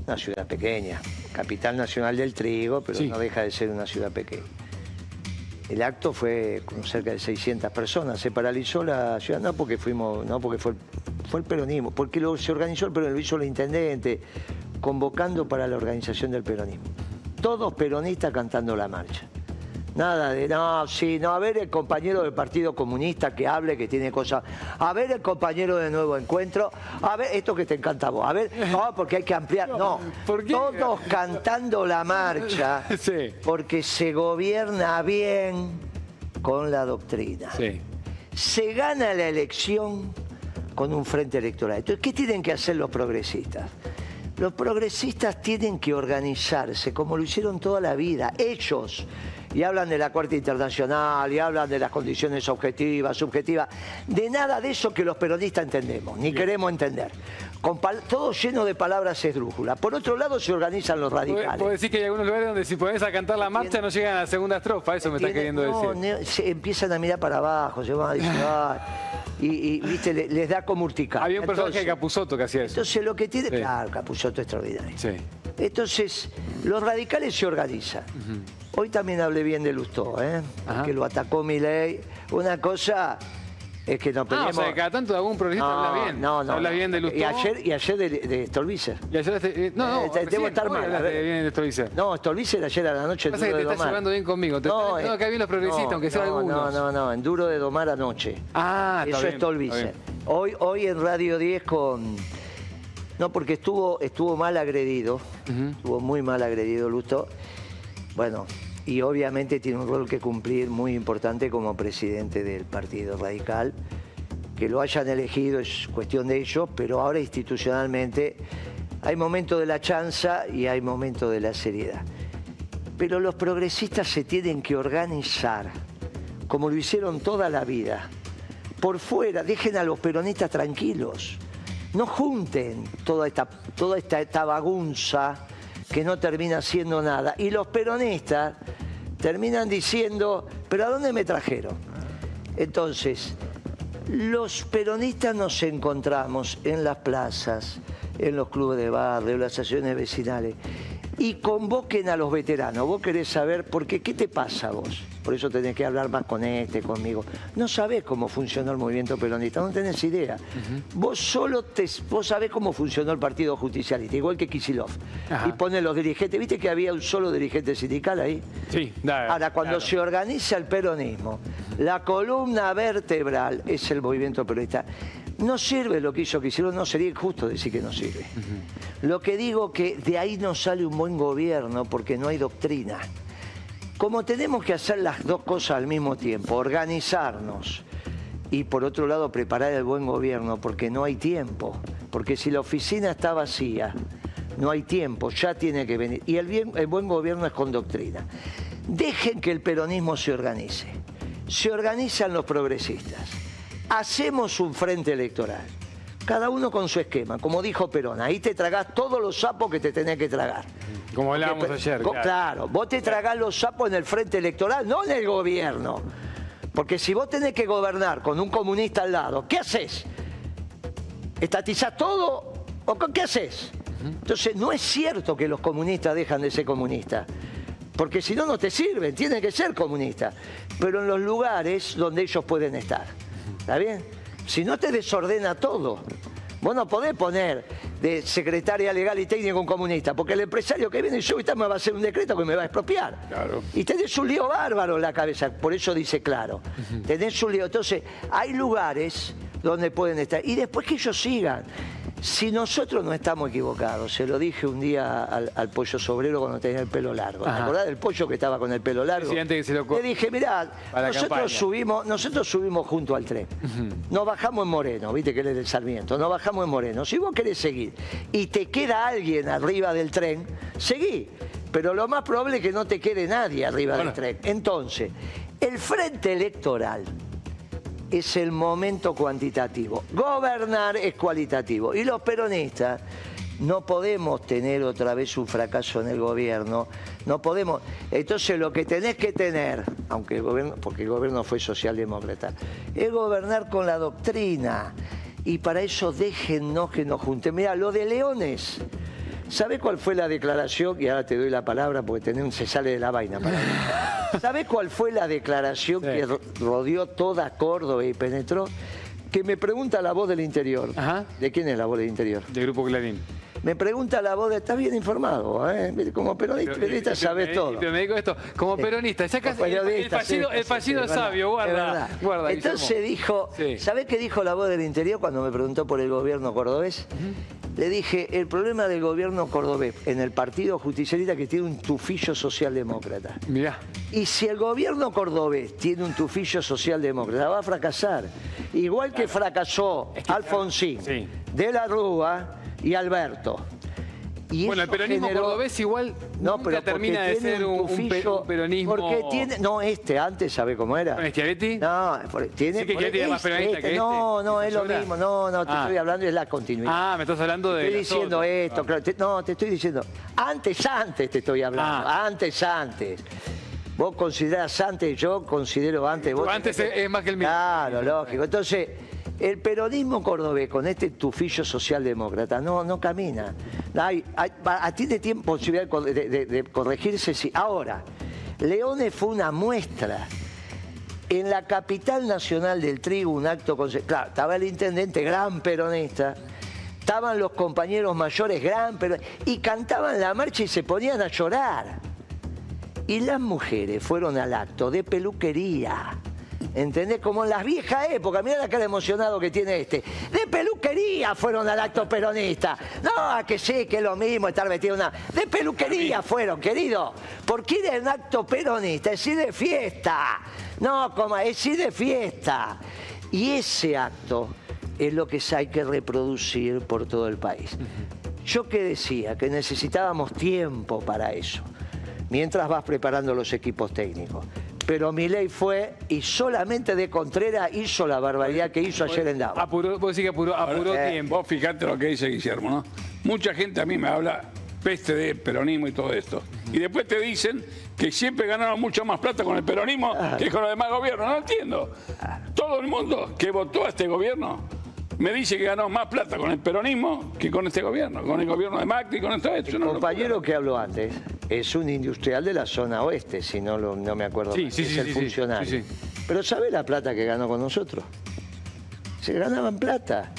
Speaker 7: Una ciudad pequeña. Capital nacional del trigo, pero no deja de ser una ciudad pequeña. El acto fue con cerca de 600 personas. Se paralizó la ciudad, no porque fuimos, no porque fue, fue el peronismo, porque lo, se organizó el peronismo, lo hizo el intendente, convocando para la organización del peronismo. Todos peronistas cantando la marcha. Nada de, no, sí, no, a ver el compañero del Partido Comunista que hable, que tiene cosas. A ver el compañero de Nuevo Encuentro. A ver, esto que te encanta a vos. A ver, no, porque hay que ampliar. No, todos cantando la marcha. Porque se gobierna bien con la doctrina. Se gana la elección con un frente electoral. Entonces, ¿qué tienen que hacer los progresistas? Los progresistas tienen que organizarse como lo hicieron toda la vida, ellos. Y hablan de la Cuarta Internacional, y hablan de las condiciones objetivas, subjetivas, de nada de eso que los peronistas entendemos, ni queremos entender. Con todo lleno de palabras esdrújulas. Por otro lado se organizan los radicales.
Speaker 1: Puedo decir que hay algunos lugares donde si pones a cantar la marcha no llegan a la segunda estrofa, eso me está queriendo decir.
Speaker 7: se empiezan a mirar para abajo, se van a disparar. Y, viste, les da como urticaria.
Speaker 1: Había un personaje de Capuzoto que hacía eso.
Speaker 7: Entonces lo que tiene... Claro, Capuzoto extraordinario. Entonces, los radicales se organizan. Hoy también hablé bien de Lustó, ¿eh? que lo atacó mi ley. Una cosa es que no peleemos...
Speaker 1: No, o sea, cada tanto algún progresista no, habla bien.
Speaker 7: No, no.
Speaker 1: Habla bien de Lustó.
Speaker 7: Y ayer, y ayer de, de Stolbizer.
Speaker 1: Y ayer de, eh, no, no,
Speaker 7: eh, debo estar mal.
Speaker 1: Hablaste bien de Stolbizer.
Speaker 7: No, Stolbizer ayer a la noche
Speaker 1: Duro que te de estás llevando bien conmigo. Te no, no, que hay bien los progresistas, aunque sean algunos.
Speaker 7: No, no, no, en Duro de Domar anoche.
Speaker 1: Ah,
Speaker 7: Eso es Stolbizer. Hoy, hoy en Radio 10 con... No, porque estuvo, estuvo mal agredido. Estuvo muy mal agredido Lustó. Bueno, y obviamente tiene un rol que cumplir muy importante como presidente del Partido Radical. Que lo hayan elegido es cuestión de ellos, pero ahora institucionalmente hay momento de la chanza y hay momento de la seriedad. Pero los progresistas se tienen que organizar, como lo hicieron toda la vida. Por fuera, dejen a los peronistas tranquilos. No junten toda esta, toda esta, esta bagunza que no termina siendo nada. Y los peronistas terminan diciendo, pero ¿a dónde me trajeron? Entonces, los peronistas nos encontramos en las plazas, en los clubes de barrio, en las asociaciones vecinales, y convoquen a los veteranos. Vos querés saber, por qué, ¿qué te pasa vos? Por eso tenés que hablar más con este, conmigo. No sabés cómo funcionó el movimiento peronista, no tenés idea. Vos solo te, vos sabés cómo funcionó el Partido Justicialista, igual que Kisilov. Y pone los dirigentes, ¿viste que había un solo dirigente sindical ahí?
Speaker 1: Sí,
Speaker 7: Ahora, cuando se organiza el peronismo, la columna vertebral es el movimiento peronista. No sirve lo que hizo Kicillof, no sería injusto decir que no sirve. Lo que digo que de ahí no sale un buen gobierno porque no hay doctrina. Como tenemos que hacer las dos cosas al mismo tiempo, organizarnos y por otro lado preparar el buen gobierno porque no hay tiempo, porque si la oficina está vacía, no hay tiempo, ya tiene que venir. Y el, bien, el buen gobierno es con doctrina. Dejen que el peronismo se organice. Se organizan los progresistas. Hacemos un frente electoral. Cada uno con su esquema, como dijo Perón. Ahí te tragás todos los sapos que te tenés que tragar.
Speaker 1: Como hablábamos ayer.
Speaker 7: Claro. vos te tragás los sapos en el frente electoral, no en el gobierno. Porque si vos tenés que gobernar con un comunista al lado, ¿qué haces? ¿Estatizás todo o qué haces? Entonces, no es cierto que los comunistas dejan de ser comunistas. Porque si no, no te sirven, tienen que ser comunistas. Pero en los lugares donde ellos pueden estar. ¿Está bien? Si no te desordena todo. Vos no podés poner de secretaria legal y técnico un comunista, porque el empresario que viene y ahorita me va a hacer un decreto que me va a expropiar.
Speaker 1: Claro.
Speaker 7: Y tenés un lío bárbaro en la cabeza, por eso dice claro. Tenés un lío. Entonces, hay lugares donde pueden estar. Y después que ellos sigan. Si nosotros no estamos equivocados, se lo dije un día al, pollo sobrero cuando tenía el pelo largo. ¿Te acordás del pollo que estaba con el pelo largo?
Speaker 1: Que se lo
Speaker 7: Le dije, mirá, nosotros subimos, nosotros subimos junto al tren. Nos bajamos en Moreno, viste que él es del Sarmiento, nos bajamos en Moreno. Si vos querés seguir y te queda alguien arriba del tren, seguí. Pero lo más probable es que no te quede nadie arriba del tren. Entonces, el frente electoral es el momento cuantitativo. Gobernar es cualitativo. Y los peronistas no podemos tener otra vez un fracaso en el gobierno. No podemos. Entonces lo que tenés que tener, aunque el gobierno, porque el gobierno fue socialdemócrata, es gobernar con la doctrina. Y para eso déjennos que nos juntemos. Mira, lo de Leones. ¿Sabés cuál fue la declaración? Y ahora te doy la palabra porque se sale de la vaina. ¿Sabés cuál fue la declaración que rodeó toda Córdoba y penetró? Que me pregunta la voz del interior. ¿De quién es la voz del interior?
Speaker 1: Del Grupo Clarín.
Speaker 7: Me pregunta la voz de, estás bien informado, ¿eh? Como peronista,
Speaker 1: Pero-
Speaker 7: periodista
Speaker 1: pero-
Speaker 7: sabes todo.
Speaker 1: Me digo esto, como peronista, ya casi
Speaker 7: Como
Speaker 1: el, el fallido,
Speaker 7: sí,
Speaker 1: el
Speaker 7: sí,
Speaker 1: fallido
Speaker 7: sí,
Speaker 1: sabio, guarda, guarda.
Speaker 7: Entonces dijo, ¿sabés qué dijo la voz del interior cuando me preguntó por el gobierno cordobés? Le dije, el problema del gobierno cordobés en el partido justicialista que tiene un tufillo socialdemócrata.
Speaker 1: Mirá.
Speaker 7: Y si el gobierno cordobés tiene un tufillo socialdemócrata, va a fracasar. Igual que fracasó Alfonsín, De la Rúa y Alberto. Y
Speaker 1: Bueno, el peronismo
Speaker 7: generó-
Speaker 1: cordobés igual
Speaker 7: no,
Speaker 1: nunca
Speaker 7: pero porque
Speaker 1: termina de ser un,
Speaker 7: tufillo-
Speaker 1: peronismo...
Speaker 7: Porque tiene, no, este, antes, ¿sabe cómo era?
Speaker 1: ¿Con Schiavetti?
Speaker 7: No, tiene,
Speaker 1: Sí que
Speaker 7: por-
Speaker 1: Schiavetti era más
Speaker 7: este,
Speaker 1: peronista
Speaker 7: este,
Speaker 1: que
Speaker 7: No,
Speaker 1: este,
Speaker 7: no, es lo mismo, no, no, te
Speaker 1: Ah.
Speaker 7: estoy hablando de la continuidad.
Speaker 1: Ah, me estás hablando de...
Speaker 7: Estoy diciendo esto,
Speaker 1: Ah.
Speaker 7: claro, te- no, te estoy diciendo, antes, antes te estoy hablando,
Speaker 1: Ah.
Speaker 7: antes, antes. Vos considerás antes, yo considero antes. Vos
Speaker 1: Antes es, es más que el mismo.
Speaker 7: Claro, lógico. Entonces, el peronismo cordobés con este tufillo socialdemócrata no, no camina. Hay, hay- va- tiene tiempo posibilidad de de, de- de corregirse. Sí. Ahora, Leones fue una muestra. En la capital nacional del trigo, un acto. Claro, estaba el intendente, gran peronista. Estaban los compañeros mayores, gran peronistas. Y cantaban la marcha y se ponían a llorar. Y las mujeres fueron al acto de peluquería. ¿Entendés? Como en las viejas épocas. Mira la cara emocionado que tiene este. De peluquería fueron al acto peronista. No, a que sí, que es lo mismo estar metido en una. De peluquería fueron, querido. Porque ir a un acto peronista es ir de fiesta. No, como es ir de fiesta. Y ese acto es lo que hay que reproducir por todo el país. Yo que decía que necesitábamos tiempo para eso, mientras vas preparando los equipos técnicos. Pero mi ley fue y solamente de Contreras hizo la barbaridad que hizo ayer en Davos.
Speaker 1: Apuró, vos decís que apuró, apuró
Speaker 14: Ahora, eh,
Speaker 1: tiempo.
Speaker 14: Vos fijate lo que dice Guillermo, ¿no? Mucha gente a mí me habla peste de peronismo y todo esto. Y después te dicen que siempre ganaron mucho más plata con el peronismo que con los demás gobiernos. No entiendo. Todo el mundo que votó a este gobierno me dice que ganó más plata con el peronismo que con este gobierno, con el gobierno de Macri, con esto.
Speaker 7: El
Speaker 14: no
Speaker 7: compañero que habló antes es un industrial de la zona oeste, si no, lo- no me acuerdo.
Speaker 1: Sí, sí,
Speaker 7: es
Speaker 1: sí,
Speaker 7: el
Speaker 1: sí, sí,
Speaker 7: funcionario.
Speaker 1: sí,
Speaker 7: Pero ¿sabe la plata que ganó con nosotros? Se ganaban plata.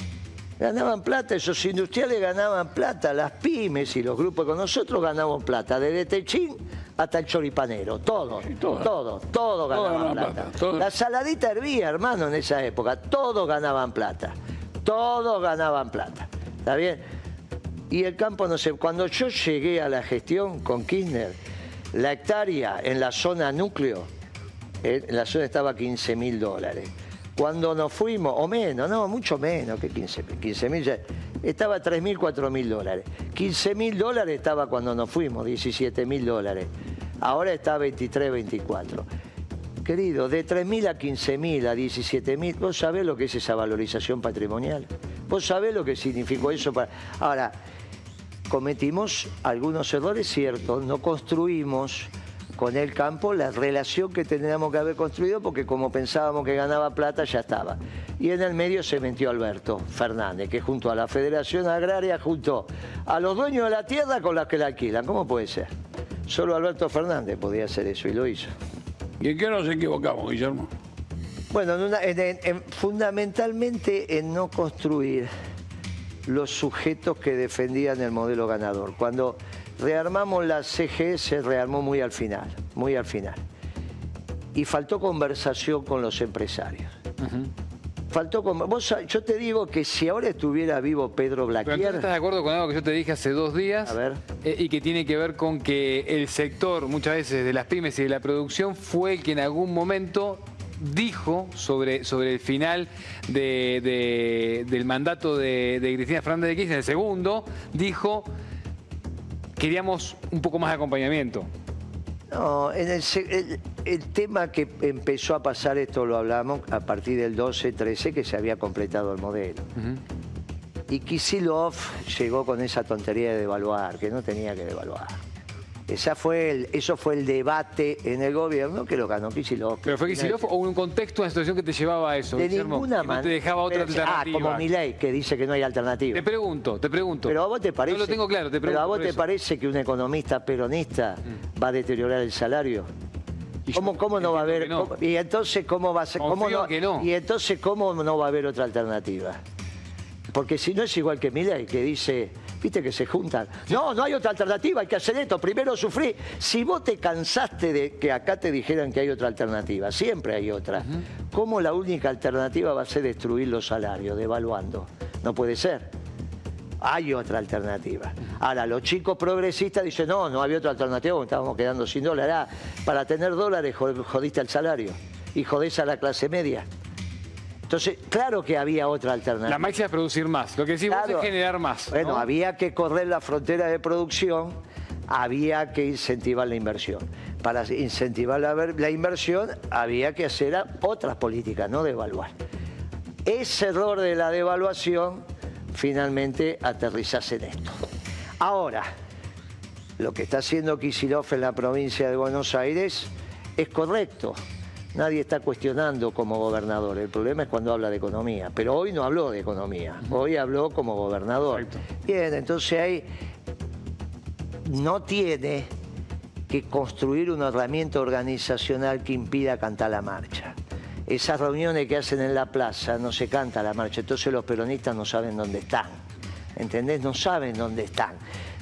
Speaker 7: Ganaban plata, esos industriales ganaban plata, las pymes y los grupos con nosotros ganaban plata, desde Techín hasta el choripanero, todos, todos, todos, todos ganaban
Speaker 14: ganaban
Speaker 7: plata.
Speaker 14: plata, todos.
Speaker 7: La saladita hervía, hermano, en esa época, todos ganaban plata, todos ganaban plata, ¿está bien? Y el campo, no sé, cuando yo llegué a la gestión con Kirchner, la hectárea en la zona núcleo, eh, en la zona estaba a 15 mil dólares. Cuando nos fuimos, o menos, no, mucho menos que 15 mil, 15 mil, ya- estaba a 3 mil, 4 mil dólares. 15 mil dólares estaba cuando nos fuimos, 17 mil dólares. Ahora está a 23, 24. Querido, de 3 mil a 15 mil, a 17 mil, ¿vos sabés lo que es esa valorización patrimonial? ¿Vos sabés lo que significó eso para...? Ahora, cometimos algunos errores, cierto, no construimos con el campo la relación que teníamos que haber construido porque como pensábamos que ganaba plata ya estaba. Y en el medio se metió Alberto Fernández, que junto a la Federación Agraria, junto a los dueños de la tierra con las que la alquilan. ¿Cómo puede ser? Solo Alberto Fernández podía hacer eso y lo hizo.
Speaker 14: ¿Y en qué nos equivocamos, Guillermo?
Speaker 7: Bueno, en una- en- en- en- fundamentalmente en no construir los sujetos que defendían el modelo ganador. Cuando rearmamos la CGE se rearmó muy al final, muy al final. Y faltó conversación con los empresarios. Faltó con... vos yo te digo que si ahora estuviera vivo Pedro
Speaker 1: Pero
Speaker 7: Blaquier...
Speaker 1: ¿Estás de acuerdo con algo que yo te dije hace dos días?
Speaker 7: A ver.
Speaker 1: Eh, y que tiene que ver con que el sector, muchas veces, de las pymes y de la producción, fue el que en algún momento dijo sobre, sobre el final de- de- del mandato de, de Cristina Fernández de Kirchner, el segundo, dijo, queríamos un poco más de acompañamiento.
Speaker 7: No, en el, el- el tema que empezó a pasar, esto lo hablamos a partir del 12-13, que se había completado el modelo. Y Kisilov llegó con esa tontería de devaluar, que no tenía que devaluar. Esa fue el- eso fue el debate en el gobierno que lo ganó Kisilov.
Speaker 1: ¿Pero fue Kicillof o un contexto, una situación que te llevaba a eso?
Speaker 7: De
Speaker 1: Guillermo?
Speaker 7: ninguna manera.
Speaker 1: No te dejaba otra
Speaker 7: Pero-
Speaker 1: alternativa.
Speaker 7: Ah, como mi ley, que dice que no hay alternativa.
Speaker 1: Te pregunto, te pregunto.
Speaker 7: Pero a vos te parece.
Speaker 1: No lo tengo claro, te
Speaker 7: Pero
Speaker 1: pregunto.
Speaker 7: a vos te
Speaker 1: eso. Mm.
Speaker 7: parece que un economista peronista va a deteriorar el salario. ¿Cómo, cómo no va a haber?
Speaker 1: no.
Speaker 7: cómo- y entonces cómo va a ser? ¿Cómo no,
Speaker 1: que no.
Speaker 7: Y entonces cómo no va a haber otra alternativa? Porque si no es igual que Milei, que dice Viste que se juntan. No, no hay otra alternativa, hay que hacer esto, primero sufrí. Si vos te cansaste de que acá te dijeran que hay otra alternativa, siempre hay otra. ¿Cómo la única alternativa va a ser destruir los salarios, devaluando? No puede ser. Hay otra alternativa. Ahora, los chicos progresistas dicen, no, no había otra alternativa, porque estábamos quedando sin dólares. Ah, para tener dólares jodiste el salario y jodés a la clase media. Entonces, claro que había otra alternativa.
Speaker 1: La máxima es producir más. Lo que sí es generar más.
Speaker 7: Bueno, había que correr la frontera de producción, había que incentivar la inversión. Para incentivar la, inversión había que hacer otras políticas, no devaluar. Ese error de la devaluación finalmente aterrizase en esto. Ahora, lo que está haciendo Kisilov en la provincia de Buenos Aires es correcto. Nadie está cuestionando como gobernador. El problema es cuando habla de economía. Pero hoy no habló de economía. Hoy habló como gobernador. Bien, entonces ahí no tiene que construir una herramienta organizacional que impida cantar la marcha. Esas reuniones que hacen en la plaza no se canta la marcha. Entonces los peronistas no saben dónde están. ¿Entendés? No saben dónde están.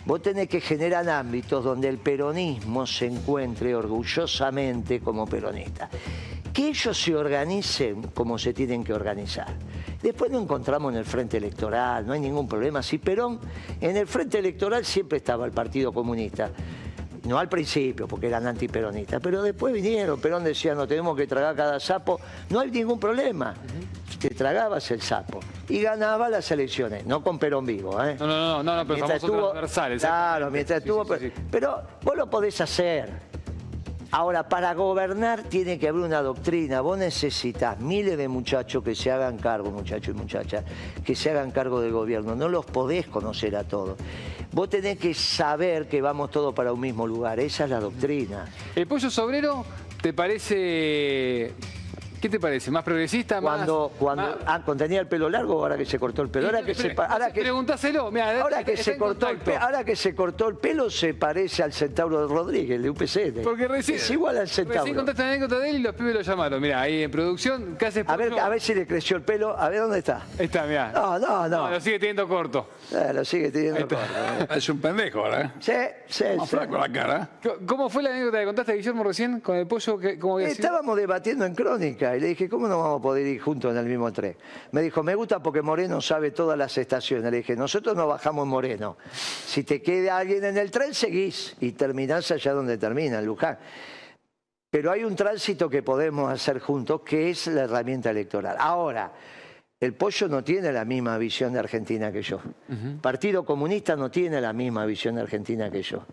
Speaker 7: Vos tenés que generar ámbitos donde el peronismo se encuentre orgullosamente como peronista. Que ellos se organicen como se tienen que organizar. Después nos encontramos en el frente electoral, no hay ningún problema. Si Perón, en el frente electoral siempre estaba el Partido Comunista. No al principio, porque eran antiperonistas, pero después vinieron, Perón decía, no tenemos que tragar cada sapo, no hay ningún problema te tragabas el sapo y ganaba las elecciones, no con Perón vivo. ¿eh?
Speaker 1: No, no, no, no, pero mientras estuvo,
Speaker 7: Claro, mientras estuvo... pero vos lo podés hacer. Ahora, para gobernar tiene que haber una doctrina. Vos necesitas miles de muchachos que se hagan cargo, muchachos y muchachas, que se hagan cargo del gobierno. No los podés conocer a todos. Vos tenés que saber que vamos todos para un mismo lugar. Esa es la doctrina.
Speaker 1: ¿El pollo sobrero te parece ¿Qué te parece? ¿Más progresista?
Speaker 7: Cuando,
Speaker 1: más,
Speaker 7: cuando, Ah, cuando tenía el pelo largo, ahora que se cortó el pelo. Ahora que se, ahora que, ahora que se cortó el pelo, ahora que se cortó el pelo se parece al Centauro de Rodríguez, el de UPC.
Speaker 1: Porque recién,
Speaker 7: es igual al Centauro.
Speaker 1: Recién contaste la anécdota de él y los pibes lo llamaron. Mira, ahí en producción, ¿qué haces?
Speaker 7: A ver, a ver si le creció el pelo. A ver dónde está.
Speaker 1: Está, mira.
Speaker 7: No, no, no.
Speaker 1: lo sigue teniendo corto.
Speaker 7: Eh, lo sigue teniendo corto.
Speaker 14: es un pendejo ahora. ¿eh?
Speaker 7: Sí, sí.
Speaker 14: Más flaco la cara.
Speaker 1: ¿Cómo fue la anécdota que contaste, Guillermo, recién con el pollo? ¿Cómo
Speaker 7: Estábamos debatiendo en crónica y le dije, ¿cómo no vamos a poder ir juntos en el mismo tren. Me dijo, me gusta porque Moreno sabe todas las estaciones. Le dije, nosotros no bajamos en Moreno. Si te queda alguien en el tren, seguís y terminás allá donde termina, en Luján. Pero hay un tránsito que podemos hacer juntos, que es la herramienta electoral. Ahora, el pollo no tiene la misma visión de Argentina que yo. Partido Comunista no tiene la misma visión de Argentina que yo.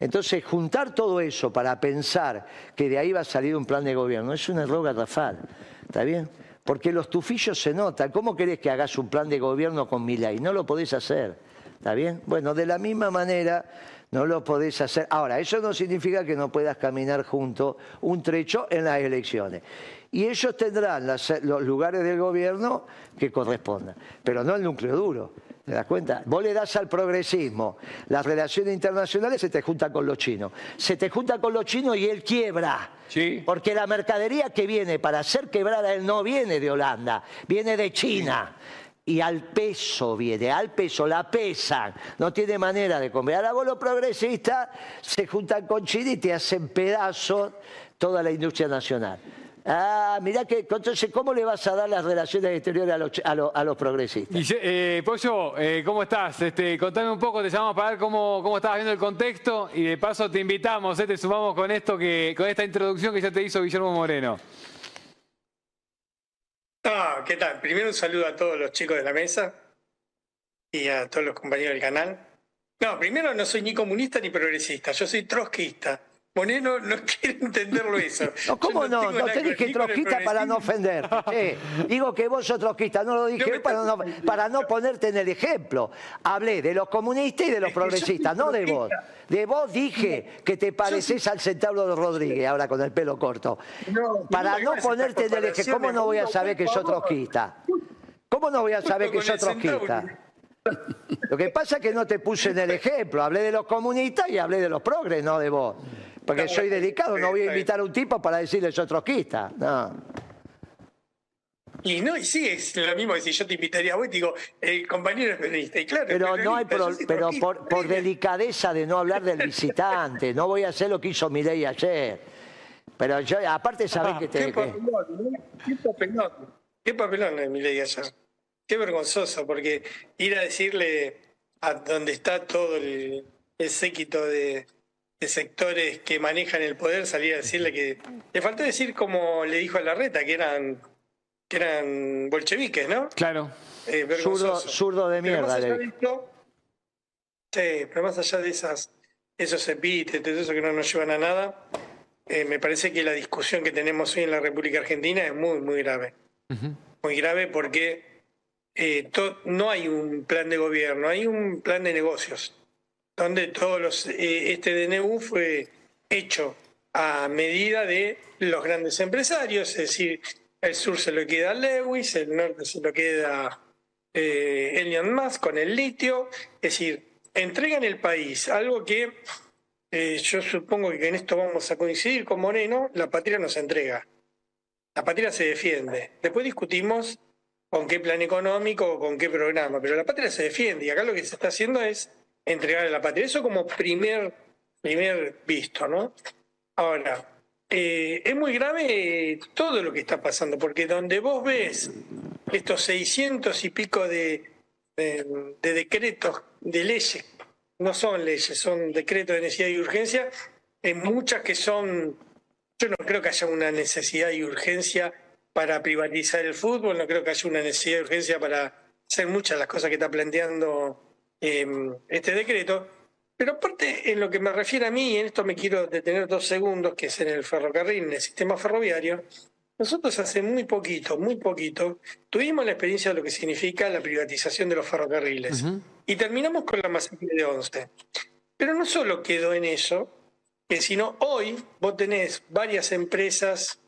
Speaker 7: Entonces, juntar todo eso para pensar que de ahí va a salir un plan de gobierno es un error garrafal. ¿Está bien? Porque los tufillos se notan. ¿Cómo querés que hagas un plan de gobierno con mi ley? No lo podés hacer. ¿Está bien? Bueno, de la misma manera no lo podés hacer. Ahora, eso no significa que no puedas caminar junto un trecho en las elecciones. Y ellos tendrán los lugares del gobierno que correspondan, pero no el núcleo duro. ¿Te das cuenta? Vos le das al progresismo las relaciones internacionales, se te junta con los chinos. Se te junta con los chinos y él quiebra.
Speaker 1: Sí.
Speaker 7: Porque la mercadería que viene para ser quebrada, él no viene de Holanda, viene de China. Y al peso viene, al peso, la pesan. No tiene manera de comer. Ahora vos los progresistas se juntan con China y te hacen pedazos toda la industria nacional. Ah, mirá que, entonces, ¿cómo le vas a dar las relaciones exteriores a los, a los, progresistas?
Speaker 1: Y, eh, Pollo, eh, ¿cómo estás? Este, contame un poco, te llamamos para ver cómo, cómo estabas viendo el contexto y de paso te invitamos, eh, te sumamos con esto que, con esta introducción que ya te hizo Guillermo Moreno.
Speaker 18: Ah, ¿qué tal? Primero un saludo a todos los chicos de la mesa y a todos los compañeros del canal. No, primero no soy ni comunista ni progresista, yo soy trotskista. Moreno no quiere entenderlo eso.
Speaker 7: No, ¿cómo no? No, te dije trotskista para no ofender. digo que vos sos trotskista, no lo dije para no, para no ponerte en el ejemplo. Hablé de los comunistas y de los progresistas, no de vos. De vos dije que te pareces al centauro de Rodríguez, ahora con el pelo corto. para no ponerte en el ejemplo, ¿cómo no voy a saber que sos trotskista? ¿Cómo no voy a saber que sos trotskista? Lo que pasa es que no te puse en el ejemplo. Hablé de los comunistas y hablé de los progres, no de vos. Porque soy delicado, no voy a invitar a un tipo para decirle soy trotskista. No.
Speaker 18: Y no, y sí, es lo mismo que si yo te invitaría a vos y te digo, el compañero es periodista. Y claro,
Speaker 7: Pero no hay pro-
Speaker 18: yo
Speaker 7: pero por, por delicadeza de no hablar del visitante, no voy a hacer lo que hizo Milei ayer. Pero yo, aparte sabés que te...
Speaker 18: Qué papelón, qué papelón. Qué papelón de mi ley ayer. Qué vergonzoso, porque ir a decirle a donde está todo el, el séquito de, de sectores que manejan el poder, salir a decirle que. Le faltó decir como le dijo a Larreta, que eran, que eran bolcheviques, ¿no?
Speaker 1: Claro.
Speaker 18: Eh,
Speaker 7: Zurdo, de
Speaker 18: Pero más
Speaker 7: mierda,
Speaker 18: allá de esto, sí, pero más allá de esas, esos epítetos, eso que no nos llevan a nada, eh, me parece que la discusión que tenemos hoy en la República Argentina es muy, muy grave. Muy grave porque eh, to- no hay un plan de gobierno, hay un plan de negocios, donde todos los, eh, este DNU fue hecho a medida de los grandes empresarios, es decir, el sur se lo queda Lewis, el norte se lo queda eh, Elon Musk con el litio, es decir, entregan el país, algo que eh, yo supongo que en esto vamos a coincidir con Moreno, la patria nos entrega. La patria se defiende. Después discutimos con qué plan económico o con qué programa, pero la patria se defiende y acá lo que se está haciendo es entregar a la patria. Eso como primer, primer visto, ¿no? Ahora, eh, es muy grave todo lo que está pasando, porque donde vos ves estos 600 y pico de, de- de decretos, de leyes, no son leyes, son decretos de necesidad y urgencia, en muchas que son, yo no creo que haya una necesidad y urgencia para privatizar el fútbol, no creo que haya una necesidad y urgencia para hacer muchas de las cosas que está planteando eh, este decreto. Pero aparte, en lo que me refiere a mí, y en esto me quiero detener dos segundos, que es en el ferrocarril, en el sistema ferroviario, nosotros hace muy poquito, muy poquito, tuvimos la experiencia de lo que significa la privatización de los ferrocarriles. Y terminamos con la masacre de Once. Pero no solo quedó en eso, que sino hoy vos tenés varias empresas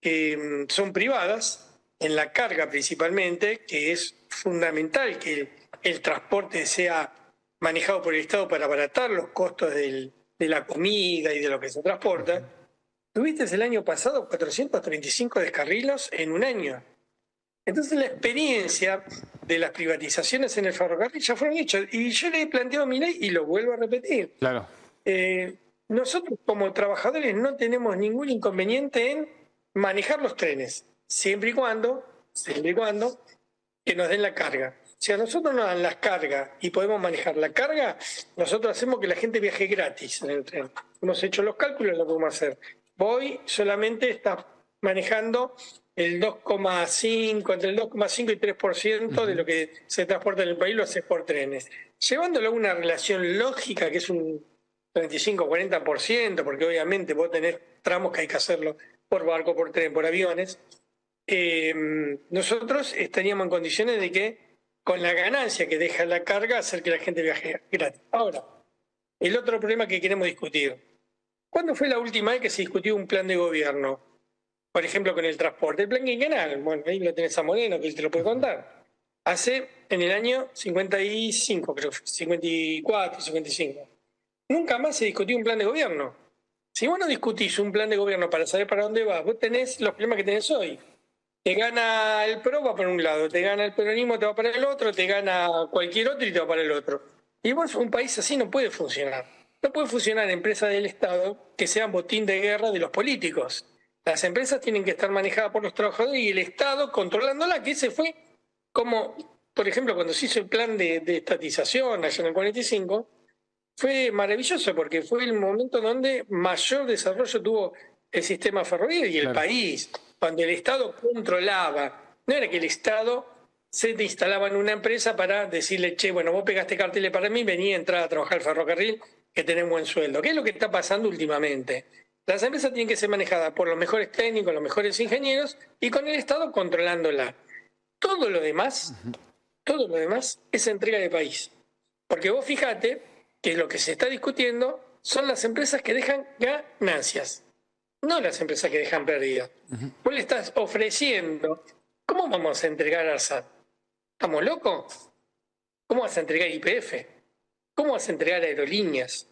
Speaker 18: que mm, son privadas, en la carga principalmente, que es fundamental que el, transporte sea manejado por el Estado para abaratar los costos del- de la comida y de lo que se transporta. Tuviste el año pasado 435 descarrilos en un año. Entonces la experiencia de las privatizaciones en el ferrocarril ya fueron hechas. Y yo le he planteado a mi ley y lo vuelvo a repetir.
Speaker 1: Claro.
Speaker 18: Eh, nosotros como trabajadores no tenemos ningún inconveniente en manejar los trenes, siempre y cuando, siempre y cuando, que nos den la carga. Si a nosotros nos dan las cargas y podemos manejar la carga, nosotros hacemos que la gente viaje gratis en el tren. Hemos hecho los cálculos, lo podemos hacer. Hoy solamente está manejando el 2,5, entre el 2,5 y 3% de lo que se transporta en el país lo hace por trenes. Llevándolo a una relación lógica, que es un 35-40%, porque obviamente vos tenés tramos que hay que hacerlo por barco, por tren, por aviones, eh, nosotros estaríamos en condiciones de que con la ganancia que deja la carga hacer que la gente viaje gratis. Ahora, el otro problema que queremos discutir. ¿Cuándo fue la última vez que se discutió un plan de gobierno? Por ejemplo, con el transporte. El plan quinquenal, bueno, ahí lo tenés a Moreno, que él te lo puede contar. Hace en el año 55, creo, 54, 55. Nunca más se discutió un plan de gobierno. Si vos no discutís un plan de gobierno para saber para dónde vas, vos tenés los problemas que tenés hoy. Te gana el PRO, va para un lado, te gana el peronismo, te va para el otro, te gana cualquier otro y te va para el otro. Y vos, un país así no puede funcionar. No puede funcionar empresas del Estado que sean botín de guerra de los políticos. Las empresas tienen que estar manejadas por los trabajadores y el Estado controlándola, que ese fue como, por ejemplo, cuando se hizo el plan de, de estatización allá en el 45, fue maravilloso porque fue el momento donde mayor desarrollo tuvo el sistema ferroviario y el
Speaker 1: Claro.
Speaker 18: país, cuando el Estado controlaba. No era que el Estado se te instalaba en una empresa para decirle, che, bueno, vos pegaste carteles para mí, vení a entrar a trabajar al ferrocarril, que tenés buen sueldo. ¿Qué es lo que está pasando últimamente? Las empresas tienen que ser manejadas por los mejores técnicos, los mejores ingenieros y con el Estado controlándola. Todo lo demás, todo lo demás es entrega de país. Porque vos fíjate que lo que se está discutiendo son las empresas que dejan ganancias, no las empresas que dejan pérdidas. Vos le estás ofreciendo, ¿cómo vamos a entregar ARSAT? ¿Estamos locos? ¿Cómo vas a entregar IPF? ¿Cómo vas a entregar aerolíneas?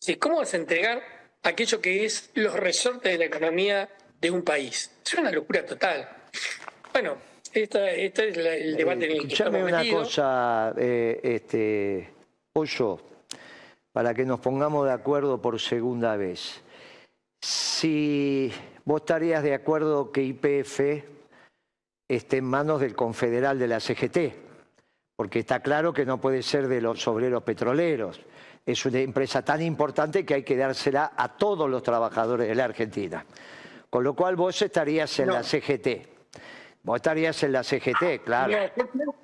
Speaker 18: Sí, ¿Cómo vas a entregar aquello que es los resortes de la economía de un país? Es una locura total. Bueno, Esta, esta es la- el debate en el que estamos
Speaker 7: una cosa, eh, este, Pollo, para que nos pongamos de acuerdo por segunda vez. Si vos estarías de acuerdo que IPF esté en manos del confederal de la CGT, porque está claro que no puede ser de los obreros petroleros. Es una empresa tan importante que hay que dársela a todos los trabajadores de la Argentina. Con lo cual vos estarías en
Speaker 18: No.
Speaker 7: la CGT. Vos estarías en la CGT, claro.
Speaker 18: No, yo creo-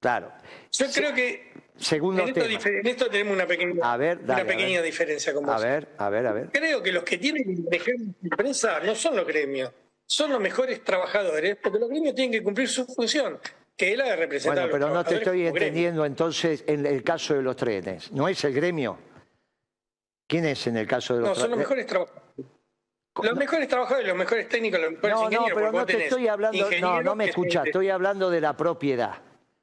Speaker 7: Claro.
Speaker 18: Yo creo que
Speaker 7: Segundo
Speaker 18: en esto,
Speaker 7: tema.
Speaker 18: difer- en esto tenemos una pequeña,
Speaker 7: A ver, dale,
Speaker 18: una
Speaker 7: a
Speaker 18: pequeña
Speaker 7: ver.
Speaker 18: diferencia con
Speaker 7: A
Speaker 18: vos.
Speaker 7: ver, a ver, a ver.
Speaker 18: Creo que los que tienen que manejar la empresa no son los gremios, son los mejores trabajadores, porque los gremios tienen que cumplir su función, que es la de representar
Speaker 7: Bueno,
Speaker 18: a los
Speaker 7: pero no te estoy
Speaker 18: gremio.
Speaker 7: entendiendo entonces en el caso de los trenes. ¿No es el gremio? ¿Quién es en el caso de los
Speaker 18: No, son los
Speaker 7: trenes?
Speaker 18: mejores trabajadores. Los mejores trabajadores, los mejores técnicos, los mejores
Speaker 7: No, no, pero no te estoy hablando, no, no me escuchas, estoy hablando de la propiedad.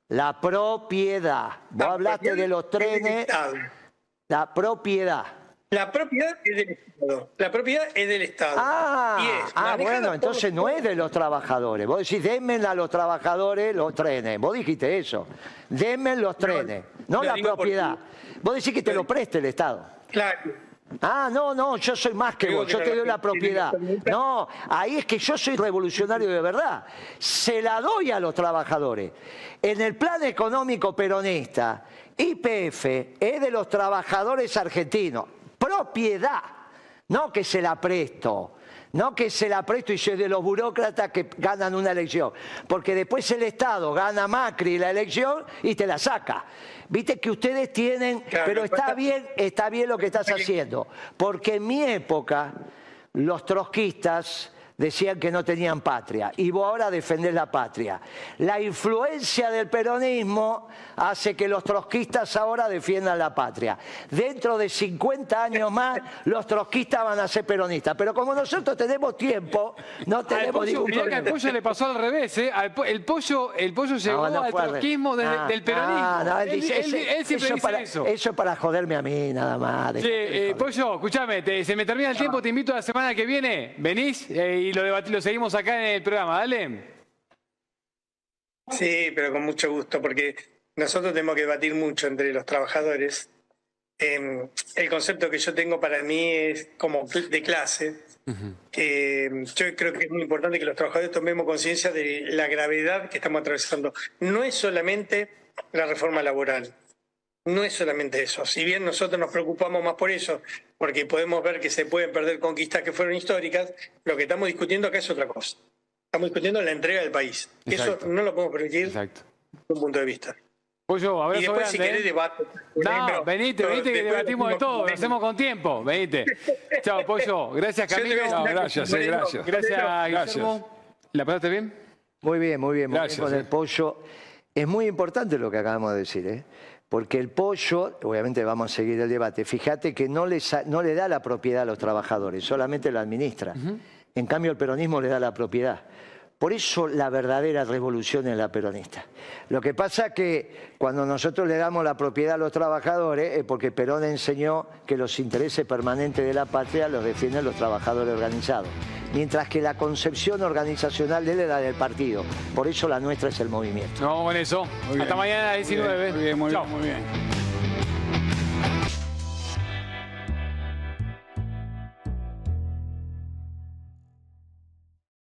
Speaker 7: La propiedad. Vos hablaste de los trenes. La propiedad.
Speaker 18: La propiedad es del Estado. La propiedad es del Estado.
Speaker 7: Ah,
Speaker 18: Y es
Speaker 7: ah, bueno, entonces no es de los trabajadores. Vos decís, denme a los trabajadores los trenes. Vos dijiste eso. Denme los trenes, no, la propiedad. Vos decís que te lo preste el Estado.
Speaker 18: Claro.
Speaker 7: Ah, no, no, yo soy más que vos,
Speaker 18: que
Speaker 7: yo te doy la propiedad. No, ahí es que yo soy revolucionario de verdad. Se la doy a los trabajadores. En el plan económico peronista, IPF es de los trabajadores argentinos. Propiedad, no que se la presto. No que se la presto y soy de los burócratas que ganan una elección. Porque después el Estado gana Macri la elección y te la saca. Viste que ustedes tienen, pero está bien, está bien lo que estás haciendo. Porque en mi época, los trotskistas decían que no tenían patria y vos ahora defendés la patria. La influencia del peronismo hace que los trotskistas ahora defiendan la patria. Dentro de 50 años más, los trotskistas van a ser peronistas. Pero como nosotros tenemos tiempo, no tenemos
Speaker 1: pollo,
Speaker 7: ningún
Speaker 1: mirá que al
Speaker 7: problema.
Speaker 1: pollo le pasó al revés, ¿eh? Al po- el, pollo, el pollo llegó
Speaker 7: No, no
Speaker 1: al trotskismo desde-
Speaker 7: Ah,
Speaker 1: del peronismo.
Speaker 7: ah, no, él
Speaker 1: él,
Speaker 7: dice-
Speaker 1: él- él siempre
Speaker 7: eso
Speaker 1: dice
Speaker 7: para,
Speaker 1: eso.
Speaker 7: Eso es para joderme a mí, nada más.
Speaker 1: Sí, eh, Pollo, escúchame, se me termina el tiempo, te invito a la semana que viene, venís eh, y lo, debati- lo seguimos acá en el programa, dale.
Speaker 18: Sí, pero con mucho gusto, porque nosotros tenemos que debatir mucho entre los trabajadores. Eh, el concepto que yo tengo para mí es como de clase. Eh, yo creo que es muy importante que los trabajadores tomemos conciencia de la gravedad que estamos atravesando. No es solamente la reforma laboral, no es solamente eso. Si bien nosotros nos preocupamos más por eso, porque podemos ver que se pueden perder conquistas que fueron históricas, lo que estamos discutiendo acá es otra cosa. Estamos discutiendo la entrega del país.
Speaker 1: Exacto.
Speaker 18: Eso no lo podemos permitir desde un punto de vista.
Speaker 1: Pollo, abrazo
Speaker 18: y después, si
Speaker 1: grande,
Speaker 18: querés,
Speaker 1: ¿eh?
Speaker 18: debate.
Speaker 1: No,
Speaker 18: Pero-
Speaker 1: venite, venite que debatimos de todo, lo hacemos con tiempo, venite. Chao, Pollo, gracias
Speaker 18: voy a
Speaker 1: Camilo.
Speaker 14: gracias, eh, gracias.
Speaker 1: Gracias,
Speaker 14: Gracias.
Speaker 1: ¿La pasaste bien?
Speaker 7: Muy bien, muy bien, muy bien
Speaker 14: Gracias,
Speaker 7: con
Speaker 14: eh.
Speaker 7: el pollo. Es muy importante lo que acabamos de decir, ¿eh? Porque el pollo, obviamente vamos a seguir el debate, fíjate que no no le da la propiedad a los trabajadores, solamente lo administra. En cambio el peronismo le da la propiedad. Por eso la verdadera revolución es la peronista. Lo que pasa que cuando nosotros le damos la propiedad a los trabajadores es porque Perón enseñó que los intereses permanentes de la patria los defienden los trabajadores organizados. Mientras que la concepción organizacional de él era del partido. Por eso la nuestra es el movimiento.
Speaker 1: Vamos con eso.
Speaker 14: Muy
Speaker 1: Hasta
Speaker 14: bien.
Speaker 1: mañana a las 19.
Speaker 14: Muy bien, muy bien,
Speaker 1: Chao.
Speaker 14: muy bien.